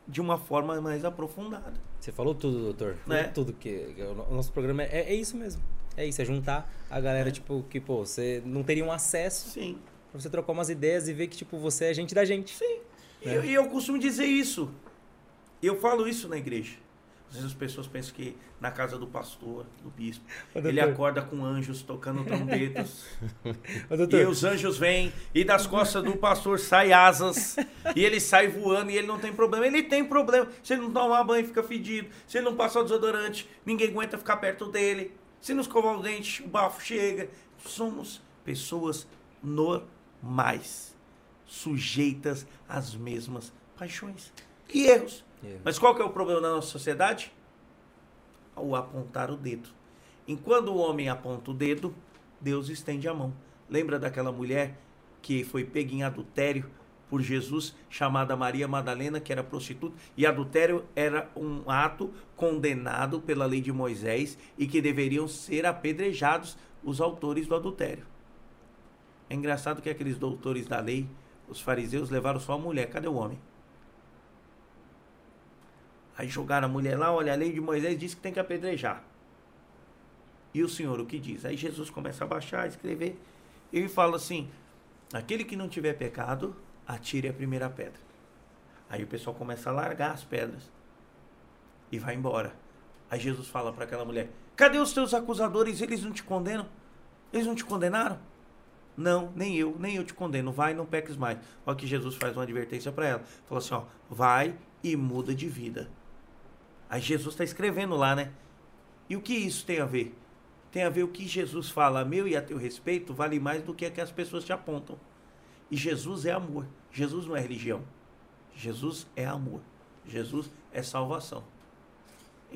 de uma forma mais aprofundada. Você falou tudo, doutor. Né? tudo que que o no- o nosso programa é, é isso mesmo. É isso, é juntar a galera, tipo, que, pô, você não teria um acesso Sim. pra você trocar umas ideias e ver que, tipo, você é gente da gente. Sim. E eu, e eu costumo dizer isso. Eu falo isso na igreja. Às vezes as pessoas pensam que na casa do pastor, do bispo, Ô, ele doutor. acorda com anjos tocando trombetas. Ô, E doutor, os anjos vêm e das costas do pastor sai asas e ele sai voando e ele não tem problema. Ele tem problema. Se ele não tomar banho, fica fedido. Se ele não passar o desodorante, ninguém aguenta ficar perto dele. Se não escovar o dente, o bafo chega. Somos pessoas normais, sujeitas às mesmas paixões e erros. Erro. Mas qual que é o problema da nossa sociedade? O apontar o dedo. Enquanto o homem aponta o dedo, Deus estende a mão. Lembra daquela mulher que foi pega em adultério por Jesus, chamada Maria Madalena, que era prostituta, e adultério era um ato condenado pela lei de Moisés e que deveriam ser apedrejados os autores do adultério. É engraçado que aqueles doutores da lei, os fariseus, levaram só a mulher. Cadê o homem? Aí jogaram a mulher lá, olha, a lei de Moisés diz que tem que apedrejar. E o Senhor o que diz? Aí Jesus começa a baixar, a escrever, ele fala assim: aquele que não tiver pecado, atire a primeira pedra. Aí o pessoal começa a largar as pedras e vai embora. Aí Jesus fala para aquela mulher: cadê os teus acusadores? Eles não te condenam? Eles não te condenaram? Não, nem eu, nem eu te condeno. Vai, não peques mais. Olha que Jesus faz uma advertência para ela. Fala assim: ó, vai e muda de vida. Aí Jesus está escrevendo lá, né? E o que isso tem a ver? Tem a ver o que Jesus fala a meu e a teu respeito vale mais do que a que as pessoas te apontam. E Jesus é amor. Jesus não é religião. Jesus é amor. Jesus é salvação.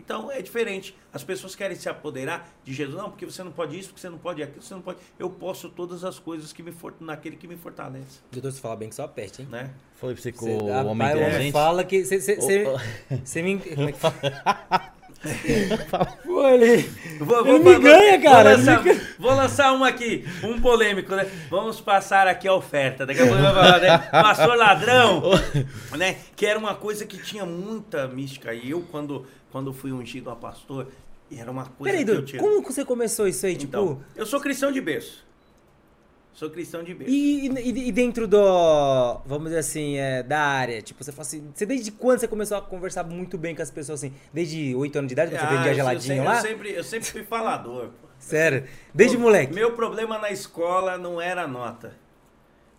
Então é diferente. As pessoas querem se apoderar de Jesus. Não, porque você não pode isso, porque você não pode aquilo, você não pode. Eu posso todas as coisas que me for... naquele que me fortalece. doutor, você fala bem que só aperte, hein? Né? Falei pra você que Você, o homem o homem inteligente... fala que. Você, você, você, Ô, ô. você me. Como é que Pô, ele. Vou, Ele me ganha, cara, Vou lançar, me vou lançar uma aqui, um polêmico, né? Vamos passar aqui a oferta. Daqui a pouco vai falar, né? Pastor ladrão, né? Que era uma coisa que tinha muita mística. E eu, quando, quando fui ungido a pastor, era uma coisa Peraí, Dudu, tinha. como que você começou isso aí? Então, tipo. eu sou cristão de berço. Sou cristão de berço. E, e, e dentro do, vamos dizer assim, é, da área, tipo, você fala assim, você desde quando você começou a conversar muito bem com as pessoas assim? Desde 8 anos de idade, quando você Ah, vendia eu- geladinho eu, lá? sempre, Eu sempre, eu sempre fui falador. Sério? Desde moleque? Meu problema na escola não era nota.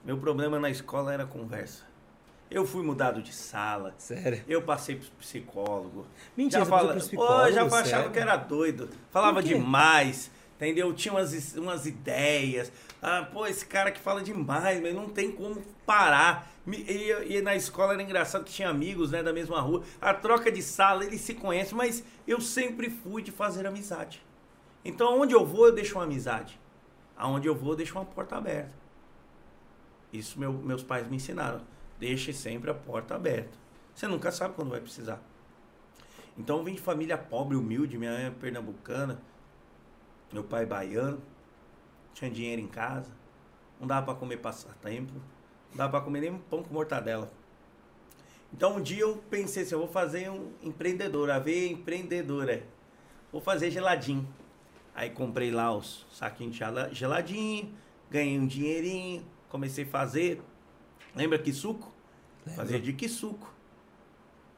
Meu problema na escola era conversa. Eu fui mudado de sala. Sério? Eu passei pro psicólogo. Mentira, já fala- psicólogo, Pô, já achava sério? que era doido. Falava demais. Entendeu? Tinha umas, umas ideias. Ah, pô, esse cara que fala demais, mas não tem como parar. E, e na escola era engraçado que tinha amigos né, da mesma rua. A troca de sala, eles se conhecem, mas eu sempre fui de fazer amizade. Então, aonde eu vou, eu deixo uma amizade. Aonde eu vou, eu deixo uma porta aberta. Isso meu- meus pais me ensinaram. Deixe sempre a porta aberta. Você nunca sabe quando vai precisar. Então vim de família pobre, humilde, minha mãe é pernambucana, meu pai é baiano, tinha dinheiro em casa, não dava para comer passatempo, não dava para comer nem pão com mortadela. Então um dia eu pensei assim, eu vou fazer um empreendedor, a ver empreendedora. Vou fazer geladinho. Aí comprei lá os saquinhos de gela- geladinho, ganhei um dinheirinho, comecei a fazer. Lembra que suco? Fazia de que suco.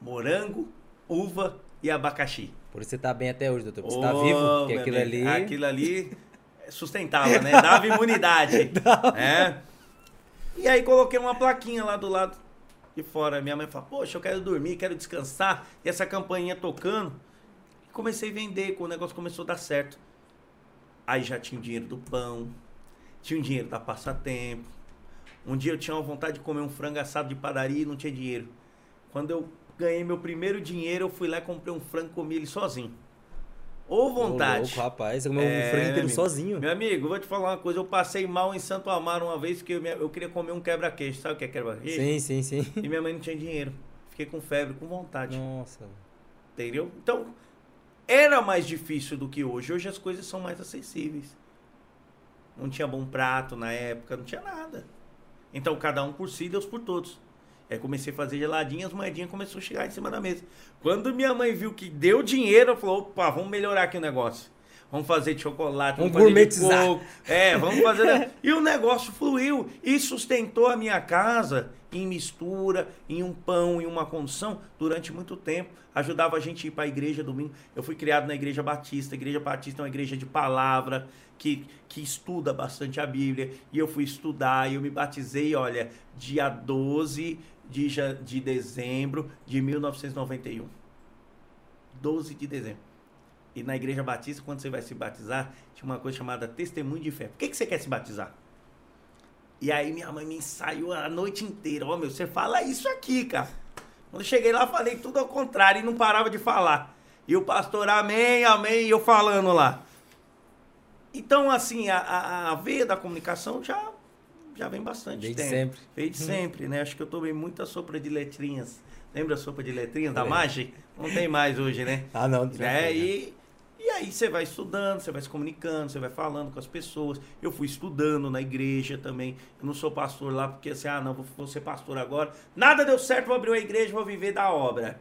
Morango, uva e abacaxi. Por isso você tá bem até hoje, doutor. Porque você tá Ô, vivo, porque aquilo amigo, ali... Aquilo ali sustentava, né? Dava imunidade. né? E aí coloquei uma plaquinha lá do lado de fora. Minha mãe falou, poxa, eu quero dormir, quero descansar. E essa campainha tocando. E comecei a vender, quando o negócio começou a dar certo. Aí já tinha o dinheiro do pão, tinha o dinheiro da passatempo. Um dia eu tinha uma vontade de comer um frango assado de padaria e não tinha dinheiro. Quando eu ganhei meu primeiro dinheiro, eu fui lá e comprei um frango e comi ele sozinho. Ô Ô, vontade. louco, rapaz, você comeu um É, frango inteiro amigo. sozinho. Meu amigo, vou te falar uma coisa. Eu passei mal em Santo Amaro uma vez que eu, eu queria comer um quebra-queixo. Sabe o que é quebra-queixo? Sim, sim, sim. E minha mãe não tinha dinheiro. Fiquei com febre, com vontade. Nossa. Entendeu? Então, era mais difícil do que hoje. Hoje as coisas são mais acessíveis. Não tinha bom prato na época, não tinha nada. Então, cada um por si, Deus por todos. Aí comecei a fazer geladinhas, as moedinhas começou a chegar em cima da mesa. Quando minha mãe viu que deu dinheiro, ela falou: opa, vamos melhorar aqui o negócio. Vamos fazer de chocolate, vamos, Vamos fazer de gourmetizar. coco. É, vamos fazer. e o negócio fluiu e sustentou a minha casa em mistura, em um pão, em uma condução durante muito tempo. Ajudava a gente a ir para a igreja domingo. Eu fui criado na igreja batista. A igreja batista é uma igreja de palavra que, que estuda bastante a Bíblia. E eu fui estudar e eu me batizei, olha, dia 12 de, de dezembro de 1991. 12 de dezembro. E na igreja batista, quando você vai se batizar, tinha uma coisa chamada testemunho de fé. Por que, que você quer se batizar? E aí minha mãe me ensaiou a noite inteira. Ó, meu, você fala isso aqui, cara. Quando eu cheguei lá, falei tudo ao contrário e não parava de falar. E o pastor, amém, amém, e eu falando lá. Então, assim, a, a, a veia da comunicação já, já vem bastante Desde tempo. sempre. Desde sempre, né? Acho que eu tomei muita sopa de letrinhas. Lembra a sopa de letrinhas da Lembro. Magi? Não tem mais hoje, né? Ah, não. já É, foi, né? e, e aí você vai estudando, você vai se comunicando, você vai falando com as pessoas. Eu fui estudando na igreja também. Eu não sou pastor lá porque assim, ah, não, vou, vou ser pastor agora. Nada deu certo, vou abrir uma igreja, vou viver da obra.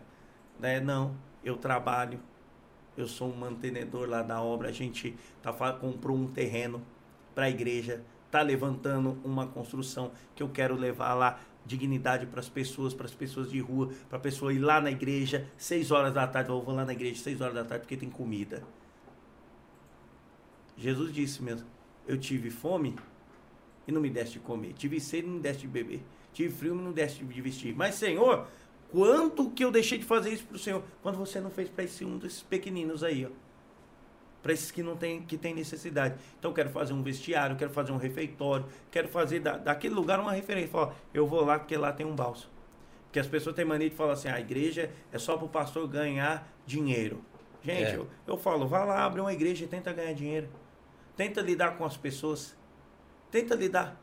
Né? Não, eu trabalho. Eu sou um mantenedor lá da obra. A gente tá, comprou um terreno para a igreja, tá levantando uma construção que eu quero levar lá dignidade para as pessoas, para as pessoas de rua, para a pessoa ir lá na igreja, seis horas da tarde, eu vou lá na igreja seis horas da tarde porque tem comida. Jesus disse mesmo, eu tive fome e não me deste de comer, tive sede e não me deste de beber, tive frio e não me deste de vestir. Mas Senhor, quanto que eu deixei de fazer isso para o Senhor, quando você não fez para esse um desses pequeninos aí, ó para esses que não tem que tem necessidade. Então eu quero fazer um vestiário, quero fazer um refeitório, quero fazer da, daquele lugar uma referência. Fala, eu vou lá porque lá tem um balso. Porque as pessoas têm mania de falar assim, "Ah, a igreja é só para o pastor ganhar dinheiro. Gente, É. eu, eu falo, vá lá, abre uma igreja e tenta ganhar dinheiro. Tenta lidar com as pessoas. Tenta lidar.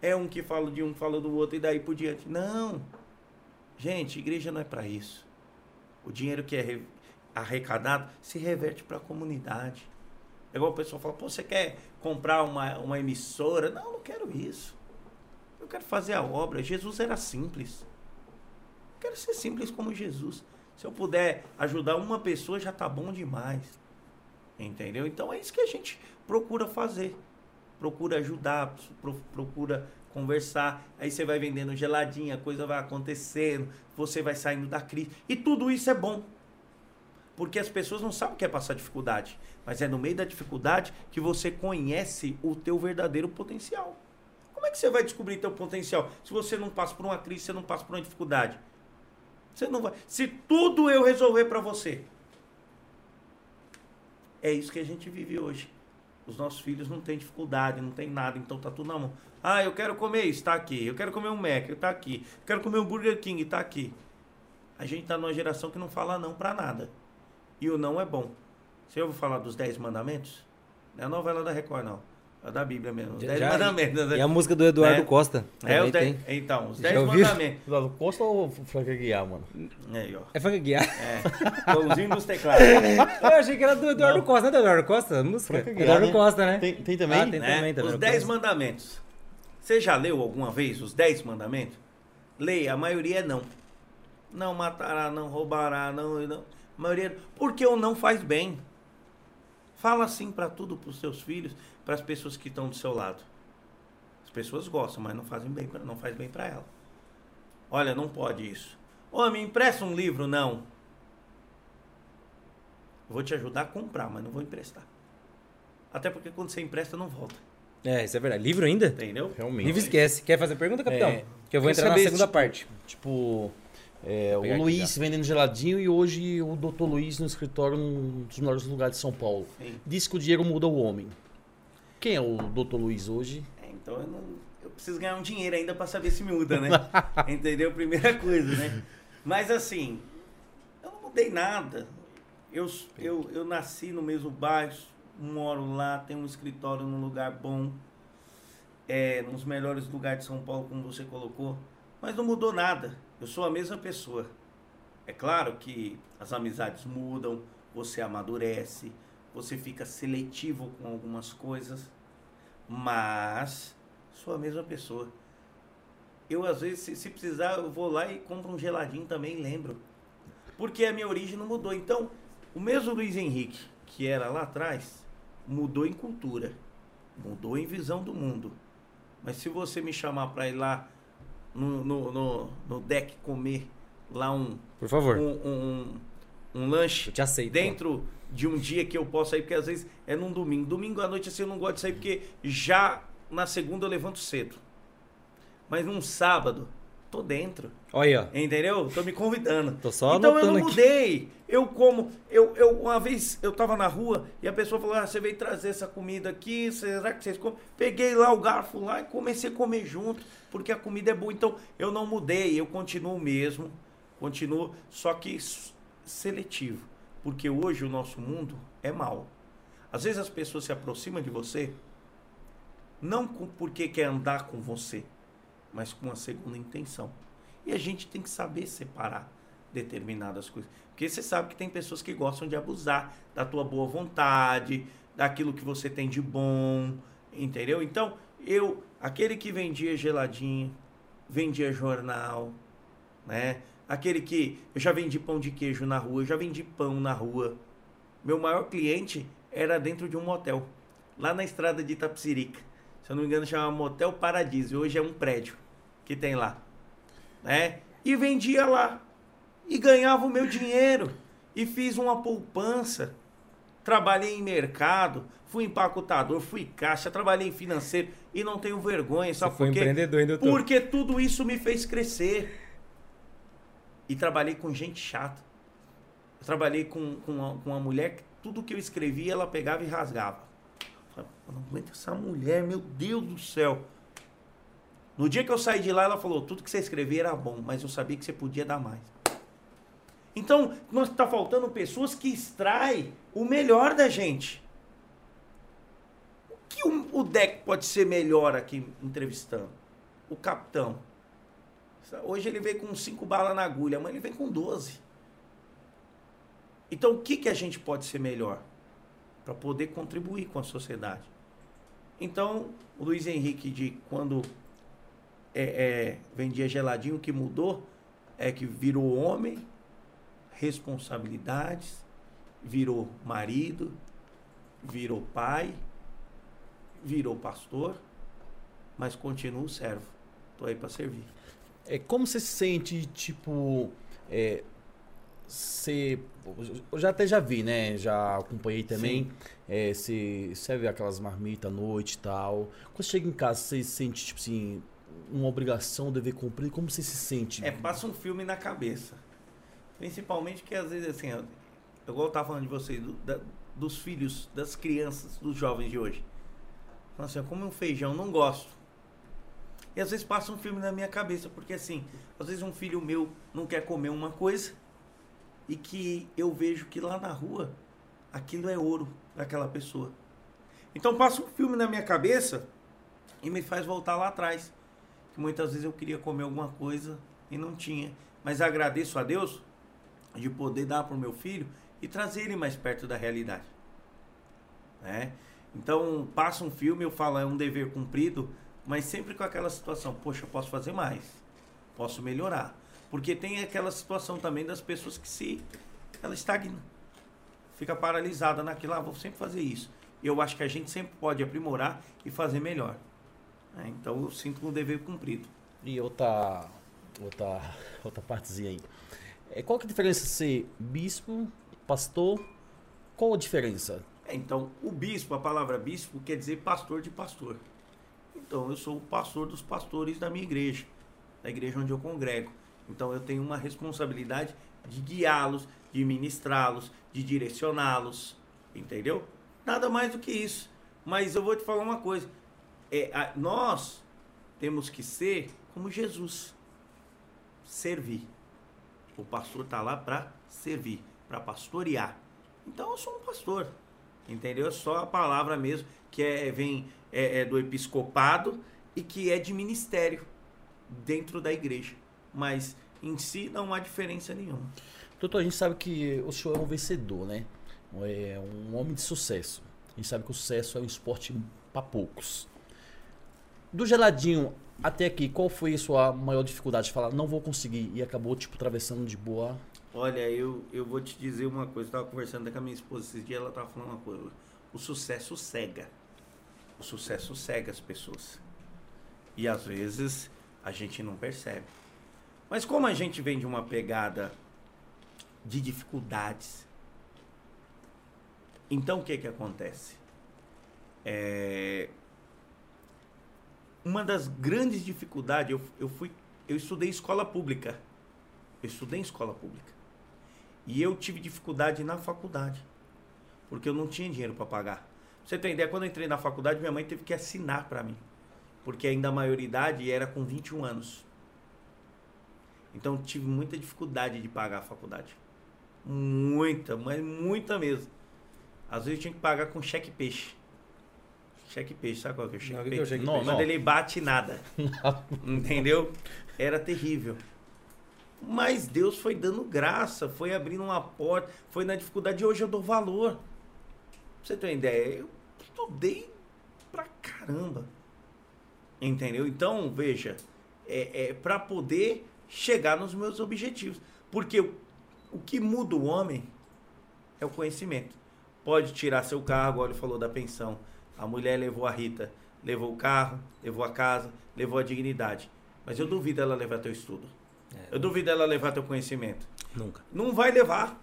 É um que fala de um, fala do outro e daí por diante. Não. Gente, igreja não é para isso. O dinheiro que é re- arrecadado se reverte para a comunidade. É igual o pessoal fala, pô, você quer comprar uma, uma emissora? Não, não quero isso. Eu quero fazer a obra. Jesus era simples. Eu quero ser simples como Jesus. Se eu puder ajudar uma pessoa, já tá bom demais. Entendeu? Então é isso que a gente procura fazer. procura ajudar, procura conversar. Aí você vai vendendo geladinha, a coisa vai acontecendo, você vai saindo da crise. E tudo isso é bom. Porque as pessoas não sabem o que é passar dificuldade. Mas é no meio da dificuldade que você conhece o teu verdadeiro potencial. Como é que você vai descobrir teu potencial se você não passa por uma crise, você não passa por uma dificuldade? Você não vai. Se tudo eu resolver para você. É isso que a gente vive hoje. Os nossos filhos não têm dificuldade, não tem nada, então tá tudo na mão. Ah, eu quero comer isso, tá aqui. Eu quero comer um Mac, tá aqui. Eu quero comer um Burger King, tá aqui. A gente tá numa geração que não fala não para nada. E o não é bom. Você ouviu falar dos Dez Mandamentos? Não é a novela da Record, não. É da Bíblia mesmo. Os Dez Mandamentos. Né? E a música do Eduardo é. Costa. É, o dez, então, os Dez Mandamentos. Eduardo Costa ou Franca Guiar, mano? É, ó. É Franca Guiar? É. Pãozinho dos teclados. Eu achei que era do Eduardo não. Costa, não é do Eduardo Costa? A música? Franca Guiar, Eduardo né? Costa, né? Tem, tem também? Ah, tem né? também, também. Os Dez Mandamentos. Você já leu alguma vez os Dez Mandamentos? Leia, a maioria é não. Não matará, não roubará, não... não. A maioria... Porque o não faz bem. Fala assim para tudo, para os seus filhos, para as pessoas que estão do seu lado. As pessoas gostam, mas não fazem bem, não faz bem para ela. Olha, não pode isso. Ô, me empresta um livro, não. Vou te ajudar a comprar, mas não vou emprestar. Até porque quando você empresta, não volta. É, isso é verdade. Livro ainda? Entendeu? Realmente. Livro esquece. Quer fazer pergunta, capitão? É, que eu vou entrar na segunda tipo, parte. Tipo, é, o Luiz vendendo geladinho e hoje o doutor Luiz no escritório num dos melhores lugares de São Paulo. Sim. Diz que o dinheiro muda o homem. Quem é o doutor Luiz hoje? É, então eu, não, eu preciso ganhar um dinheiro ainda para saber se muda, né? Entendeu? Primeira coisa, né? Mas assim, eu não mudei nada. Eu, eu, eu nasci no mesmo bairro, moro lá, tenho um escritório num lugar bom, é, nos melhores lugares de São Paulo, como você colocou. Mas não mudou nada. Eu sou a mesma pessoa. É claro que as amizades mudam, você amadurece, você fica seletivo com algumas coisas, mas sou a mesma pessoa. Eu, às vezes, se, se precisar, eu vou lá e compro um geladinho também, lembro. Porque a minha origem não mudou. Então, o mesmo Luiz Henrique, que era lá atrás, mudou em cultura, mudou em visão do mundo. Mas se você me chamar para ir lá no, no, no, no deck comer lá um. Por favor. Um, um, um lanche. Eu te aceito. Dentro de um dia que eu posso sair, porque às vezes é num domingo. Domingo à noite assim eu não gosto de sair, porque já na segunda eu levanto cedo. Mas num sábado, tô dentro. Olha. Entendeu? Tô me convidando. Tô só Então eu não mudei. Aqui. Eu como. Eu, eu, uma vez eu tava na rua e a pessoa falou: Ah, você veio trazer essa comida aqui, será que vocês comem? Peguei lá o garfo lá e comecei a comer junto, porque a comida é boa. Então eu não mudei, eu continuo mesmo. Continuo, só que seletivo. Porque hoje o nosso mundo é mau. Às vezes as pessoas se aproximam de você não porque quer andar com você, mas com uma segunda intenção. E a gente tem que saber separar determinadas coisas. Porque você sabe que tem pessoas que gostam de abusar da tua boa vontade, daquilo que você tem de bom, entendeu? Então, eu, aquele que vendia geladinho, vendia jornal, né? Aquele que eu já vendi pão de queijo na rua, eu já vendi pão na rua. Meu maior cliente era dentro de um motel, lá na estrada de Itapsirica. Se eu não me engano, chama Motel Paradiso. Hoje é um prédio que tem lá. Né? E vendia lá e ganhava o meu dinheiro. E fiz uma poupança. Trabalhei em mercado, fui empacotador, fui caixa, trabalhei em financeiro e não tenho vergonha. Sabe Você por quê? empreendedor, hein, doutor? Porque tudo isso me fez crescer. E trabalhei com gente chata. Eu trabalhei com, com, uma, com uma mulher que tudo que eu escrevia ela pegava e rasgava. Eu não aguento essa mulher, meu Deus do céu. No dia que eu saí de lá, ela falou: tudo que você escrevia era bom, mas eu sabia que você podia dar mais. Então, nós está faltando pessoas que extraem o melhor da gente. O que o, o deck pode ser melhor aqui entrevistando? O capitão. Hoje ele veio com cinco balas na agulha, amanhã ele vem com 12. Então, o que, que a gente pode ser melhor? Para poder contribuir com a sociedade. Então, o Luiz Henrique, de quando é, é, vendia geladinho, o que mudou é que virou homem, responsabilidades, virou marido, virou pai, virou pastor, mas continuo servo. Tô aí para servir. É, como você se sente, tipo, é, você, eu já até já vi, né? Já acompanhei também. É, você serve aquelas marmitas à noite e tal. Quando você chega em casa, você se sente, tipo assim, uma obrigação, um dever cumprir? Como você se sente? É, passa um filme na cabeça. Principalmente que às vezes, assim, eu, igual eu falando de vocês, do, da, dos filhos, das crianças, dos jovens de hoje. Assim, eu como um feijão, não gosto. E às vezes passa um filme na minha cabeça, porque assim, às vezes um filho meu não quer comer uma coisa e que eu vejo que lá na rua aquilo é ouro daquela pessoa. Então passa um filme na minha cabeça e me faz voltar lá atrás. Que muitas vezes eu queria comer alguma coisa e não tinha. Mas agradeço a Deus de poder dar para o meu filho e trazer ele mais perto da realidade. Né? Então passa um filme, eu falo, é um dever cumprido, mas sempre com aquela situação, poxa, eu posso fazer mais, posso melhorar. Porque tem aquela situação também das pessoas que se ela estagna. Fica paralisada naquilo, ah, vou sempre fazer isso. Eu acho que a gente sempre pode aprimorar e fazer melhor. É, então eu sinto um dever cumprido. E outra, outra, outra partezinha aí. É, qual que é a diferença ser bispo, pastor? Qual a diferença? É, então, o bispo, a palavra bispo quer dizer pastor de pastor. Então, eu sou o pastor dos pastores da minha igreja, da igreja onde eu congrego. Então eu tenho uma responsabilidade de guiá-los, de ministrá-los, de direcioná-los, entendeu? Nada mais do que isso. Mas eu vou te falar uma coisa: é, a, nós temos que ser como Jesus, servir. O pastor está lá para servir, para pastorear. Então eu sou um pastor, entendeu? Só a palavra mesmo que é, vem é, é do episcopado e que é de ministério dentro da igreja mas em si não há diferença nenhuma. Doutor, a gente sabe que o senhor é um vencedor, né? É um homem de sucesso. A gente sabe que o sucesso é um esporte para poucos. Do geladinho até aqui, qual foi a sua maior dificuldade de falar, não vou conseguir e acabou tipo atravessando de boa? Olha, eu, eu vou te dizer uma coisa, eu tava conversando com a minha esposa esses dias, ela tava falando uma coisa. O sucesso cega. O sucesso cega as pessoas. E às vezes a gente não percebe. Mas como a gente vem de uma pegada de dificuldades, então o que que acontece? É... Uma das grandes dificuldades, eu, eu fui, eu estudei escola pública. Eu estudei em escola pública. E eu tive dificuldade na faculdade. Porque eu não tinha dinheiro para pagar. Você tem ideia, quando eu entrei na faculdade, minha mãe teve que assinar para mim. Porque ainda a maioridade era com 21 anos. Então tive muita dificuldade de pagar a faculdade. Muita, mas muita mesmo. Às vezes eu tinha que pagar com cheque peixe. Cheque peixe, sabe qual que é o cheque não, peixe? É o cheque não, Quando ele bate nada. Entendeu? Era terrível. Mas Deus foi dando graça, foi abrindo uma porta, foi na dificuldade. E hoje eu dou valor. Pra você ter uma ideia, eu estudei pra caramba. Entendeu? Então, veja, é, é para poder chegar nos meus objetivos. Porque o, o que muda o homem é o conhecimento. Pode tirar seu cargo, olha, falou da pensão. A mulher levou a Rita, levou o carro, levou a casa, levou a dignidade. Mas eu duvido ela levar teu estudo. É, eu duvido ela levar teu conhecimento. Nunca. Não vai levar.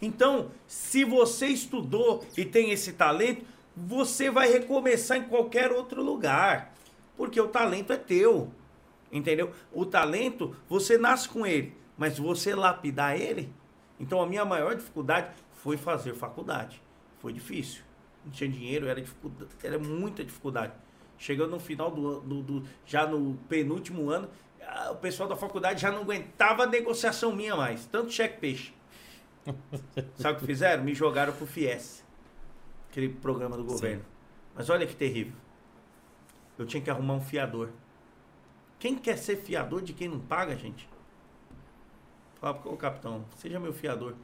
Então, se você estudou e tem esse talento, você vai recomeçar em qualquer outro lugar. Porque o talento é teu. Entendeu? O talento, você nasce com ele, mas você lapidar ele. Então a minha maior dificuldade foi fazer faculdade. Foi difícil. Não tinha dinheiro, era, dificuldade, era muita dificuldade. Chegando no final do, do, do já no penúltimo ano, o pessoal da faculdade já não aguentava a negociação minha mais. Tanto cheque peixe. Sabe o que fizeram? Me jogaram pro FIES. Aquele programa do governo. Sim. Mas olha que terrível. Eu tinha que arrumar um fiador. Quem quer ser fiador de quem não paga, gente? Fala pro capitão, seja meu fiador.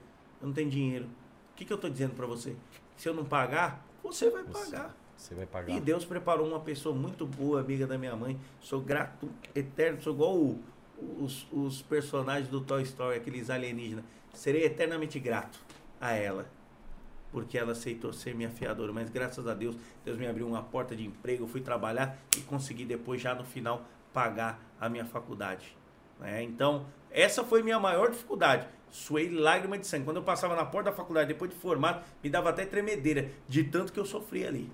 Eu não tenho dinheiro. O que, que eu estou dizendo para você? Se eu não pagar, você vai você, pagar. Você vai pagar. E Deus preparou uma pessoa muito boa, amiga da minha mãe. Sou grato eterno, sou igual o, os, os personagens do Toy Story, aqueles alienígenas. Serei eternamente grato a ela. porque ela aceitou ser minha fiadora. Mas graças a Deus, Deus me abriu uma porta de emprego, eu fui trabalhar e consegui depois, já no final, pagar a minha faculdade. Né? Então, essa foi minha maior dificuldade. Suei lágrima de sangue. Quando eu passava na porta da faculdade, depois de formado, me dava até tremedeira, de tanto que eu sofri ali.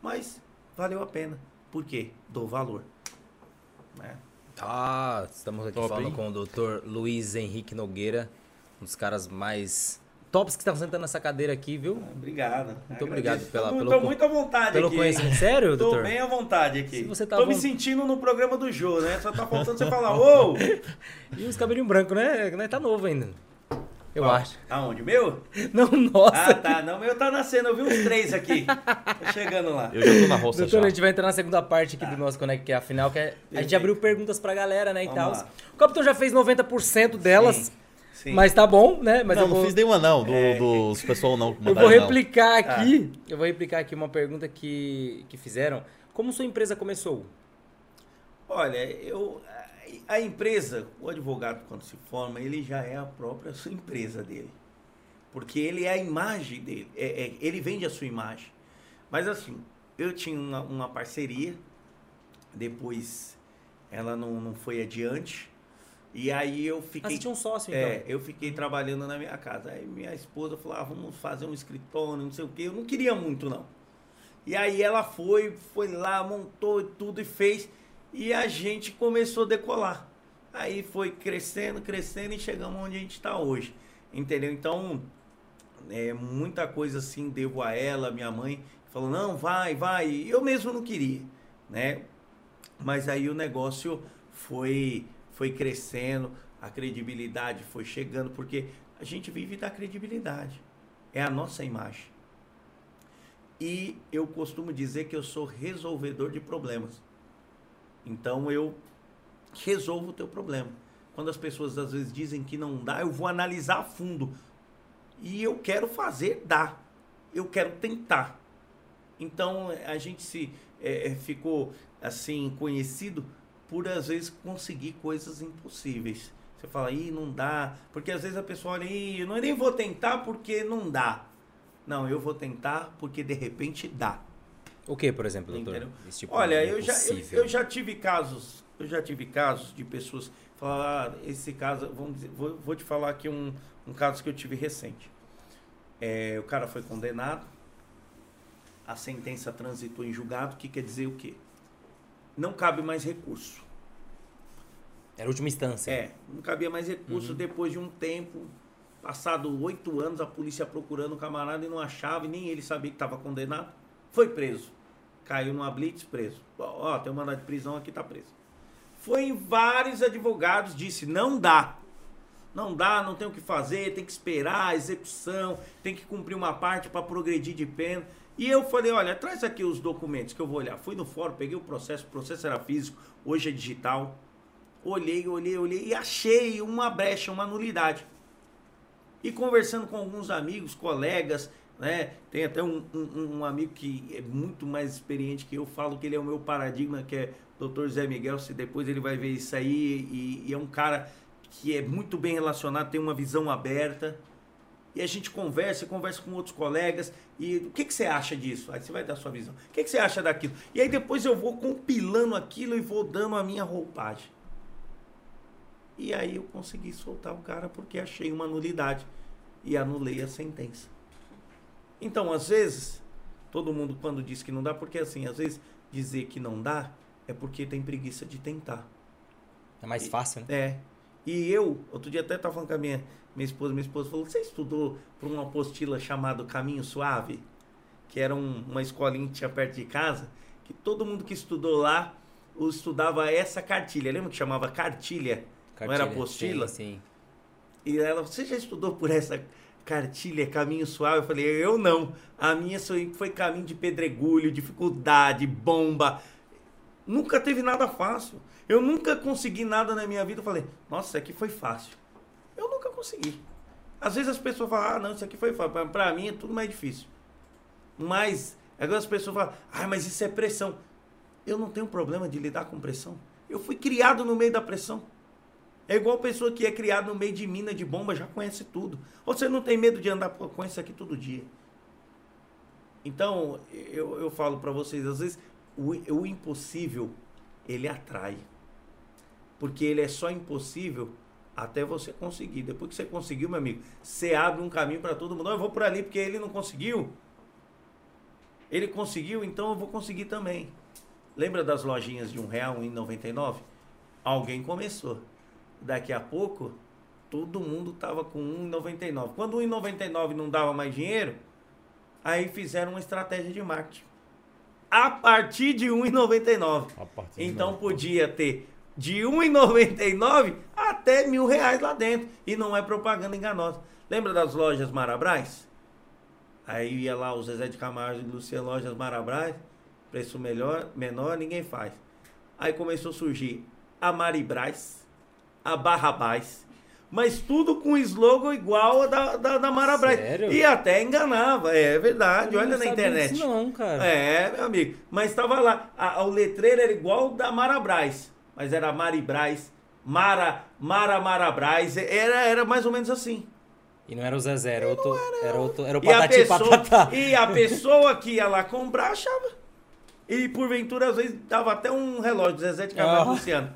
Mas valeu a pena. Por quê? Dou valor. Né? Tá, estamos aqui Top, falando hein? com o Dr. Luiz Henrique Nogueira, um dos caras mais tops que estão sentando nessa cadeira aqui, viu? Obrigado. Muito obrigado pela- Tô, pelo muito à vontade Pelo aqui. conhecimento. Sério, Tô doutor? bem à vontade aqui. Se você tá Tô me sentindo no programa do Jô, né? Só tá faltando você falar, ô! E os cabelinhos brancos, né? Né, Tá novo ainda. Eu Qual? acho. Aonde? Meu? Não, nossa. Ah, tá. Não, meu tá nascendo. Eu vi uns três aqui. Tô chegando lá. Eu já tô na roça Doutor, já. a gente vai entrar na segunda parte aqui do nosso Connect, que é a final, que é, a gente abriu perguntas pra galera, né, e Vamos tal. lá. O capitão já fez 90% delas, Sim, sim. mas tá bom, né? Mas não, eu vou, não fiz nenhuma não, do, É. dos pessoal não. eu vou mandaram, não. replicar Ah. aqui, eu vou replicar aqui uma pergunta que, que fizeram. Como sua empresa começou? Olha, eu, a empresa, o advogado quando se forma, ele já é a própria sua empresa dele. Porque ele é a imagem dele, é- é- ele vende a sua imagem. Mas assim, eu tinha uma, uma parceria, depois ela não, não foi adiante, e aí eu fiquei... você tinha um sócio, então. É, eu fiquei trabalhando na minha casa. Aí minha esposa falou, ah, vamos fazer um escritório, não sei o quê. Eu não queria muito, não. E aí ela foi, foi lá, montou tudo e fez. E a gente começou a decolar. Aí foi crescendo, crescendo e chegamos onde a gente está hoje. Entendeu? Então, é, muita coisa assim devo a ela, minha mãe. Falou, não, vai, vai. Eu mesmo não queria, né? Mas aí o negócio foi, foi crescendo, a credibilidade foi chegando, porque a gente vive da credibilidade. É a nossa imagem. E eu costumo dizer que eu sou resolvedor de problemas. Então eu resolvo o teu problema. Quando as pessoas às vezes dizem que não dá, eu vou analisar a fundo. E eu quero fazer, dá. Eu quero tentar. Então a gente se é, ficou assim conhecido por às vezes conseguir coisas impossíveis. Você fala, ih, não dá. Porque às vezes a pessoa olha, ih, eu não- nem vou tentar porque não dá. Não, eu vou tentar porque de repente dá. O que, por exemplo, doutor? Tipo Olha, eu já, eu, eu já tive casos, eu já tive casos de pessoas que falaram, ah, esse caso, vamos dizer, vou, vou te falar aqui um, um caso que eu tive recente. É, o cara foi condenado, a sentença transitou em julgado, que quer dizer o quê? Não cabe mais recurso. Era a última instância. É, não cabia mais recurso depois de um tempo, passado oito anos, a polícia procurando o camarada e não achava, e nem ele sabia que estava condenado. Foi preso. Caiu numa blitz, preso. Ó, ó, tem um mandado de prisão aqui, tá preso. Foi em vários advogados, disse, não dá. Não dá, não tem o que fazer, tem que esperar a execução, tem que cumprir uma parte para progredir de pena. E eu falei, olha, traz aqui os documentos que eu vou olhar. Fui no fórum, peguei o processo, o processo era físico, hoje é digital. Olhei, olhei, olhei e achei uma brecha, uma nulidade. E conversando com alguns amigos, colegas, né? Tem até um, um, um amigo que é muito mais experiente que eu, falo que ele é o meu paradigma, que é o Dr. Zé Miguel, se depois ele vai ver isso aí, e, e é um cara que é muito bem relacionado, tem uma visão aberta. E a gente conversa, conversa com outros colegas, e o que, que você acha disso? Aí você vai dar sua visão. O que, que você acha daquilo? E aí depois eu vou compilando aquilo e vou dando a minha roupagem. E aí eu consegui soltar o cara porque achei uma nulidade e anulei a sentença. Então, às vezes, todo mundo quando diz que não dá, porque assim, às vezes dizer que não dá é porque tem preguiça de tentar. É mais fácil, né? É. E eu, outro dia até estava falando com a minha, minha esposa, minha esposa falou, você estudou para uma apostila chamada Caminho Suave? Que era um- uma escolinha que tinha perto de casa, que todo mundo que estudou lá estudava essa cartilha. Lembra que chamava cartilha? Não era Cartilha. apostila? Sim, sim. E ela, você já estudou por essa cartilha, caminho suave? Eu falei, eu não. A minha foi, foi caminho de pedregulho, dificuldade, bomba. Nunca teve nada fácil. Eu nunca consegui nada na minha vida. Eu falei, nossa, isso aqui foi fácil. Eu nunca consegui. Às vezes as pessoas falam, ah, não, isso aqui foi fácil. Pra mim é tudo mais difícil. Mas, agora as pessoas falam, ah, mas isso é pressão. Eu não tenho problema de lidar com pressão. Eu fui criado no meio da pressão. É igual pessoa que é criada no meio de mina de bomba, já conhece tudo. Ou você não tem medo de andar com isso aqui todo dia. Então, eu, eu falo para vocês, às vezes, o, o impossível, ele atrai. Porque ele é só impossível até você conseguir. Depois que você conseguiu, meu amigo, você abre um caminho para todo mundo. eu vou por ali porque ele não conseguiu. Ele conseguiu, então eu vou conseguir também. Lembra das lojinhas de um real, um 1,99? Alguém começou. Daqui a pouco, todo mundo tava com 1,99. Quando 1,99 não dava mais dinheiro, aí fizeram uma estratégia de marketing. A partir de 1,99. Então podia ter de 1,99 até mil reais lá dentro. E não é propaganda enganosa. Lembra das lojas Marabras? Aí ia lá o Zezé de Camargo e Luciano Lojas Marabras, preço melhor, menor, ninguém faz. Aí começou a surgir a Maribras, a Barrabás, mas tudo com slogan igual a da, da, da Marabras. Sério? E até enganava, é verdade, olha na internet. disso não, cara. É, meu amigo. Mas estava lá. A, a- o letreiro era igual da Marabras. Mas era Maribras, Mara, Mara Marabras. Era, era mais ou menos assim. E não era o Zezé, era outro. Era, outro. Era o E a, Patati pessoa, Patatá. e a pessoa que ia lá comprar achava. E porventura, às vezes, dava até um relógio do Zezé de Camargo Ah. Luciano.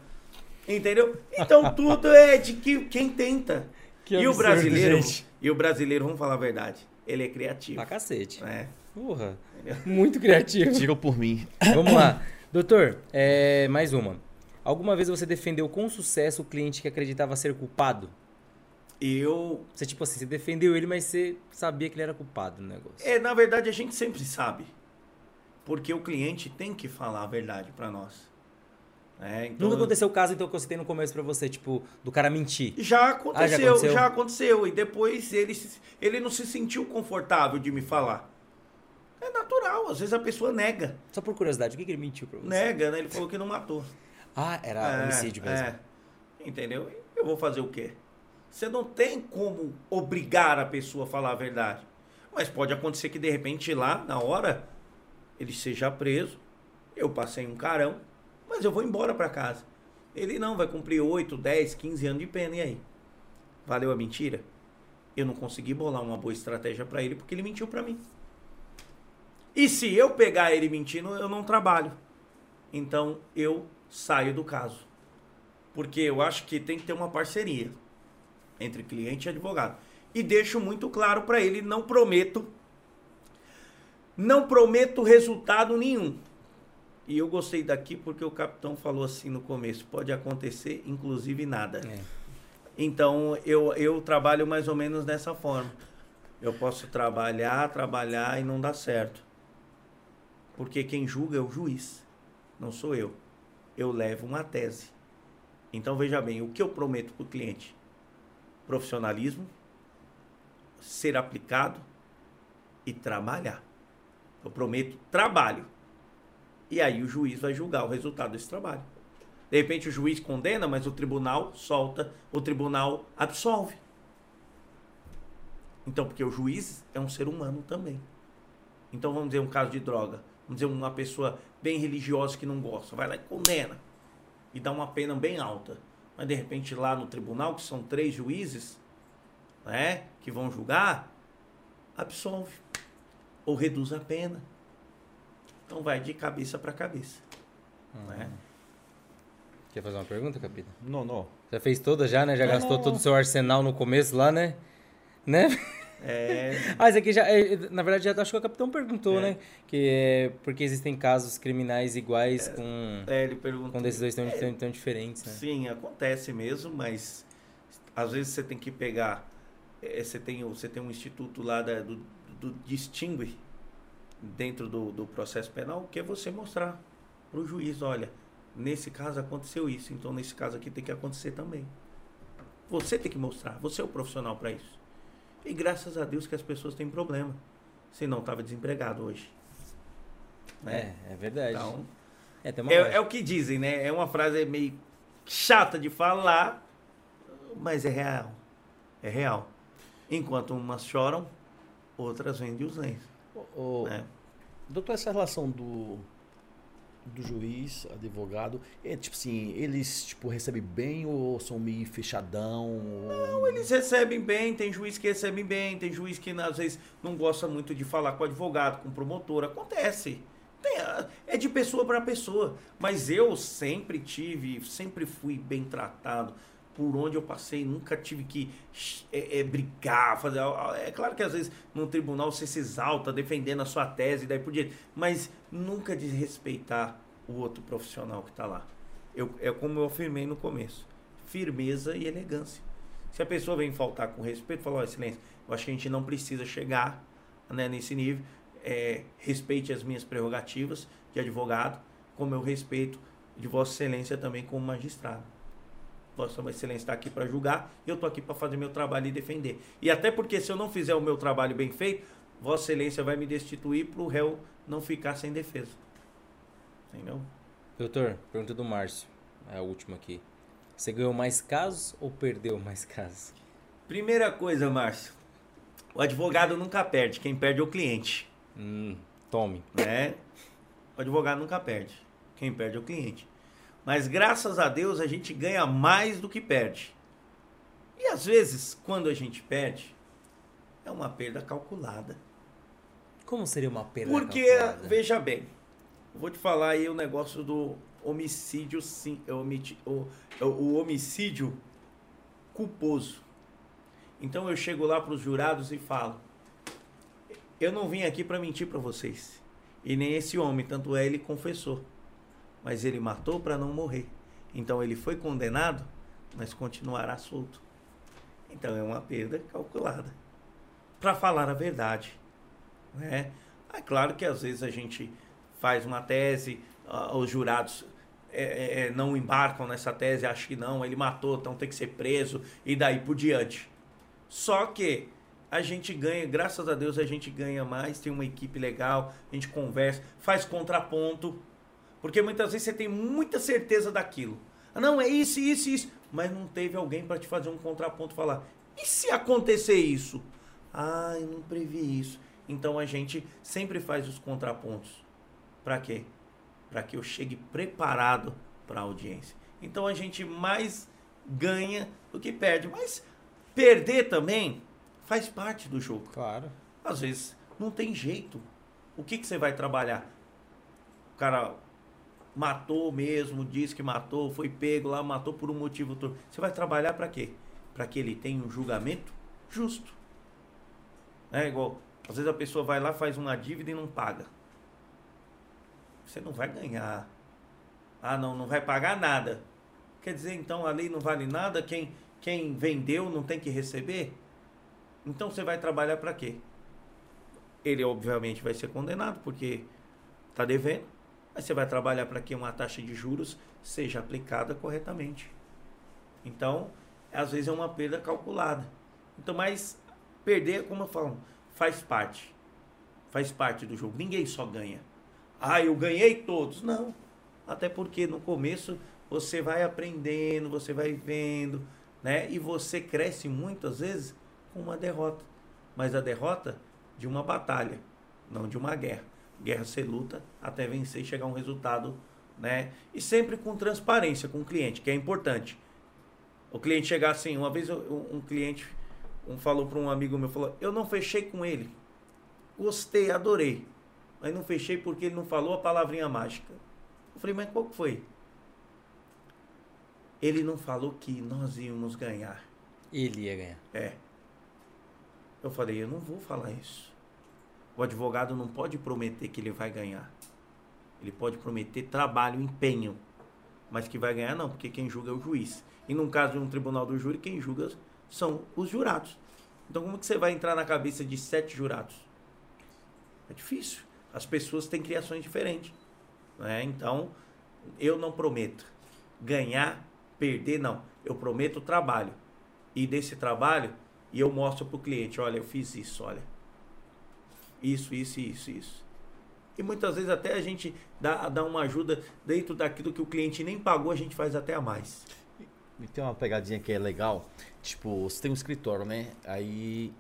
Entendeu? Então tudo é de que, quem tenta. Que e o absurdo, brasileiro. gente. E o brasileiro, vamos falar a verdade, ele é criativo. Pra cacete. né? Porra. Muito criativo. Diga por mim. Vamos lá. Doutor, é, mais uma. Alguma vez você defendeu com sucesso o cliente que acreditava ser culpado? Eu Você, tipo assim, você defendeu ele, mas você sabia que ele era culpado no negócio. É, na verdade, a gente sempre sabe. Porque o cliente tem que falar a verdade pra nós. É, então, Nunca aconteceu o caso, então, que eu citei no começo pra você, tipo, do cara mentir. Já aconteceu, Ah, já já aconteceu? aconteceu. E depois ele, se- ele não se sentiu confortável de me falar. É natural, às vezes a pessoa nega. Só por curiosidade, o que, que ele mentiu pra você? Nega, né? Ele falou que não matou. Ah, era É, homicídio mesmo. é. Entendeu? Eu vou fazer o quê? Você não tem como obrigar a pessoa a falar a verdade. Mas pode acontecer que de repente lá, na hora, ele seja preso. Eu passei um carão, mas eu vou embora para casa. Ele não, vai cumprir 8, 10, 15 anos de pena. E aí? Valeu a mentira? Eu não consegui bolar uma boa estratégia para ele porque ele mentiu para mim. E se eu pegar ele mentindo, eu não trabalho. Então eu saio do caso. Porque eu acho que tem que ter uma parceria entre cliente e advogado. E deixo muito claro para ele, não prometo não prometo resultado nenhum. E eu gostei daqui porque o capitão falou assim no começo, pode acontecer inclusive nada. É. Então eu, eu trabalho mais ou menos dessa forma. Eu posso trabalhar, trabalhar e não dar certo. Porque quem julga é o juiz, não sou eu. Eu levo uma tese. Então veja bem, o que eu prometo para o cliente? Profissionalismo, ser aplicado e trabalhar. Eu prometo trabalho. E aí o juiz vai julgar o resultado desse trabalho. De repente o juiz condena, mas o tribunal solta, o tribunal absolve. Então, porque o juiz é um ser humano também. Então, vamos dizer um caso de droga. Vamos dizer uma pessoa bem religiosa que não gosta. Vai lá e condena. E dá uma pena bem alta. Mas, de repente, lá no tribunal, que são três juízes, né, que vão julgar, absolve. Ou reduz a pena. Então, vai de cabeça para cabeça. Né? Quer fazer uma pergunta, Capita? Não, não. Já fez toda já, né? Já Não, gastou não, todo o seu arsenal no começo lá, né? Né? É, Ah, isso aqui já. é, Na verdade, já acho que o capitão perguntou, É. né? Que é porque existem casos criminais iguais com, é, ele perguntou. com decisões tão, tão, tão diferentes, né? Sim, acontece mesmo, mas às vezes você tem que pegar. eh, você, tem, você tem um instituto lá da- do, do Distingue dentro do, do processo penal, que é você mostrar para o juiz: olha, nesse caso aconteceu isso, então nesse caso aqui tem que acontecer também. Você tem que mostrar, você é o profissional para isso. E graças a Deus que as pessoas têm problema. Senão estava desempregado hoje. Né? É, é verdade. Então, é, é, é o que dizem, né? É uma frase meio chata de falar, mas é real. É real. Enquanto umas choram, outras vendem os lenços. Né? Doutor, essa relação do do juiz, advogado, é tipo assim, eles tipo recebem bem ou são meio fechadão? Não, eles recebem bem, tem juiz que recebe bem, tem juiz que às vezes não gosta muito de falar com advogado, com promotor, acontece. Tem, é de pessoa para pessoa, mas eu sempre tive, sempre fui bem tratado por onde eu passei, nunca tive que é, é, brigar, fazer. É claro que às vezes no tribunal você se exalta defendendo a sua tese, daí por diante, mas nunca desrespeitar o outro profissional que está lá. Eu, é como eu afirmei no começo: firmeza e elegância. Se a pessoa vem faltar com respeito, falar, oh, excelência, eu acho que a gente não precisa chegar né, nesse nível. É, respeite as minhas prerrogativas de advogado, como eu respeito de Vossa Excelência também como magistrado. Vossa Excelência está aqui para julgar, eu estou aqui para fazer meu trabalho e defender. E até porque se eu não fizer o meu trabalho bem feito, Vossa Excelência vai me destituir para o réu não ficar sem defesa. Entendeu? Doutor, pergunta do Márcio, é a última aqui. Você ganhou mais casos ou perdeu mais casos? Primeira coisa, Márcio. O advogado nunca perde, quem perde é o cliente. Hum, tome. Né? O advogado nunca perde, quem perde é o cliente. Mas graças a Deus a gente ganha mais do que perde. E às vezes, quando a gente perde, é uma perda calculada. Como seria uma perda Porque, calculada? veja bem, vou te falar aí o negócio do homicídio, sim, é o, o homicídio culposo. Então eu chego lá para os jurados e falo: eu não vim aqui para mentir para vocês. E nem esse homem, tanto é ele confessou mas ele matou para não morrer. Então ele foi condenado, mas continuará solto. Então é uma perda calculada. Para falar a verdade. Né? É claro que às vezes a gente faz uma tese, os jurados é, é, é, não embarcam nessa tese, acham que não, ele matou, então tem que ser preso e daí por diante. Só que a gente ganha, graças a Deus a gente ganha mais, tem uma equipe legal, a gente conversa, faz contraponto. Porque muitas vezes você tem muita certeza daquilo. Ah, não, é isso, isso, isso. Mas não teve alguém para te fazer um contraponto falar. E se acontecer isso? Ah, eu não previ isso. Então a gente sempre faz os contrapontos. Para quê? Para que eu chegue preparado para a audiência. Então a gente mais ganha do que perde. Mas perder também faz parte do jogo. Claro. Às vezes não tem jeito. O que, que você vai trabalhar? O cara matou mesmo, disse que matou, foi pego lá, matou por um motivo todo. Você vai trabalhar para quê? Para que ele tenha um julgamento justo. É igual, às vezes a pessoa vai lá, faz uma dívida e não paga. Você não vai ganhar. Ah, não, não vai pagar nada. Quer dizer, então a lei não vale nada, quem quem vendeu não tem que receber? Então você vai trabalhar para quê? Ele obviamente vai ser condenado porque está devendo Aí você vai trabalhar para que uma taxa de juros seja aplicada corretamente. Então, às vezes é uma perda calculada. Então, mas perder, como eu falo, faz parte. Faz parte do jogo. Ninguém só ganha. Ah, eu ganhei todos. Não. Até porque no começo você vai aprendendo, você vai vendo, né? E você cresce muitas vezes com uma derrota. Mas a derrota de uma batalha, não de uma guerra. Guerra ser luta até vencer e chegar a um resultado, né? E sempre com transparência com o cliente, que é importante. O cliente chegar assim, uma vez um cliente um falou para um amigo meu, falou: "Eu não fechei com ele. Gostei, adorei. Mas não fechei porque ele não falou a palavrinha mágica." Eu falei: "Mas qual foi?" Ele não falou que nós íamos ganhar. Ele ia ganhar. É. Eu falei: "Eu não vou falar isso." O advogado não pode prometer que ele vai ganhar. Ele pode prometer trabalho, empenho. Mas que vai ganhar não, porque quem julga é o juiz. E no caso de um tribunal do júri, quem julga são os jurados. Então como que você vai entrar na cabeça de sete jurados? É difícil. As pessoas têm criações diferentes. Né? Então, eu não prometo ganhar, perder, não. Eu prometo trabalho. E desse trabalho, eu mostro para o cliente, olha, eu fiz isso, olha isso, isso, isso, isso. E muitas vezes até a gente dá, dá uma ajuda dentro daquilo que o cliente nem pagou, a gente faz até a mais. E tem uma pegadinha que é legal, tipo, você tem um escritório, né? Aí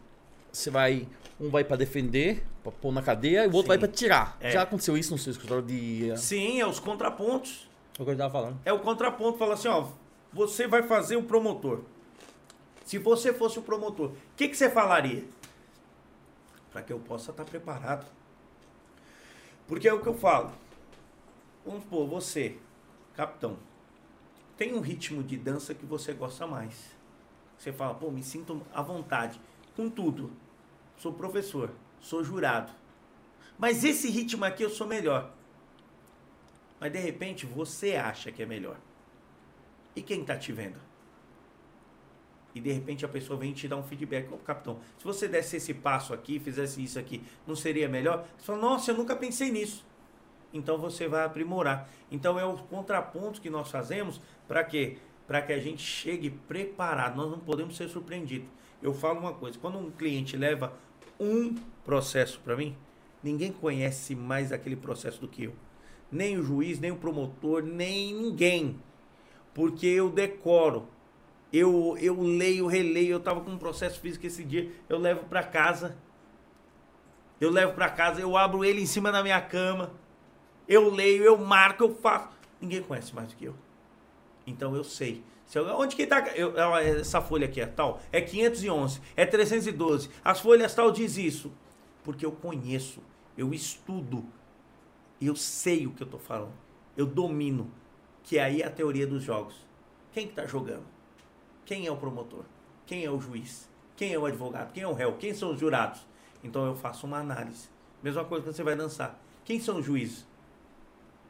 você vai. Um vai pra defender, pra pôr na cadeia, e o outro Sim. vai pra tirar. É. Já aconteceu isso no seu escritório de. Sim, é os contrapontos. É o que eu tava falando. É o contraponto, fala assim, ó, você vai fazer o promotor. Se você fosse o promotor, o que, que você falaria? Para que eu possa estar preparado. Porque é o que eu falo. Vamos supor, você, capitão, tem um ritmo de dança que você gosta mais. Você fala, pô, me sinto à vontade com tudo. Sou professor, sou jurado. Mas esse ritmo aqui eu sou melhor. Mas de repente você acha que é melhor. E quem está te vendo? E de repente a pessoa vem te dar um feedback. Ô, capitão, se você desse esse passo aqui, fizesse isso aqui, não seria melhor? Você fala, nossa, eu nunca pensei nisso. Então você vai aprimorar. Então é o contraponto que nós fazemos para quê? Para que a gente chegue preparado. Nós não podemos ser surpreendidos. Eu falo uma coisa: quando um cliente leva um processo para mim, ninguém conhece mais aquele processo do que eu. Nem o juiz, nem o promotor, nem ninguém. Porque eu decoro. Eu, eu leio, releio. Eu estava com um processo físico esse dia. Eu levo para casa. Eu levo para casa, eu abro ele em cima da minha cama. Eu leio, eu marco, eu faço. Ninguém conhece mais do que eu. Então eu sei. Se eu- onde que tá eu- essa folha aqui é tal? É 511, é 312. As folhas tal diz isso. Porque eu conheço, eu estudo. Eu sei o que eu tô falando. Eu domino. Que aí é a teoria dos jogos. Quem que tá jogando? Quem é o promotor? Quem é o juiz? Quem é o advogado? Quem é o réu? Quem são os jurados? Então eu faço uma análise. Mesma coisa quando você vai dançar. Quem são os juízes?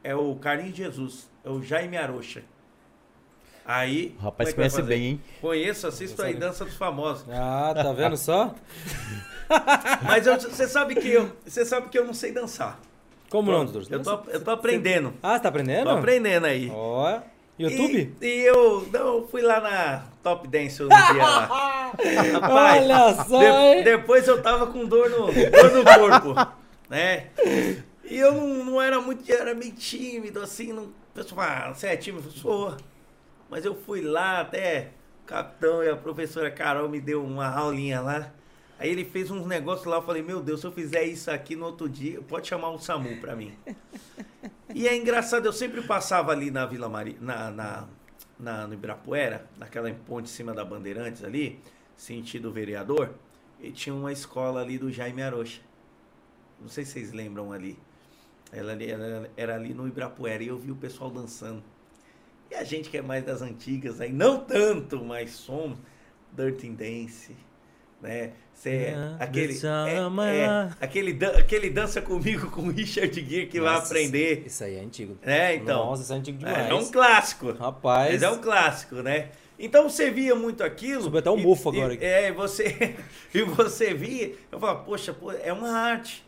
É o Carlinhos Jesus, é o Jaime Arocha. Aí. O rapaz é que vai conhece bem, hein? Conheço, assisto aí Dança dos Famosos. Ah, tá vendo só? Mas eu- você sabe que eu, você sabe que eu não sei dançar. Como não, doutor? Eu tô, eu tô aprendendo. Ah, você tá aprendendo? Tô aprendendo aí. Ó. YouTube? E, e eu, não, fui lá na Top Dance um dia lá. Rapaz, Olha só, de- depois eu tava com dor no, dor no corpo, né? E eu não, não era muito, era meio tímido, assim, não, pessoal ah, você é tímido? Sou. Mas eu fui lá até o capitão e a professora Carol me deu uma aulinha lá. Aí ele fez uns negócios lá, eu falei, meu Deus, se eu fizer isso aqui no outro dia, pode chamar o SAMU pra mim. E é engraçado, eu sempre passava ali na Vila Maria, na, na, na- no Ibirapuera, naquela ponte em cima da Bandeirantes ali, sentido vereador, e tinha uma escola ali do Jaime Arocha. Não sei se vocês lembram ali. Ela, ela era ali no Ibirapuera e eu vi o pessoal dançando. E a gente que é mais das antigas aí, não tanto, mas somos Dirty Dance, né? Cê, Ah, aquele, é, é, aquele, dan- aquele dança comigo com o Richard Gere que vai Nossa, aprender. Isso aí é antigo. É, então. Nossa, isso é antigo É, demais. é um clássico. Rapaz. Mas é um clássico, né? Então você via muito aquilo. Subiu até um e- bufo e- agora aqui. É, e você, e você via, eu falava, poxa, pô, é uma arte.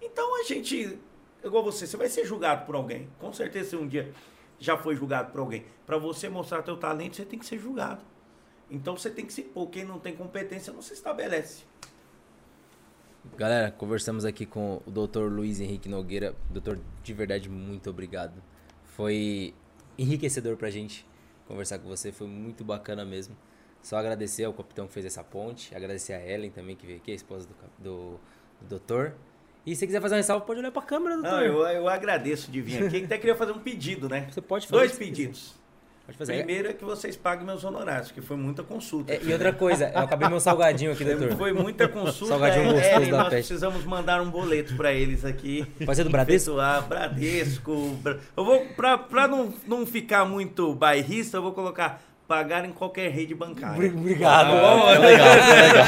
Então a gente, igual você, você vai ser julgado por alguém. Com certeza você um dia já foi julgado por alguém. Para você mostrar teu talento, você tem que ser julgado. Então você tem que se pôr. Quem não tem competência não se estabelece. Galera, conversamos aqui com o Dr. Luiz Henrique Nogueira. Doutor, de verdade, muito obrigado. Foi enriquecedor pra gente conversar com você, foi muito bacana mesmo. Só agradecer ao capitão que fez essa ponte, agradecer a Ellen também que veio aqui, a esposa do, do, do doutor. E se você quiser fazer uma ressalva, pode olhar pra câmera, doutor. Não, eu, eu agradeço de vir aqui. Até queria fazer um pedido, né? Você pode fazer. Dois pedidos. quiser. Fazer. Primeiro é que vocês paguem meus honorários, que foi muita consulta. É, e outra coisa, eu acabei meu salgadinho aqui, doutor. Foi muita consulta. Salgadinho é, gostoso e da nós peste. precisamos mandar um boleto para eles aqui. Ser do Bradesco? Efetuar, Bradesco. Bra- Eu vou, pra, pra não, não ficar muito bairrista, eu vou colocar pagar em qualquer rede bancária. Obrigado. Bom? É legal, é legal.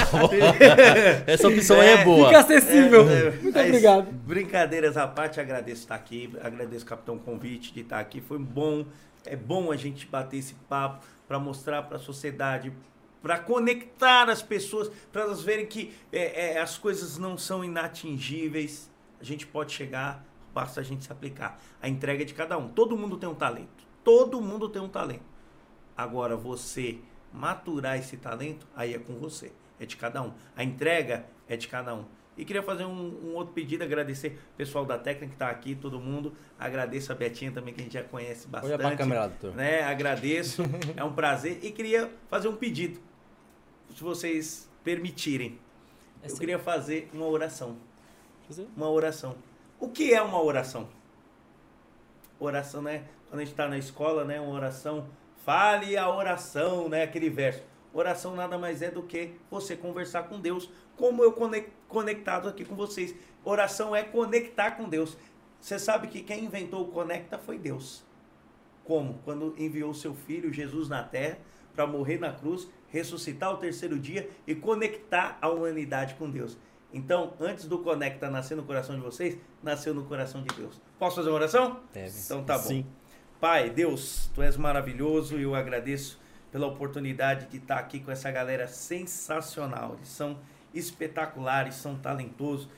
Essa opção aí é boa. Fica acessível. É, é, Muito obrigado. Brincadeiras à parte, agradeço estar aqui, agradeço capitão o convite de estar aqui, foi bom, é bom a gente bater esse papo para mostrar para a sociedade, para conectar as pessoas, para elas verem que é, é, as coisas não são inatingíveis, a gente pode chegar, basta a gente se aplicar. A entrega é de cada um, todo mundo tem um talento, todo mundo tem um talento. Agora, você maturar esse talento, aí é com você. É de cada um. A entrega é de cada um. E queria fazer um, um outro pedido, agradecer o pessoal da técnica que está aqui, todo mundo. Agradeço a Betinha também, que a gente já conhece bastante. Olha pra câmera doutor. Né? Agradeço, é um prazer. E queria fazer um pedido, se vocês permitirem. É eu sim. queria fazer uma oração. Fazer? Uma oração. O que é uma oração? Oração, né? Quando a gente está na escola, né? Uma oração. Fale a oração, né? Aquele verso. Oração nada mais é do que você conversar com Deus, como eu conec- conectado aqui com vocês. Oração é conectar com Deus. Você sabe que quem inventou o conecta foi Deus. Como? Quando enviou seu filho Jesus na terra para morrer na cruz, ressuscitar ao terceiro dia e conectar a humanidade com Deus. Então, antes do conecta nascer no coração de vocês, nasceu no coração de Deus. Posso fazer uma oração? Deve. Então tá bom. Sim. Pai, Deus, tu és maravilhoso e eu agradeço pela oportunidade de estar aqui com essa galera sensacional. Eles são espetaculares, são talentosos,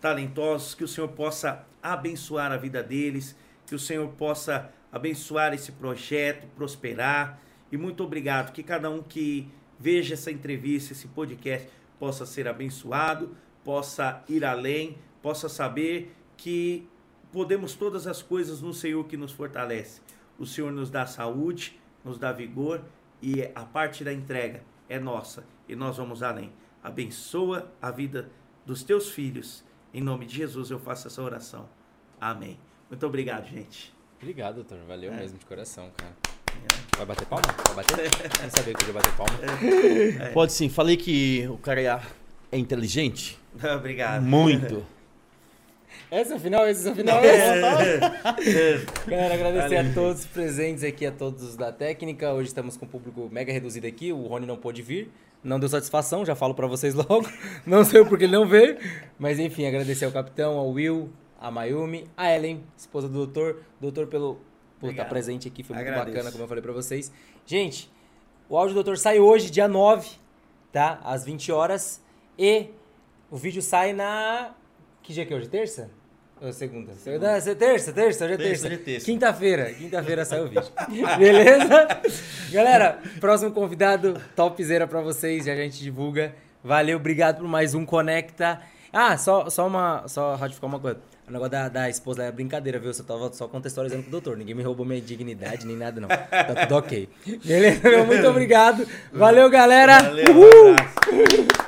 talentosos, que o Senhor possa abençoar a vida deles, que o Senhor possa abençoar esse projeto, prosperar. E muito obrigado, que cada um que veja essa entrevista, esse podcast, possa ser abençoado, possa ir além, possa saber que podemos todas as coisas no Senhor que nos fortalece. O Senhor nos dá saúde, nos dá vigor e a parte da entrega é nossa e nós vamos além. Abençoa a vida dos teus filhos. Em nome de Jesus eu faço essa oração. Amém. Muito obrigado, gente. Obrigado, doutor. Valeu É. mesmo de coração, cara. Vai bater palma? Vai bater? Não sabia que podia bater palma. É. Pode sim. Falei que o cara é inteligente. obrigado. Muito. Esse é o final, esse é o final. Galera, agradecer a todos os presentes aqui, a todos os da técnica. Hoje estamos com o público mega reduzido aqui. O Rony não pôde vir. Não deu satisfação, já falo pra vocês logo. Não sei porque ele não veio. Mas enfim, agradecer ao capitão, ao Will, a Mayumi, a Ellen, esposa do doutor. Doutor, pelo por estar Obrigado. presente aqui, foi muito Agradeço. bacana, como eu falei pra vocês. Gente, o áudio do doutor sai hoje, dia 9, tá? Às 20 horas. E o vídeo sai na. Que dia que é hoje? Terça? Ou segunda? Segunda. Não, é terça, terça, hoje é Terça, terça. é terça. Quinta-feira, quinta-feira sai o vídeo. Beleza? Galera, próximo convidado, topzera pra vocês, já a gente divulga. Valeu, obrigado por mais um Conecta. Ah, só, só uma. Só ratificar uma coisa. O negócio da, da esposa é brincadeira, viu? Eu só tava só contextualizando com o doutor. Ninguém me roubou minha dignidade nem nada, não. Tá tudo ok. Beleza? Meu, Muito obrigado. Valeu, galera. Valeu, um.